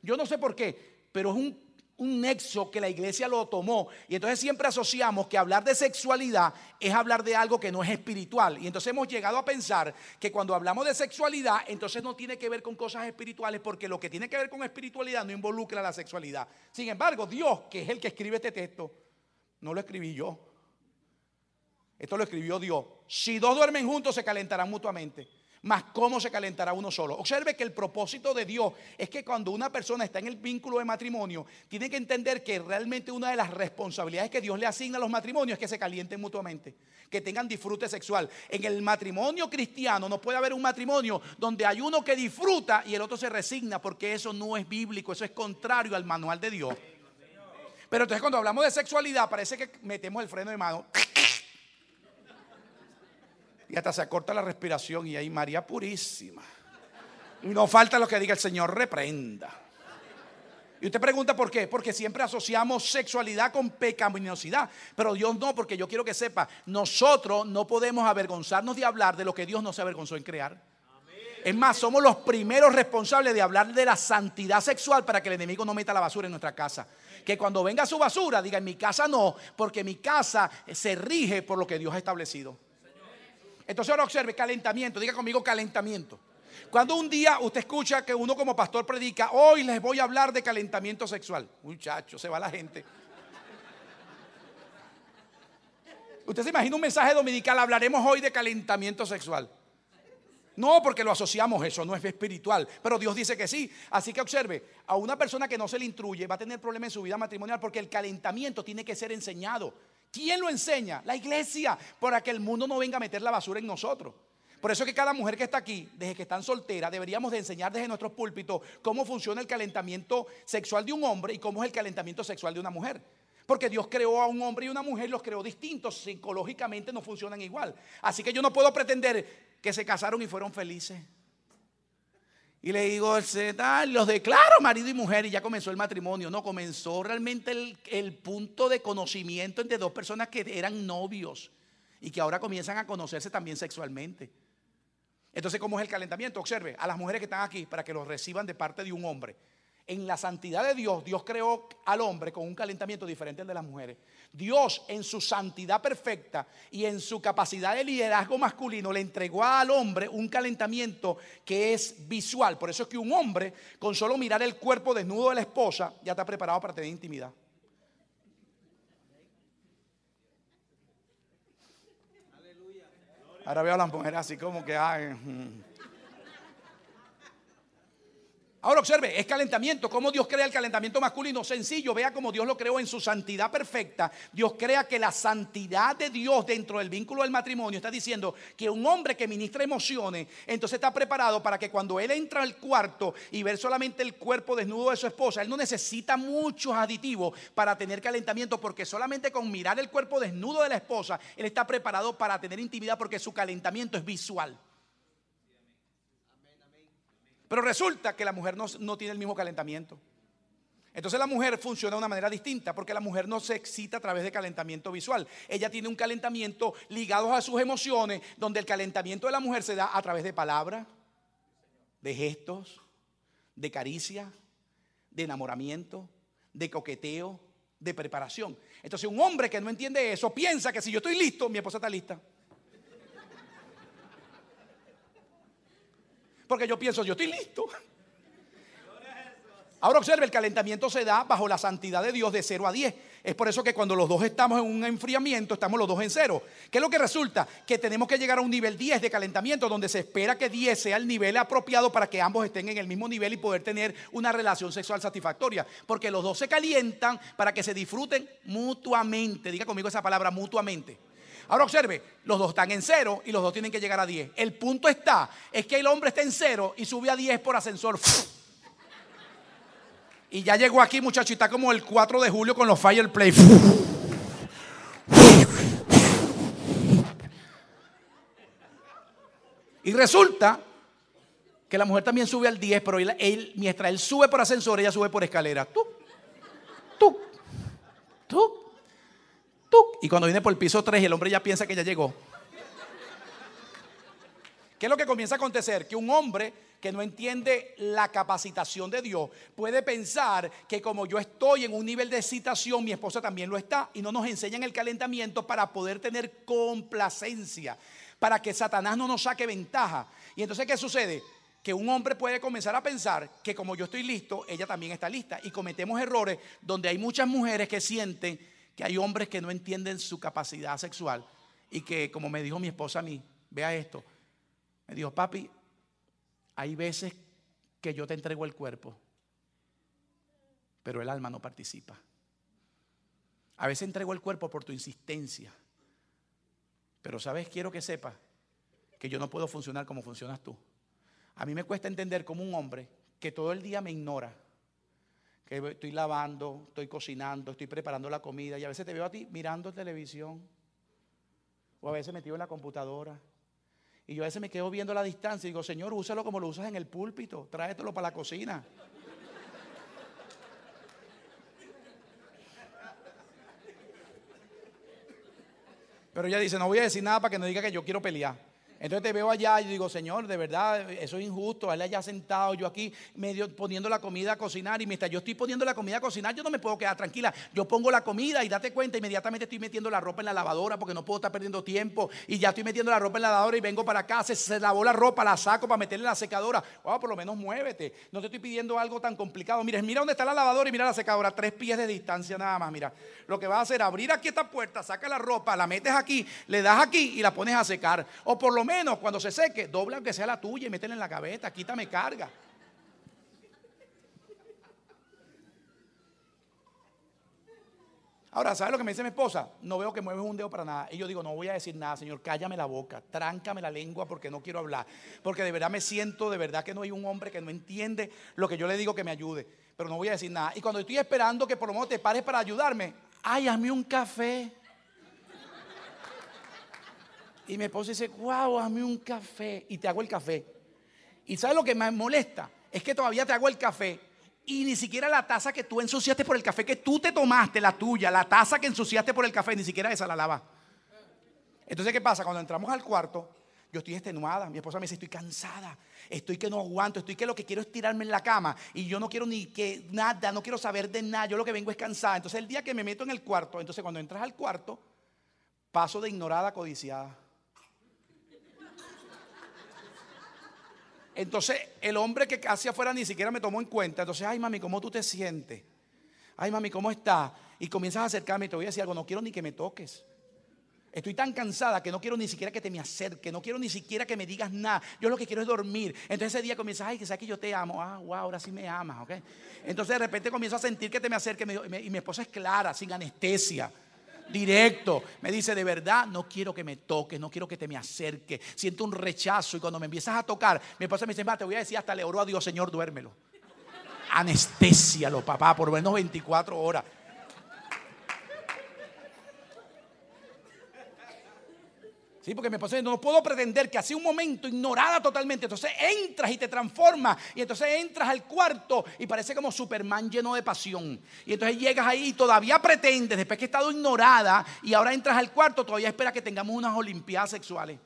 Yo no sé por qué, pero es un un nexo que la iglesia lo tomó. Y entonces siempre asociamos que hablar de sexualidad es hablar de algo que no es espiritual. Y entonces hemos llegado a pensar que cuando hablamos de sexualidad, entonces no tiene que ver con cosas espirituales, porque lo que tiene que ver con espiritualidad no involucra la sexualidad. Sin embargo, Dios, que es el que escribe este texto, no lo escribí yo. Esto lo escribió Dios. Si dos duermen juntos, se calentarán mutuamente más cómo se calentará uno solo. Observe que el propósito de Dios es que cuando una persona está en el vínculo de matrimonio, tiene que entender que realmente una de las responsabilidades que Dios le asigna a los matrimonios es que se calienten mutuamente, que tengan disfrute sexual. En el matrimonio cristiano no puede haber un matrimonio donde hay uno que disfruta y el otro se resigna, porque eso no es bíblico, eso es contrario al manual de Dios. Pero entonces cuando hablamos de sexualidad parece que metemos el freno de mano y hasta se acorta la respiración y ahí María Purísima. Y no falta lo que diga el Señor, reprenda. Y usted pregunta por qué, porque siempre asociamos sexualidad con pecaminosidad, pero Dios no, porque yo quiero que sepa, nosotros no podemos avergonzarnos de hablar de lo que Dios no se avergonzó en crear. Es más, somos los primeros responsables de hablar de la santidad sexual para que el enemigo no meta la basura en nuestra casa. Que cuando venga su basura diga, en mi casa no, porque mi casa se rige por lo que Dios ha establecido. Entonces ahora observe, calentamiento, diga conmigo calentamiento. Cuando un día usted escucha que uno como pastor predica, hoy les voy a hablar de calentamiento sexual. Muchacho, se va la gente. Usted se imagina un mensaje dominical, hablaremos hoy de calentamiento sexual. No, porque lo asociamos, eso no es espiritual, pero Dios dice que sí. Así que observe, a una persona que no se le instruye va a tener problemas en su vida matrimonial porque el calentamiento tiene que ser enseñado. ¿Quién lo enseña? La iglesia, para que el mundo no venga a meter la basura en nosotros. Por eso que cada mujer que está aquí, desde que están solteras, deberíamos de enseñar desde nuestros púlpitos cómo funciona el calentamiento sexual de un hombre y cómo es el calentamiento sexual de una mujer. Porque Dios creó a un hombre y una mujer, los creó distintos, psicológicamente no funcionan igual. Así que yo no puedo pretender que se casaron y fueron felices. Y le digo, los declaro marido y mujer y ya comenzó el matrimonio. No, comenzó realmente el, el, punto de conocimiento entre dos personas que eran novios y que ahora comienzan a conocerse también sexualmente. Entonces, ¿cómo es el calentamiento? Observe a las mujeres que están aquí para que los reciban de parte de un hombre. En la santidad de Dios, Dios creó al hombre con un calentamiento diferente al de las mujeres. Dios en su santidad perfecta y en su capacidad de liderazgo masculino le entregó al hombre un calentamiento que es visual. Por eso es que un hombre con solo mirar el cuerpo desnudo de la esposa ya está preparado para tener intimidad. Ahora veo a las mujeres así como que... Ay, mm. Ahora observe, es calentamiento. ¿Cómo Dios crea el calentamiento masculino? Sencillo, vea cómo Dios lo creó en su santidad perfecta. Dios crea que la santidad de Dios dentro del vínculo del matrimonio está diciendo que un hombre que ministra emociones, entonces está preparado para que cuando él entra al cuarto y ver solamente el cuerpo desnudo de su esposa, él no necesita muchos aditivos para tener calentamiento, porque solamente con mirar el cuerpo desnudo de la esposa, él está preparado para tener intimidad porque su calentamiento es visual. Pero resulta que la mujer no, tiene el mismo calentamiento. Entonces la mujer funciona de una manera distinta porque la mujer no se excita a través de calentamiento visual. Ella tiene un calentamiento ligado a sus emociones, donde el calentamiento de la mujer se da a través de palabras, de gestos, de caricia, de enamoramiento, de coqueteo, de preparación. Entonces un hombre que no entiende eso piensa que si yo estoy listo, mi esposa está lista. Porque yo pienso, yo estoy listo. Ahora observe, el calentamiento se da bajo la santidad de Dios de 0 a 10. Es por eso que cuando los dos estamos en un enfriamiento, estamos los dos en cero. ¿Qué es lo que resulta? Que tenemos que llegar a un nivel 10 de calentamiento, donde se espera que 10 sea el nivel apropiado para que ambos estén en el mismo nivel y poder tener una relación sexual satisfactoria. Porque los dos se calientan para que se disfruten mutuamente. Diga conmigo esa palabra, mutuamente. Ahora observe, los dos están en cero y los dos tienen que llegar a 10. El punto está, es que el hombre está en cero y sube a 10 por ascensor. Y ya llegó aquí, muchachita, como el 4 de julio con los fireplay. Y resulta que la mujer también sube al 10, pero él, mientras él sube por ascensor, ella sube por escalera. Tú, tú, tú. Y cuando viene por el piso 3 el hombre ya piensa que ya llegó. ¿Qué es lo que comienza a acontecer? Que un hombre que no entiende la capacitación de Dios puede pensar que como yo estoy en un nivel de excitación, mi esposa también lo está y no nos enseñan el calentamiento para poder tener complacencia, para que Satanás no nos saque ventaja. Y entonces, ¿qué sucede? Que un hombre puede comenzar a pensar que como yo estoy listo, ella también está lista. Y cometemos errores donde hay muchas mujeres que sienten que hay hombres que no entienden su capacidad sexual y que, como me dijo mi esposa a mí, vea esto, me dijo, papi, hay veces que yo te entrego el cuerpo, pero el alma no participa. A veces entrego el cuerpo por tu insistencia, pero sabes, quiero que sepas que yo no puedo funcionar como funcionas tú. A mí me cuesta entender como un hombre que todo el día me ignora, que estoy lavando, estoy cocinando, estoy preparando la comida y a veces te veo a ti mirando televisión o a veces metido en la computadora. Y yo a veces me quedo viendo la distancia y digo, Señor, úsalo como lo usas en el púlpito, tráetelo para la cocina. Pero ella dice, no voy a decir nada para que no diga que yo quiero pelear. Entonces te veo allá y digo, Señor, de verdad, eso es injusto. Él allá sentado, yo aquí medio poniendo la comida a cocinar. Y mientras yo estoy poniendo la comida a cocinar, yo no me puedo quedar tranquila. Yo pongo la comida y date cuenta, inmediatamente estoy metiendo la ropa en la lavadora porque no puedo estar perdiendo tiempo. Y ya estoy metiendo la ropa en la lavadora y vengo para acá. Se, lavó la ropa, la saco para meterla en la secadora. Wow, por lo menos muévete. No te estoy pidiendo algo tan complicado. Mira, mira dónde está la lavadora y mira la secadora. Tres pies de distancia nada más. Mira, lo que vas a hacer, abrir aquí esta puerta, saca la ropa, la metes aquí, le das aquí y la pones a secar. O por lo menos menos cuando se seque, dobla aunque sea la tuya y métela en la gaveta, quítame carga. Ahora, ¿sabes lo que me dice mi esposa? No veo que mueves un dedo para nada. Y yo digo, no voy a decir nada, Señor, cállame la boca, tráncame la lengua porque no quiero hablar. Porque de verdad me siento, de verdad que no hay un hombre que no entiende lo que yo le digo que me ayude. Pero no voy a decir nada. Y cuando estoy esperando que por lo menos te pares para ayudarme, ay, hazme un café. Y mi esposa dice, wow, hazme un café. Y te hago el café. Y ¿sabes lo que me molesta? Es que todavía te hago el café. Y ni siquiera la taza que tú ensuciaste por el café que tú te tomaste, la tuya, la taza que ensuciaste por el café, ni siquiera esa la lava. Entonces, ¿qué pasa? Cuando entramos al cuarto, yo estoy extenuada. Mi esposa me dice, estoy cansada. Estoy que no aguanto. Estoy que lo que quiero es tirarme en la cama. Y yo no quiero ni que nada, no quiero saber de nada. Yo lo que vengo es cansada. Entonces, el día que me meto en el cuarto, entonces cuando entras al cuarto, paso de ignorada a codiciada. Entonces el hombre que casi afuera ni siquiera me tomó en cuenta. Entonces, ay mami, ¿cómo tú te sientes? Ay mami, ¿cómo estás? Y comienzas a acercarme y te voy a decir algo, no quiero ni que me toques. Estoy tan cansada que no quiero ni siquiera que te me acerques, no quiero ni siquiera que me digas nada. Yo lo que quiero es dormir. Entonces ese día comienzas, ay, que sabes que yo te amo. Ah, wow, ahora sí me amas, ¿ok? Entonces de repente comienzo a sentir que te me acerques y mi esposa es clara, sin anestesia directo. Me dice, de verdad, no quiero que me toques, no quiero que te me acerques. Siento un rechazo y cuando me empiezas a tocar, mi esposa me dice, va, te voy a decir, hasta le oro a Dios, Señor, duérmelo. Anestesialo, papá, por menos 24 horas. Sí, porque me pasó, no puedo pretender que así un momento ignorada totalmente, entonces entras y te transformas y entonces entras al cuarto y parece como Superman lleno de pasión. Y entonces llegas ahí y todavía pretendes, después que he estado ignorada y ahora entras al cuarto, todavía espera que tengamos unas olimpiadas sexuales.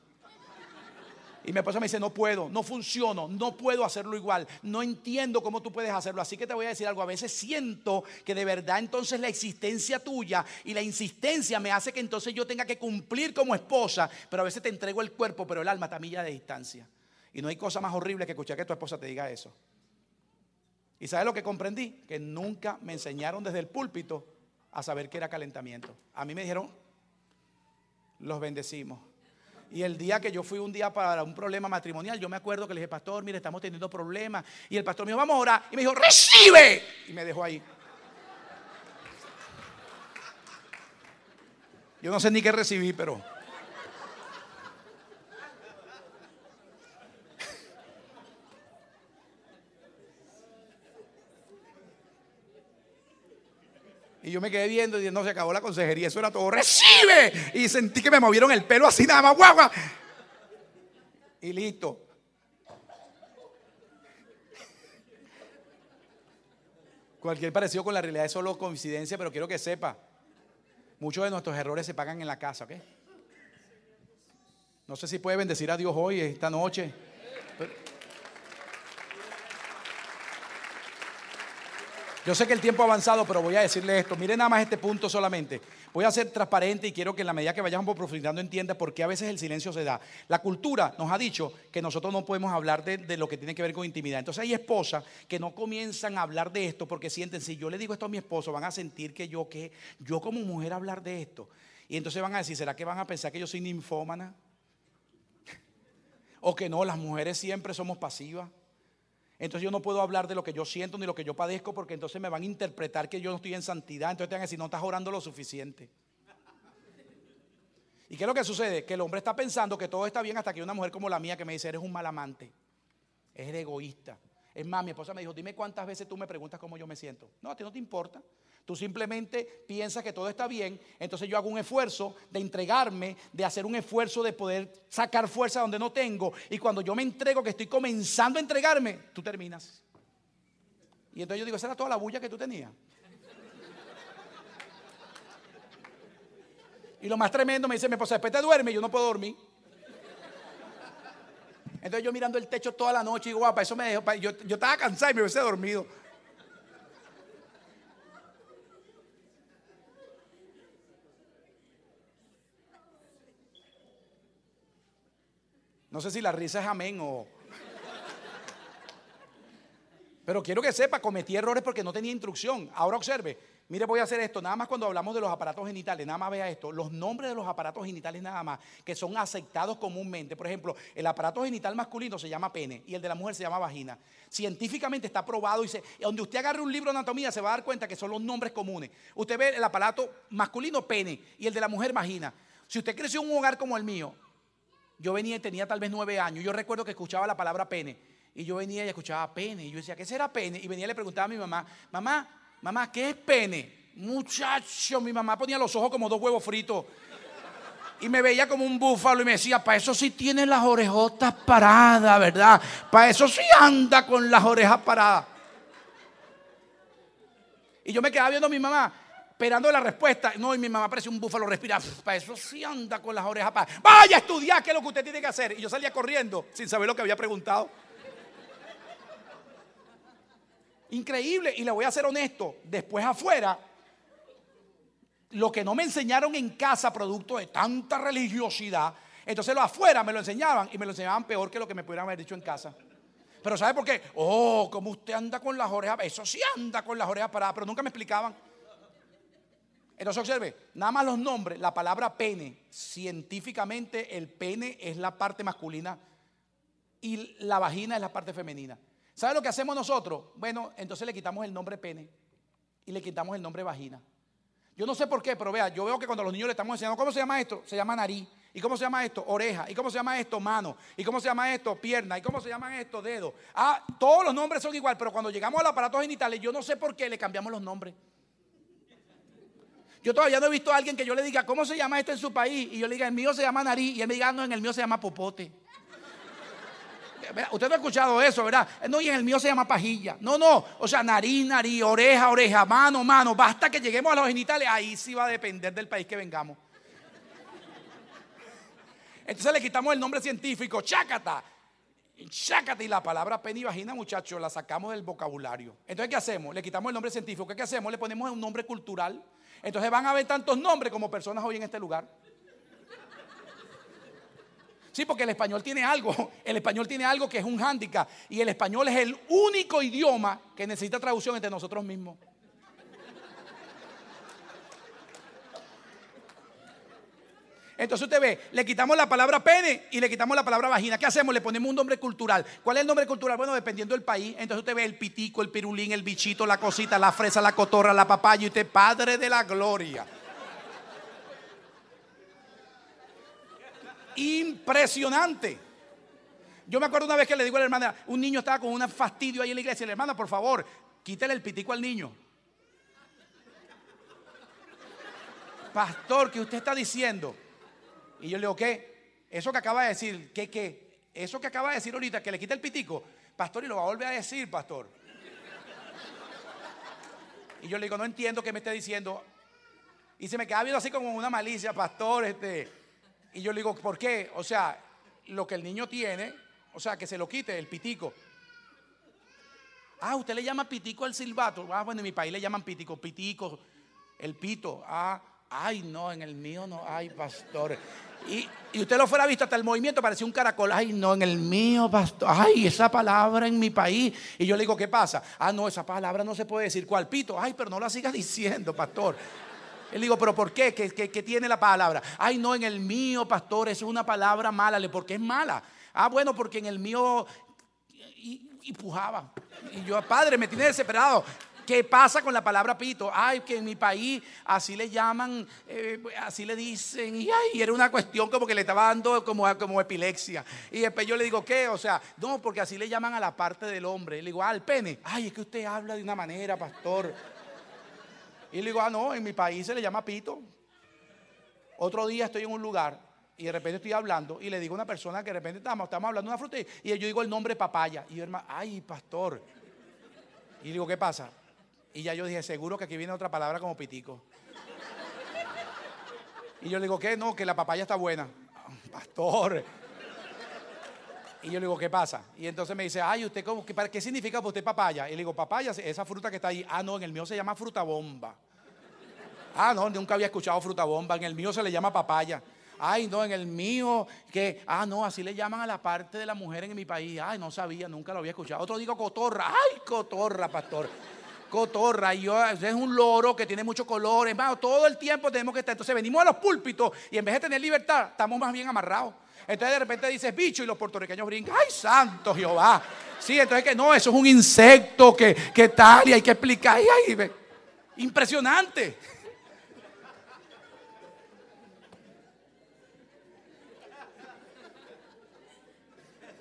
Y mi esposa me dice, no puedo, no funciono, no puedo hacerlo igual, no entiendo cómo tú puedes hacerlo. Así que te voy a decir algo, a veces siento que de verdad entonces la existencia tuya y la insistencia me hace que entonces yo tenga que cumplir como esposa, pero a veces te entrego el cuerpo, pero el alma está a milla de distancia. Y no hay cosa más horrible que escuchar que tu esposa te diga eso. ¿Y sabes lo que comprendí? Que nunca me enseñaron desde el púlpito a saber que era calentamiento. A mí me dijeron, los bendecimos. Y el día que yo fui un día para un problema matrimonial, yo me acuerdo que le dije, pastor, mire, estamos teniendo problemas. Y el pastor me dijo, vamos a orar. Y me dijo, recibe. Y me dejó ahí. Yo no sé ni qué recibí, pero... Y yo me quedé viendo y no se acabó la consejería, eso era todo, recibe. Y sentí que me movieron el pelo así nada más, guagua. Y listo. Cualquier parecido con la realidad es solo coincidencia, pero quiero que sepa, muchos de nuestros errores se pagan en la casa, ¿ok? No sé si puede bendecir a Dios hoy, esta noche. Yo sé que el tiempo ha avanzado, pero voy a decirle esto. Mire nada más este punto solamente. Voy a ser transparente y quiero que en la medida que vayamos profundizando entienda por qué a veces el silencio se da. La cultura nos ha dicho que nosotros no podemos hablar de, lo que tiene que ver con intimidad. Entonces hay esposas que no comienzan a hablar de esto porque sienten, si yo le digo esto a mi esposo, van a sentir que yo, que yo como mujer hablar de esto. Y entonces van a decir, ¿será que van a pensar que yo soy ninfómana? *laughs* o que no, las mujeres siempre somos pasivas. Entonces yo no puedo hablar de lo que yo siento ni lo que yo padezco porque entonces me van a interpretar que yo no estoy en santidad. Entonces te van a decir, no estás orando lo suficiente. ¿Y qué es lo que sucede? Que el hombre está pensando que todo está bien hasta que una mujer como la mía que me dice, eres un mal amante, eres egoísta. Es más, mi esposa me dijo, dime cuántas veces tú me preguntas cómo yo me siento. No, a ti no te importa. Tú simplemente piensas que todo está bien, entonces yo hago un esfuerzo de entregarme, de hacer un esfuerzo de poder sacar fuerza donde no tengo. Y cuando yo me entrego, que estoy comenzando a entregarme, tú terminas. Y entonces yo digo, esa era toda la bulla que tú tenías. Y lo más tremendo me dice, mi esposa, después te duerme, yo no puedo dormir. Entonces yo mirando el techo toda la noche y digo, guapa, eso me dejó, yo, yo estaba cansado y me hubiese dormido. No sé si la risa es amén o... Pero quiero que sepa, cometí errores porque no tenía instrucción. Ahora observe, mire, voy a hacer esto. Nada más cuando hablamos de los aparatos genitales, nada más vea esto. Los nombres de los aparatos genitales nada más, que son aceptados comúnmente. Por ejemplo, el aparato genital masculino se llama pene y el de la mujer se llama vagina. Científicamente está probado y se, donde usted agarre un libro de anatomía se va a dar cuenta que son los nombres comunes. Usted ve el aparato masculino pene y el de la mujer vagina. Si usted creció en un hogar como el mío, yo venía y tenía tal vez nueve años. Yo recuerdo que escuchaba la palabra pene. Y yo venía y escuchaba pene. Y yo decía, ¿qué será pene? Y venía y le preguntaba a mi mamá, mamá, mamá, ¿qué es pene? Muchacho, mi mamá ponía los ojos como dos huevos fritos. Y me veía como un búfalo y me decía, para eso sí tiene las orejotas paradas, ¿verdad? Para eso sí anda con las orejas paradas. Y yo me quedaba viendo a mi mamá esperando la respuesta. No, y mi mamá parece un búfalo respira. Para eso sí anda con las orejas para. Vaya a estudiar qué es lo que usted tiene que hacer. Y yo salía corriendo sin saber lo que había preguntado. Increíble. Y le voy a ser honesto. Después afuera, lo que no me enseñaron en casa, producto de tanta religiosidad, entonces lo afuera me lo enseñaban y me lo enseñaban peor que lo que me pudieran haber dicho en casa. Pero ¿sabe por qué? Oh, como usted anda con las orejas, eso sí anda con las orejas paradas, pero nunca me explicaban. Entonces observe, nada más los nombres, la palabra pene, científicamente el pene es la parte masculina y la vagina es la parte femenina. ¿Sabe lo que hacemos nosotros? Bueno, entonces le quitamos el nombre pene y le quitamos el nombre vagina. Yo no sé por qué, pero vea, yo veo que cuando los niños le estamos enseñando, ¿cómo se llama esto? Se llama nariz. ¿Y cómo se llama esto? Oreja. ¿Y cómo se llama esto? Mano. ¿Y cómo se llama esto? Pierna. ¿Y cómo se llaman esto? Dedo. Ah, todos los nombres son igual, pero cuando llegamos al aparato genitales, yo no sé por qué le cambiamos los nombres. Yo todavía no he visto a alguien que yo le diga, ¿cómo se llama esto en su país? Y yo le diga, el mío se llama nariz. Y él me diga, no, en el mío se llama popote. Usted no ha escuchado eso, ¿verdad? No, y en el mío se llama pajilla. No, no. O sea, nariz, nariz, oreja, oreja, mano, mano. Basta que lleguemos a los genitales. Ahí sí va a depender del país que vengamos. Entonces le quitamos el nombre científico, chácata. Chácata. Y la palabra pene y vagina, muchachos, la sacamos del vocabulario. Entonces, ¿qué hacemos? Le quitamos el nombre científico. ¿Qué hacemos? Le ponemos un nombre cultural. Entonces van a haber tantos nombres como personas hoy en este lugar. Sí, porque el español tiene algo, *laughs* el español tiene algo que es un hándicap y el español es el único idioma que necesita traducción entre nosotros mismos. Entonces usted ve, le quitamos la palabra pene y le quitamos la palabra vagina. ¿Qué hacemos? Le ponemos un nombre cultural. ¿Cuál es el nombre cultural? Bueno, dependiendo del país. Entonces usted ve el pitico, el pirulín, el bichito, la cosita, la fresa, la cotorra, la papaya y usted, Padre de la Gloria. Impresionante. Yo me acuerdo una vez que le digo a la hermana, un niño estaba con un fastidio ahí en la iglesia, la hermana, por favor, quítale el pitico al niño. Pastor, ¿qué usted está diciendo? Y yo le digo, ¿qué? Eso que acaba de decir, ¿qué qué? Eso que acaba de decir ahorita, que le quite el pitico, pastor, y lo va a volver a decir, pastor. Y yo le digo, no entiendo qué me está diciendo. Y se me queda viendo así como una malicia, pastor, este, y yo le digo, ¿por qué? O sea, lo que el niño tiene, o sea, que se lo quite, el pitico. Ah, usted le llama pitico al silbato. Ah, bueno, en mi país le llaman pitico, pitico, el pito. Ah, ay, no, en el mío no, ay, pastor. Y, y, usted lo fuera visto hasta el movimiento, parecía un caracol. Ay, no, en el mío, pastor. Ay, esa palabra en mi país. Y yo le digo, ¿qué pasa? Ah, no, esa palabra no se puede decir. ¿Cuál pito? Ay, pero no la sigas diciendo, pastor. Él digo, pero ¿por qué? ¿Qué, tiene la palabra? Ay, no, en el mío, pastor, es una palabra mala. ¿Por qué es mala? Ah, bueno, porque en el mío y, pujaba. Y yo, padre, me tiene desesperado. ¿Qué pasa con la palabra pito? Ay, que en mi país así le llaman, eh, así le dicen, y ay, era una cuestión como que le estaba dando como, como epilepsia. Y después yo le digo, ¿qué? O sea, no, porque así le llaman a la parte del hombre. Y le digo, ah, al pene. Ay, es que usted habla de una manera, pastor. Y le digo, ah, no, en mi país se le llama pito. Otro día estoy en un lugar y de repente estoy hablando y le digo a una persona que de repente estamos, estamos hablando de una fruta y yo digo el nombre papaya. Y yo, hermano, ay, pastor. Y digo, ¿qué pasa? Y ya yo dije, seguro que aquí viene otra palabra como pitico. Y yo le digo, ¿qué? No, que la papaya está buena. Pastor. Y yo le digo, ¿qué pasa? Y entonces me dice, ay, ¿usted cómo, qué, significa para usted papaya? Y le digo, papaya, esa fruta que está ahí. Ah, no, en el mío se llama fruta bomba. Ah, no, nunca había escuchado fruta bomba. En el mío se le llama papaya. Ay, no, en el mío, que, ah, no, así le llaman a la parte de la mujer en mi país. Ay, no sabía, nunca lo había escuchado. Otro digo cotorra. Ay, cotorra, pastor. Cotorra, y yo, es un loro que tiene muchos colores. todo el tiempo tenemos que estar. Entonces venimos a los púlpitos y en vez de tener libertad, estamos más bien amarrados. Entonces de repente dices bicho y los puertorriqueños brincan, ¡ay, santo Jehová! Sí, entonces que no, eso es un insecto que, que tal y hay que explicar. Y impresionante.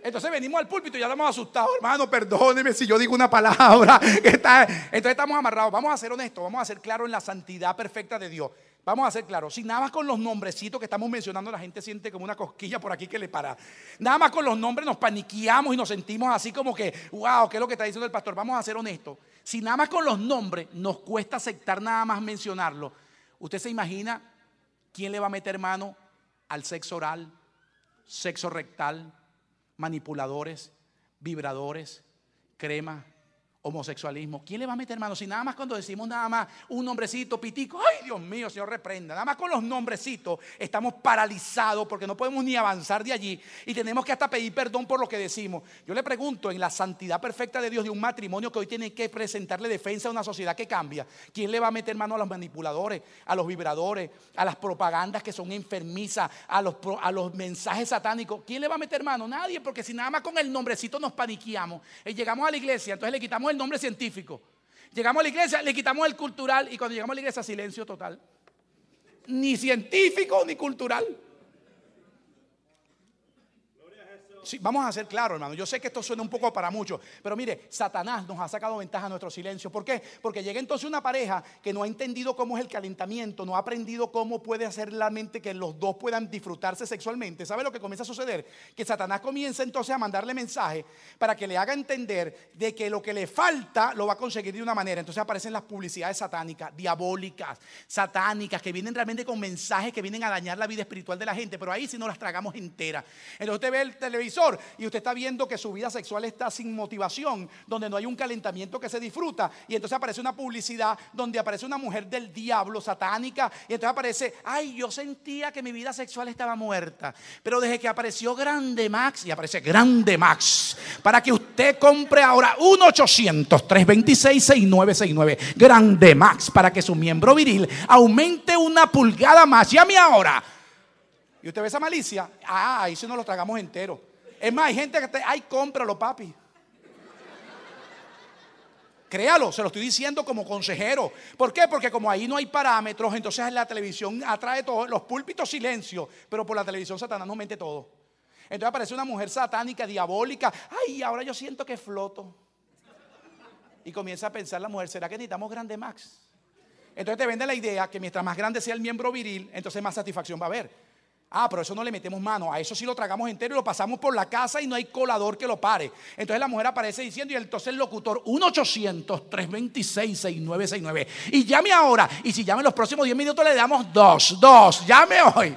Entonces venimos al púlpito y ya estamos asustados, hermano, perdóneme si yo digo una palabra. Entonces estamos amarrados. Vamos a ser honestos, vamos a ser claros en la santidad perfecta de Dios. Vamos a ser claros, si nada más con los nombrecitos que estamos mencionando la gente siente como una cosquilla por aquí que le para. Nada más con los nombres nos paniqueamos y nos sentimos así como que, wow, ¿qué es lo que está diciendo el pastor? Vamos a ser honestos. Si nada más con los nombres nos cuesta aceptar nada más mencionarlo, ¿usted se imagina quién le va a meter mano al sexo oral, sexo rectal, manipuladores, vibradores, crema, homosexualismo. ¿Quién le va a meter mano? Si nada más cuando decimos nada más un nombrecito, pitico, ay Dios mío, Señor reprenda. Nada más con los nombrecitos estamos paralizados porque no podemos ni avanzar de allí y tenemos que hasta pedir perdón por lo que decimos. Yo le pregunto, en la santidad perfecta de Dios de un matrimonio que hoy tiene que presentarle defensa a una sociedad que cambia, ¿quién le va a meter mano a los manipuladores, a los vibradores, a las propagandas que son enfermizas, a los, a los mensajes satánicos? ¿Quién le va a meter mano? Nadie, porque si nada más con el nombrecito nos paniqueamos y llegamos a la iglesia, entonces le quitamos el nombre científico. Llegamos a la iglesia, le quitamos el cultural y cuando llegamos a la iglesia, silencio total. Ni científico ni cultural vamos a ser claros, hermano. Yo sé que esto suena un poco para muchos, pero mire, Satanás nos ha sacado ventaja a nuestro silencio. ¿Por qué? Porque llega entonces una pareja que no ha entendido cómo es el calentamiento, no ha aprendido cómo puede hacer la mente que los dos puedan disfrutarse sexualmente. ¿Sabe lo que comienza a suceder? Que Satanás comienza entonces a mandarle mensaje para que le haga entender de que lo que le falta lo va a conseguir de una manera. Entonces aparecen las publicidades satánicas, diabólicas, satánicas, que vienen realmente con mensajes que vienen a dañar la vida espiritual de la gente, pero ahí si no las tragamos enteras. Entonces usted ve el televisor y usted está viendo que su vida sexual está sin motivación, donde no hay un calentamiento que se disfruta. Y entonces aparece una publicidad donde aparece una mujer del diablo satánica y entonces aparece, ay, yo sentía que mi vida sexual estaba muerta. Pero desde que apareció Grande Max, y aparece Grande Max, para que usted compre ahora 1-800-326-6969, Grande Max, para que su miembro viril aumente una pulgada más. Llame ahora. Y usted ve esa malicia, ah, ahí si no lo tragamos entero. Es más, hay gente que te, ay, cómpralo, papi. Créalo, se lo estoy diciendo como consejero. ¿Por qué? Porque como ahí no hay parámetros, entonces la televisión atrae todo, los púlpitos silencio, pero por la televisión Satanás nos mente todo. Entonces aparece una mujer satánica, diabólica. Ay, ahora yo siento que floto. Y comienza a pensar la mujer, ¿será que necesitamos grande max? Entonces te vende la idea que mientras más grande sea el miembro viril, entonces más satisfacción va a haber. Ah, pero eso no le metemos mano. A eso sí lo tragamos entero y lo pasamos por la casa y no hay colador que lo pare. Entonces la mujer aparece diciendo y entonces el locutor 1-800-326-6969. Y llame ahora. Y si llame los próximos 10 minutos le damos dos. Dos. Llame hoy.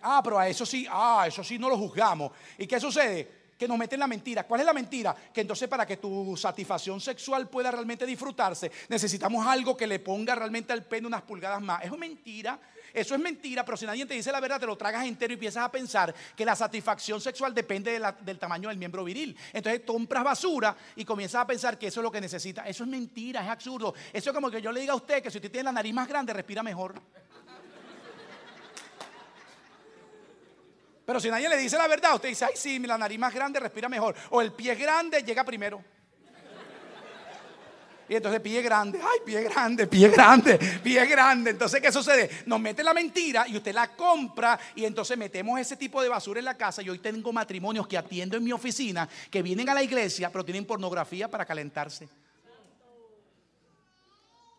Ah, pero a eso sí, ah, eso sí no lo juzgamos. ¿Y qué sucede? Que nos meten la mentira. ¿Cuál es la mentira? Que entonces para que tu satisfacción sexual pueda realmente disfrutarse, necesitamos algo que le ponga realmente al pene unas pulgadas más. Eso es mentira. Eso es mentira, pero si nadie te dice la verdad, te lo tragas entero y empiezas a pensar que la satisfacción sexual depende del tamaño del miembro viril. Entonces compras basura y comienzas a pensar que eso es lo que necesita. Eso es mentira, es absurdo. Eso es como que yo le diga a usted que si usted tiene la nariz más grande, respira mejor. Pero si nadie le dice la verdad, usted dice, ay, sí, la nariz más grande respira mejor. O el pie grande llega primero. Y entonces pie grande, ay, pie grande, pie grande, pie grande. Entonces, ¿qué sucede? Nos mete la mentira y usted la compra y entonces metemos ese tipo de basura en la casa. Y hoy tengo matrimonios que atiendo en mi oficina que vienen a la iglesia, pero tienen pornografía para calentarse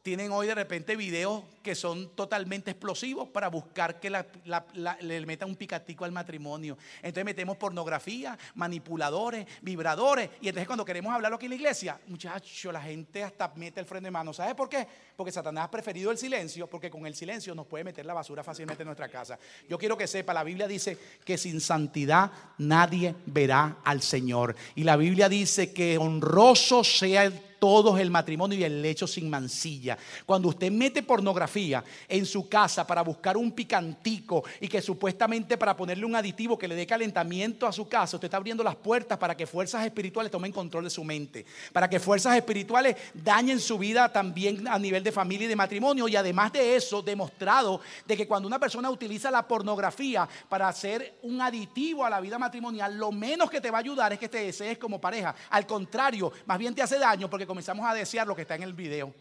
tienen hoy de repente videos que son totalmente explosivos para buscar que le metan un picatico al matrimonio. Entonces metemos pornografía, manipuladores, vibradores. Y entonces cuando queremos hablarlo aquí en la iglesia, muchachos, la gente hasta mete el freno de mano. ¿Sabes por qué? Porque Satanás ha preferido el silencio, porque con el silencio nos puede meter la basura fácilmente en nuestra casa. Yo quiero que sepa, la Biblia dice que sin santidad nadie verá al Señor. Y la Biblia dice que honroso sea el todos el matrimonio y el lecho sin mancilla. Cuando usted mete pornografía en su casa para buscar un picantico y que supuestamente para ponerle un aditivo que le dé calentamiento a su casa, usted está abriendo las puertas para que fuerzas espirituales tomen control de su mente, para que fuerzas espirituales dañen su vida también a nivel de familia y de matrimonio y además de eso demostrado de que cuando una persona utiliza la pornografía para hacer un aditivo a la vida matrimonial, lo menos que te va a ayudar es que te desees como pareja. Al contrario, más bien te hace daño porque comenzamos a desear lo que está en el video.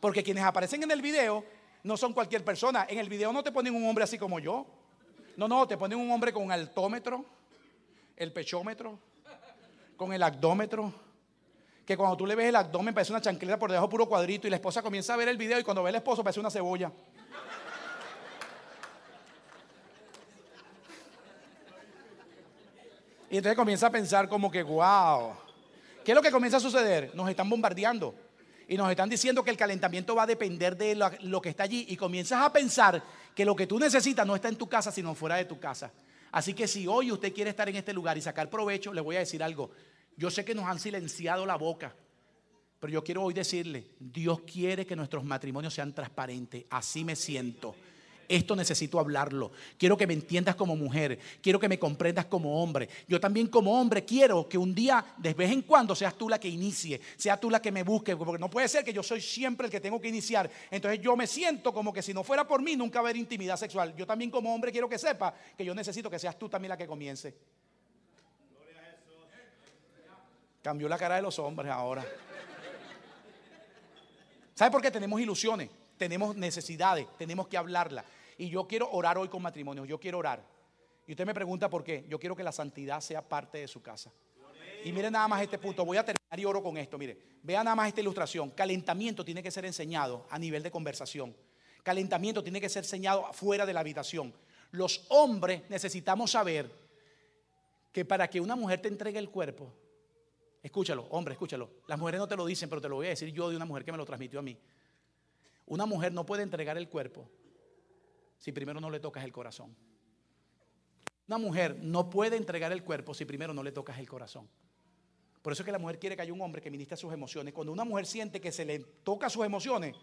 Porque quienes aparecen en el video no son cualquier persona. En el video no te ponen un hombre así como yo. No, no, te ponen un hombre con altómetro, el pechómetro, con el abdómetro. Que cuando tú le ves el abdomen parece una chancleta por debajo puro cuadrito y la esposa comienza a ver el video y cuando ve el esposo parece una cebolla. Y entonces comienza a pensar como que, wow, ¿Qué es lo que comienza a suceder? Nos están bombardeando y nos están diciendo que el calentamiento va a depender de lo, que está allí y comienzas a pensar que lo que tú necesitas no está en tu casa, sino fuera de tu casa. Así que si hoy usted quiere estar en este lugar y sacar provecho, le voy a decir algo. Yo sé que nos han silenciado la boca, pero yo quiero hoy decirle, Dios quiere que nuestros matrimonios sean transparentes. Así me siento. Esto necesito hablarlo. Quiero que me entiendas como mujer. Quiero que me comprendas como hombre. Yo también como hombre quiero que un día, de vez en cuando, seas tú la que inicie. Seas tú la que me busque. Porque no puede ser que yo soy siempre el que tengo que iniciar. Entonces yo me siento como que si no fuera por mí, nunca haber intimidad sexual. Yo también como hombre quiero que sepa que yo necesito que seas tú también la que comience. Cambió la cara de los hombres ahora. ¿Sabe por qué tenemos ilusiones? Tenemos necesidades, tenemos que hablarla. Y yo quiero orar hoy con matrimonio, yo quiero orar. Y usted me pregunta por qué. Yo quiero que la santidad sea parte de su casa. Y mire nada más este punto, voy a terminar y oro con esto. Mire, vea nada más esta ilustración. Calentamiento tiene que ser enseñado a nivel de conversación. Calentamiento tiene que ser enseñado fuera de la habitación. Los hombres necesitamos saber que para que una mujer te entregue el cuerpo, escúchalo, hombre, escúchalo. Las mujeres no te lo dicen, pero te lo voy a decir yo de una mujer que me lo transmitió a mí. Una mujer no puede entregar el cuerpo si primero no le tocas el corazón. Una mujer no puede entregar el cuerpo si primero no le tocas el corazón. Por eso es que la mujer quiere que haya un hombre que ministre sus emociones. Cuando una mujer siente que se le toca sus emociones,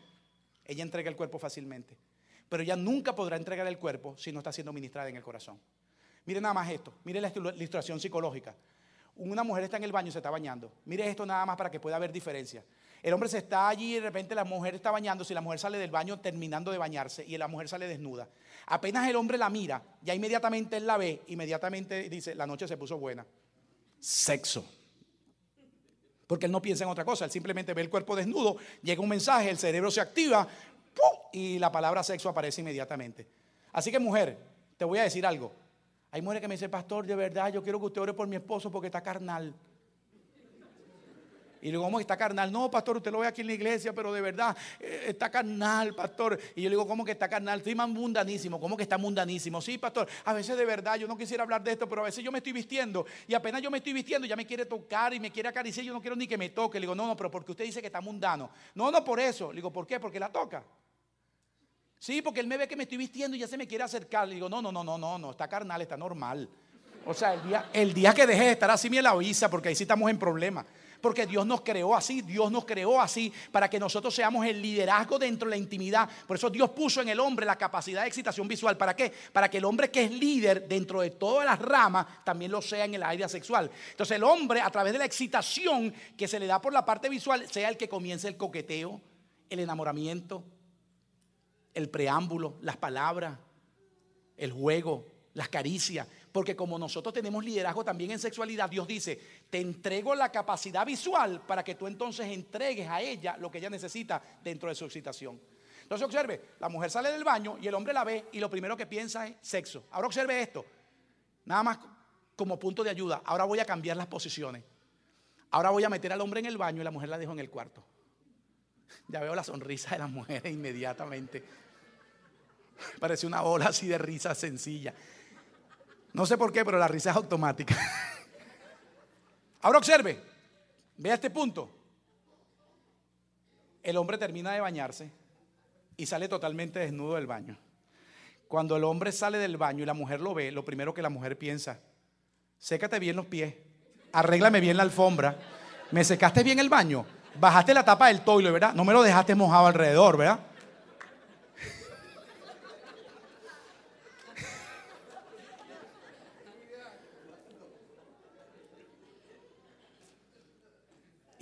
ella entrega el cuerpo fácilmente. Pero ella nunca podrá entregar el cuerpo si no está siendo ministrada en el corazón. Mire nada más esto. Mire la ilustración psicológica. Una mujer está en el baño y se está bañando. Mire esto nada más para que pueda haber diferencia. El hombre se está allí y de repente la mujer está bañándose y la mujer sale del baño terminando de bañarse y la mujer sale desnuda. Apenas el hombre la mira, ya inmediatamente él la ve, inmediatamente dice, la noche se puso buena. Sexo. Porque él no piensa en otra cosa, él simplemente ve el cuerpo desnudo, llega un mensaje, el cerebro se activa y la palabra sexo aparece inmediatamente. Así que mujer, te voy a decir algo. Hay mujeres que me dicen, pastor, de verdad, yo quiero que usted ore por mi esposo porque está carnal. Y le digo, ¿cómo está carnal? No, pastor, usted lo ve aquí en la iglesia, pero de verdad eh, está carnal, pastor. Y yo le digo, ¿cómo que está carnal? Estoy más mundanísimo. ¿Cómo que está mundanísimo? Sí, pastor, a veces de verdad yo no quisiera hablar de esto, pero a veces yo me estoy vistiendo y apenas yo me estoy vistiendo ya me quiere tocar y me quiere acariciar. Yo no quiero ni que me toque. Le digo, no, no, pero porque usted dice que está mundano. No, no por eso. Le digo, ¿por qué? Porque la toca. Sí, porque él me ve que me estoy vistiendo y ya se me quiere acercar. Le digo, no, no, no, no, no, no, está carnal, está normal. O sea, el día, el día que deje de estar así me la avisa, porque ahí sí estamos en problema porque Dios nos creó así, Dios nos creó así para que nosotros seamos el liderazgo dentro de la intimidad. Por eso Dios puso en el hombre la capacidad de excitación visual. ¿Para qué? Para que el hombre que es líder dentro de todas las ramas también lo sea en el área sexual. Entonces el hombre a través de la excitación que se le da por la parte visual sea el que comience el coqueteo, el enamoramiento, el preámbulo, las palabras, el juego, las caricias. Porque como nosotros tenemos liderazgo también en sexualidad, Dios dice, te entrego la capacidad visual para que tú entonces entregues a ella lo que ella necesita dentro de su excitación. Entonces observe, la mujer sale del baño y el hombre la ve y lo primero que piensa es sexo. Ahora observe esto, nada más como punto de ayuda. Ahora voy a cambiar las posiciones. Ahora voy a meter al hombre en el baño y la mujer la dejo en el cuarto. Ya veo la sonrisa de la mujer *laughs* inmediatamente. Parece una ola así de risa sencilla. No sé por qué, pero la risa es automática. *laughs* Ahora observe, vea este punto. El hombre termina de bañarse y sale totalmente desnudo del baño. Cuando el hombre sale del baño y la mujer lo ve, lo primero que la mujer piensa, sécate bien los pies, arréglame bien la alfombra, me secaste bien el baño, bajaste la tapa del toile, ¿verdad? No me lo dejaste mojado alrededor, ¿verdad?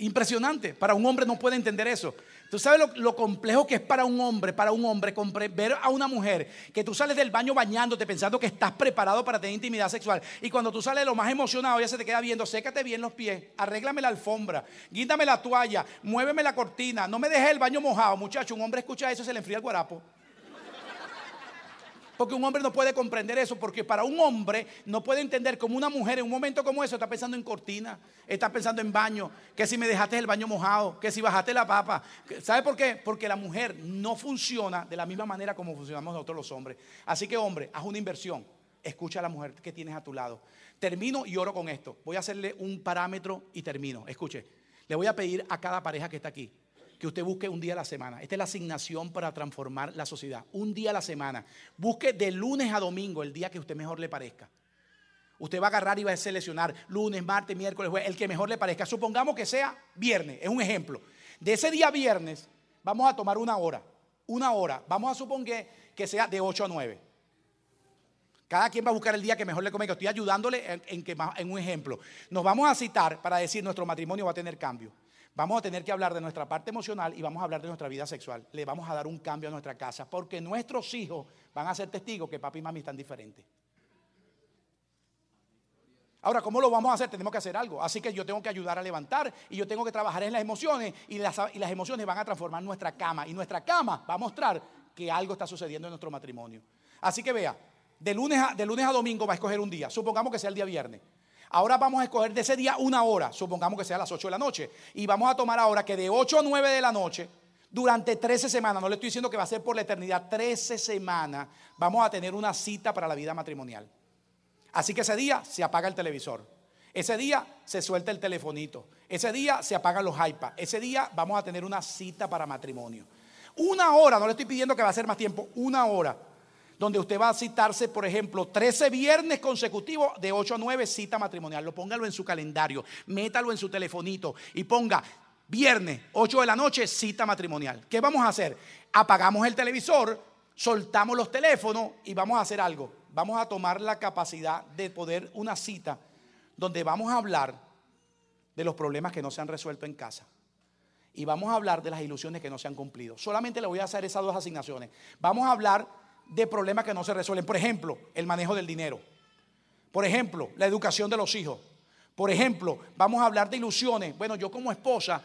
Impresionante. Para un hombre no puede entender eso. Tú sabes lo, complejo que es para un hombre, para un hombre, ver a una mujer que tú sales del baño bañándote pensando que estás preparado para tener intimidad sexual. Y cuando tú sales lo más emocionado, ella se te queda viendo, sécate bien los pies, arréglame la alfombra, guíndame la toalla, muéveme la cortina, no me dejes el baño mojado. Muchacho, un hombre escucha eso se le enfría el guarapo. Porque un hombre no puede comprender eso, porque para un hombre no puede entender como una mujer en un momento como eso está pensando en cortina, está pensando en baño, que si me dejaste el baño mojado, que si bajaste la papa. ¿Sabe por qué? Porque la mujer no funciona de la misma manera como funcionamos nosotros los hombres. Así que hombre, haz una inversión. Escucha a la mujer que tienes a tu lado. Termino y oro con esto. Voy a hacerle un parámetro y termino. Escuche, le voy a pedir a cada pareja que está aquí que usted busque un día a la semana. Esta es la asignación para transformar la sociedad. Un día a la semana. Busque de lunes a domingo el día que a usted mejor le parezca. Usted va a agarrar y va a seleccionar lunes, martes, miércoles, jueves, el que mejor le parezca. Supongamos que sea viernes, es un ejemplo. De ese día viernes vamos a tomar una hora, una hora. Vamos a suponer que sea de 8 a 9. Cada quien va a buscar el día que mejor le convenga. Estoy ayudándole en, que, en un ejemplo. Nos vamos a citar para decir nuestro matrimonio va a tener cambio. Vamos a tener que hablar de nuestra parte emocional y vamos a hablar de nuestra vida sexual. Le vamos a dar un cambio a nuestra casa porque nuestros hijos van a ser testigos que papi y mami están diferentes. Ahora, ¿cómo lo vamos a hacer? Tenemos que hacer algo. Así que yo tengo que ayudar a levantar y yo tengo que trabajar en las emociones y las, emociones van a transformar nuestra cama y nuestra cama va a mostrar que algo está sucediendo en nuestro matrimonio. Así que vea, de lunes a, de lunes a domingo va a escoger un día. Supongamos que sea el día viernes. Ahora vamos a escoger de ese día una hora, supongamos que sea a las 8 de la noche. Y vamos a tomar ahora que de 8 a 9 de la noche, durante 13 semanas, no le estoy diciendo que va a ser por la eternidad, 13 semanas, vamos a tener una cita para la vida matrimonial. Así que ese día se apaga el televisor. Ese día se suelta el telefonito. Ese día se apagan los iPads. Ese día vamos a tener una cita para matrimonio. Una hora, no le estoy pidiendo que va a ser más tiempo, una hora. Donde usted va a citarse, por ejemplo, 13 viernes consecutivos de 8 a 9 cita matrimonial. Lo póngalo en su calendario, métalo en su telefonito y ponga viernes, 8 de la noche, cita matrimonial. ¿Qué vamos a hacer? Apagamos el televisor, soltamos los teléfonos y vamos a hacer algo vamos a tomar la capacidad de poder una cita donde vamos a hablar de los problemas que no se han resuelto en casa. Y vamos a hablar de las ilusiones que no se han cumplido. Solamente le voy a hacer esas dos asignaciones. Vamos a hablar de problemas que no se resuelven. Por ejemplo, el manejo del dinero. Por ejemplo, la educación de los hijos. Por ejemplo, vamos a hablar de ilusiones. Bueno, yo como esposa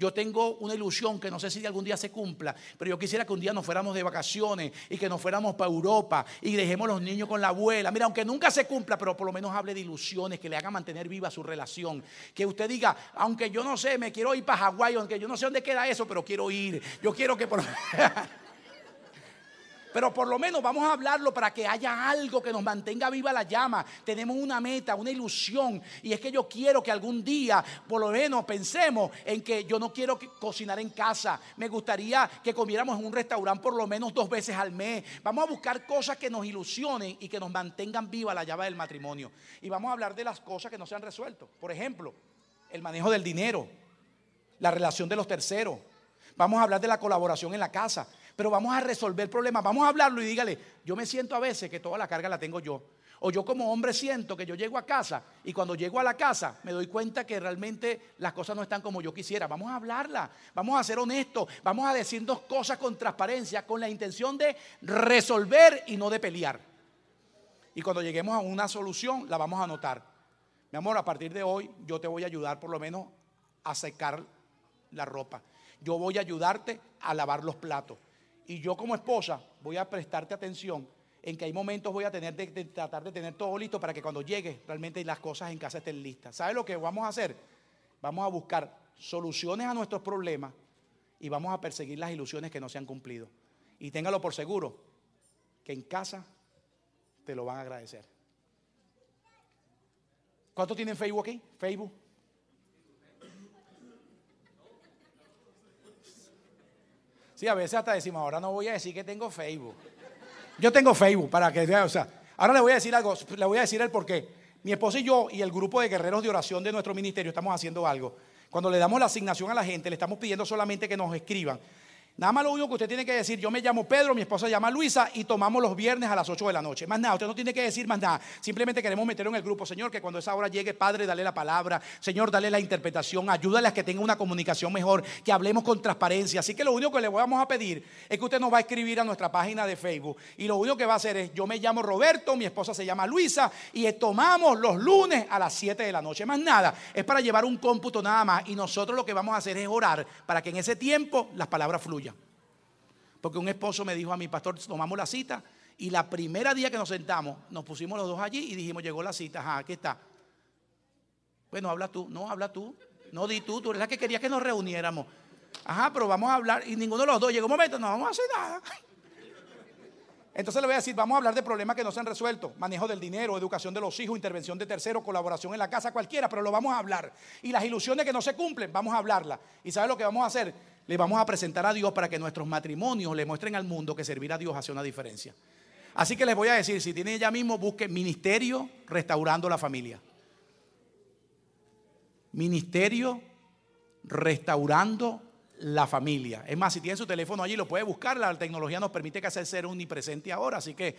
yo tengo una ilusión que no sé si algún día se cumpla, pero yo quisiera que un día nos fuéramos de vacaciones y que nos fuéramos para Europa y dejemos los niños con la abuela. Mira, aunque nunca se cumpla, pero por lo menos hable de ilusiones, que le haga mantener viva su relación. Que usted diga, aunque yo no sé, me quiero ir para Hawái, aunque yo no sé dónde queda eso, pero quiero ir. Yo quiero que por... *laughs* Pero por lo menos vamos a hablarlo para que haya algo que nos mantenga viva la llama. Tenemos una meta, una ilusión. Y es que yo quiero que algún día, por lo menos, pensemos en que yo no quiero cocinar en casa. Me gustaría que comiéramos en un restaurante por lo menos dos veces al mes. Vamos a buscar cosas que nos ilusionen y que nos mantengan viva la llama del matrimonio. Y vamos a hablar de las cosas que no se han resuelto. Por ejemplo, el manejo del dinero, la relación de los terceros. Vamos a hablar de la colaboración en la casa pero vamos a resolver problemas, vamos a hablarlo y dígale, yo me siento a veces que toda la carga la tengo yo. O yo como hombre siento que yo llego a casa y cuando llego a la casa me doy cuenta que realmente las cosas no están como yo quisiera. Vamos a hablarla, vamos a ser honestos, vamos a decir dos cosas con transparencia, con la intención de resolver y no de pelear. Y cuando lleguemos a una solución la vamos a anotar. Mi amor, a partir de hoy yo te voy a ayudar por lo menos a secar la ropa. Yo voy a ayudarte a lavar los platos. Y yo como esposa voy a prestarte atención en que hay momentos voy a tener de, tratar de tener todo listo para que cuando llegue realmente las cosas en casa estén listas. ¿Sabe lo que vamos a hacer? Vamos a buscar soluciones a nuestros problemas y vamos a perseguir las ilusiones que no se han cumplido. Y téngalo por seguro que en casa te lo van a agradecer. ¿Cuántos tienen Facebook aquí? Facebook. Sí, a veces hasta decimos, ahora no voy a decir que tengo Facebook. Yo tengo Facebook para que o sea, ahora le voy a decir algo, le voy a decir el por qué. Mi esposa y yo y el grupo de guerreros de oración de nuestro ministerio estamos haciendo algo. Cuando le damos la asignación a la gente, le estamos pidiendo solamente que nos escriban. Nada más lo único que usted tiene que decir, yo me llamo Pedro, mi esposa se llama Luisa y tomamos los viernes a las 8 de la noche. Más nada, usted no tiene que decir más nada. Simplemente queremos meterlo en el grupo. Señor, que cuando esa hora llegue, Padre, dale la palabra. Señor, dale la interpretación. Ayúdale a que tenga una comunicación mejor, que hablemos con transparencia. Así que lo único que le vamos a pedir es que usted nos va a escribir a nuestra página de Facebook. Y lo único que va a hacer es, yo me llamo Roberto, mi esposa se llama Luisa y tomamos los lunes a las 7 de la noche. Más nada, es para llevar un cómputo nada más. Y nosotros lo que vamos a hacer es orar para que en ese tiempo las palabras fluyan. Porque un esposo me dijo a mi pastor, tomamos la cita y la primera día que nos sentamos, nos pusimos los dos allí y dijimos, llegó la cita, ajá, aquí está. Bueno, habla tú, no, habla tú, no di tú, tú eres la que quería que nos reuniéramos. Ajá, pero vamos a hablar y ninguno de los dos llegó un momento, no vamos a hacer nada. *laughs* Entonces le voy a decir, vamos a hablar de problemas que no se han resuelto, manejo del dinero, educación de los hijos, intervención de terceros, colaboración en la casa, cualquiera, pero lo vamos a hablar. Y las ilusiones que no se cumplen, vamos a hablarlas. ¿Y sabe lo que vamos a hacer? Le vamos a presentar a Dios para que nuestros matrimonios le muestren al mundo que servir a Dios hace una diferencia. Así que les voy a decir, si tienen ya mismo, busque Ministerio Restaurando la Familia. Ministerio Restaurando la Familia. Es más, si tienen su teléfono allí, lo puede buscar. La tecnología nos permite que hacer ser omnipresente ahora. Así que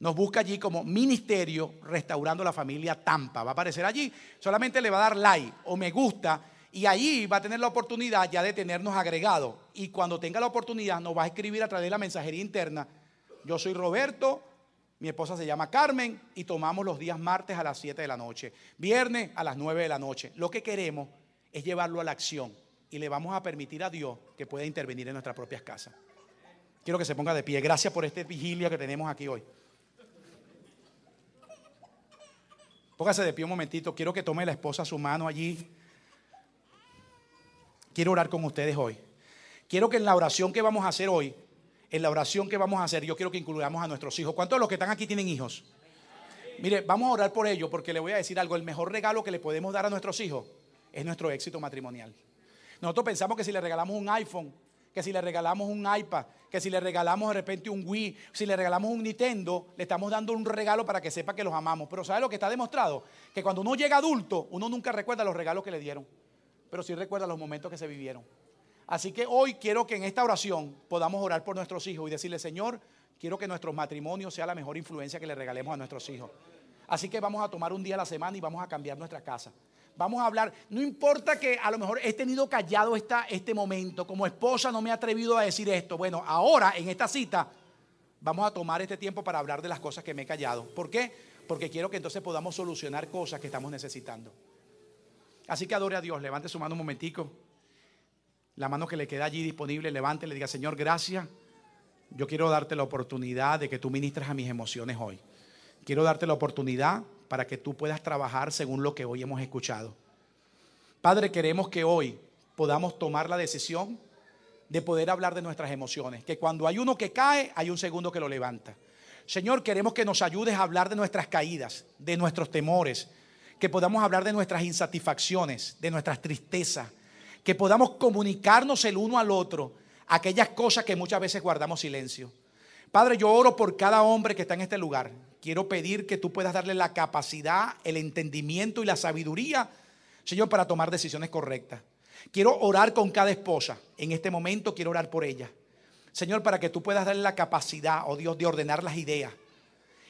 nos busca allí como Ministerio Restaurando la Familia Tampa. Va a aparecer allí. Solamente le va a dar like o me gusta y allí va a tener la oportunidad ya de tenernos agregado. Y cuando tenga la oportunidad nos va a escribir a través de la mensajería interna. Yo soy Roberto, mi esposa se llama Carmen y tomamos los días martes a las 7 de la noche, viernes a las 9 de la noche. Lo que queremos es llevarlo a la acción y le vamos a permitir a Dios que pueda intervenir en nuestras propias casas. Quiero que se ponga de pie. Gracias por esta vigilia que tenemos aquí hoy. Póngase de pie un momentito. Quiero que tome la esposa su mano allí. Quiero orar con ustedes hoy. Quiero que en la oración que vamos a hacer hoy, en la oración que vamos a hacer, yo quiero que incluyamos a nuestros hijos. ¿Cuántos de los que están aquí tienen hijos? Mire, vamos a orar por ellos porque le voy a decir algo. El mejor regalo que le podemos dar a nuestros hijos es nuestro éxito matrimonial. Nosotros pensamos que si le regalamos un iPhone, que si le regalamos un iPad, que si le regalamos de repente un Wii, si le regalamos un Nintendo, le estamos dando un regalo para que sepa que los amamos. Pero ¿sabe lo que está demostrado? Que cuando uno llega adulto, uno nunca recuerda los regalos que le dieron, pero sí recuerda los momentos que se vivieron. Así que hoy quiero que en esta oración podamos orar por nuestros hijos y decirle, Señor, quiero que nuestros matrimonios sea la mejor influencia que le regalemos a nuestros hijos. Así que vamos a tomar un día a la semana y vamos a cambiar nuestra casa. Vamos a hablar, no importa que a lo mejor he tenido callado esta, este momento, como esposa no me he atrevido a decir esto. Bueno, ahora en esta cita vamos a tomar este tiempo para hablar de las cosas que me he callado. ¿Por qué? Porque quiero que entonces podamos solucionar cosas que estamos necesitando. Así que adore a Dios, levante su mano un momentico. La mano que le queda allí disponible, levante, le diga, Señor, gracias. Yo quiero darte la oportunidad de que tú ministres a mis emociones hoy. Quiero darte la oportunidad para que tú puedas trabajar según lo que hoy hemos escuchado. Padre, queremos que hoy podamos tomar la decisión de poder hablar de nuestras emociones, que cuando hay uno que cae, hay un segundo que lo levanta. Señor, queremos que nos ayudes a hablar de nuestras caídas, de nuestros temores, que podamos hablar de nuestras insatisfacciones, de nuestras tristezas, que podamos comunicarnos el uno al otro aquellas cosas que muchas veces guardamos silencio. Padre, yo oro por cada hombre que está en este lugar. Quiero pedir que tú puedas darle la capacidad, el entendimiento y la sabiduría, Señor, para tomar decisiones correctas. Quiero orar con cada esposa. En este momento quiero orar por ella. Señor, para que tú puedas darle la capacidad, oh Dios, de ordenar las ideas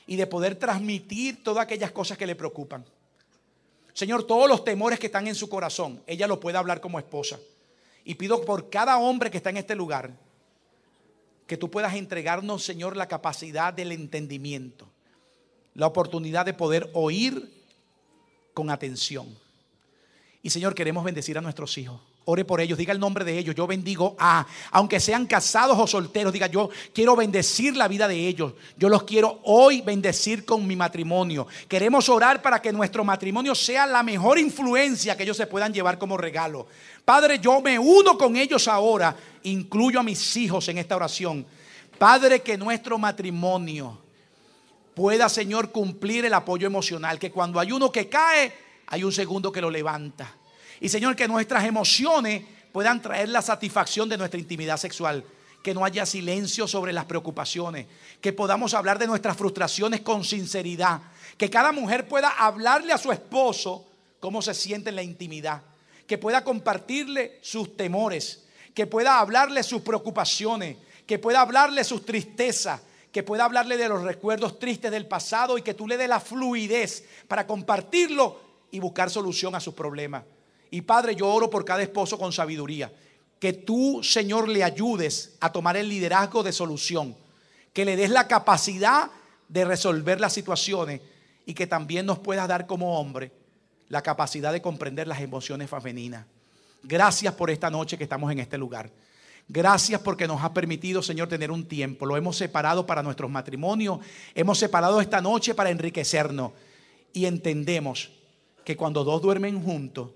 y de poder transmitir todas aquellas cosas que le preocupan. Señor, todos los temores que están en su corazón, ella lo puede hablar como esposa. Y pido por cada hombre que está en este lugar, que tú puedas entregarnos, Señor, la capacidad del entendimiento, la oportunidad de poder oír con atención. Y Señor, queremos bendecir a nuestros hijos. Ore por ellos, diga el nombre de ellos. Yo bendigo a, aunque sean casados o solteros, diga yo quiero bendecir la vida de ellos. Yo los quiero hoy bendecir con mi matrimonio. Queremos orar para que nuestro matrimonio sea la mejor influencia que ellos se puedan llevar como regalo. Padre, yo me uno con ellos ahora, incluyo a mis hijos en esta oración. Padre, que nuestro matrimonio pueda, Señor, cumplir el apoyo emocional, que cuando hay uno que cae, hay un segundo que lo levanta y Señor, que nuestras emociones puedan traer la satisfacción de nuestra intimidad sexual. Que no haya silencio sobre las preocupaciones. Que podamos hablar de nuestras frustraciones con sinceridad. Que cada mujer pueda hablarle a su esposo cómo se siente en la intimidad. Que pueda compartirle sus temores. Que pueda hablarle sus preocupaciones. Que pueda hablarle sus tristezas que pueda hablarle de los recuerdos tristes del pasado y que tú le dé la fluidez para compartirlo y buscar solución a sus problemas. Y Padre, yo oro por cada esposo con sabiduría. Que tú, Señor, le ayudes a tomar el liderazgo de solución. Que le des la capacidad de resolver las situaciones y que también nos puedas dar como hombre la capacidad de comprender las emociones femeninas. Gracias por esta noche que estamos en este lugar. Gracias porque nos ha permitido, Señor, tener un tiempo. Lo hemos separado para nuestros matrimonios. Hemos separado esta noche para enriquecernos. Y entendemos que cuando dos duermen juntos,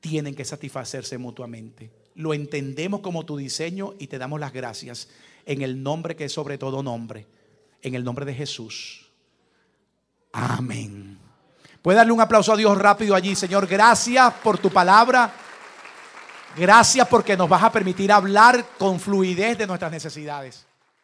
tienen que satisfacerse mutuamente. Lo entendemos como tu diseño y te damos las gracias en el nombre que es sobre todo nombre, en el nombre de Jesús. Amén. Puede darle un aplauso a Dios rápido allí, Señor. Gracias por tu palabra. Gracias porque nos vas a permitir hablar con fluidez de nuestras necesidades.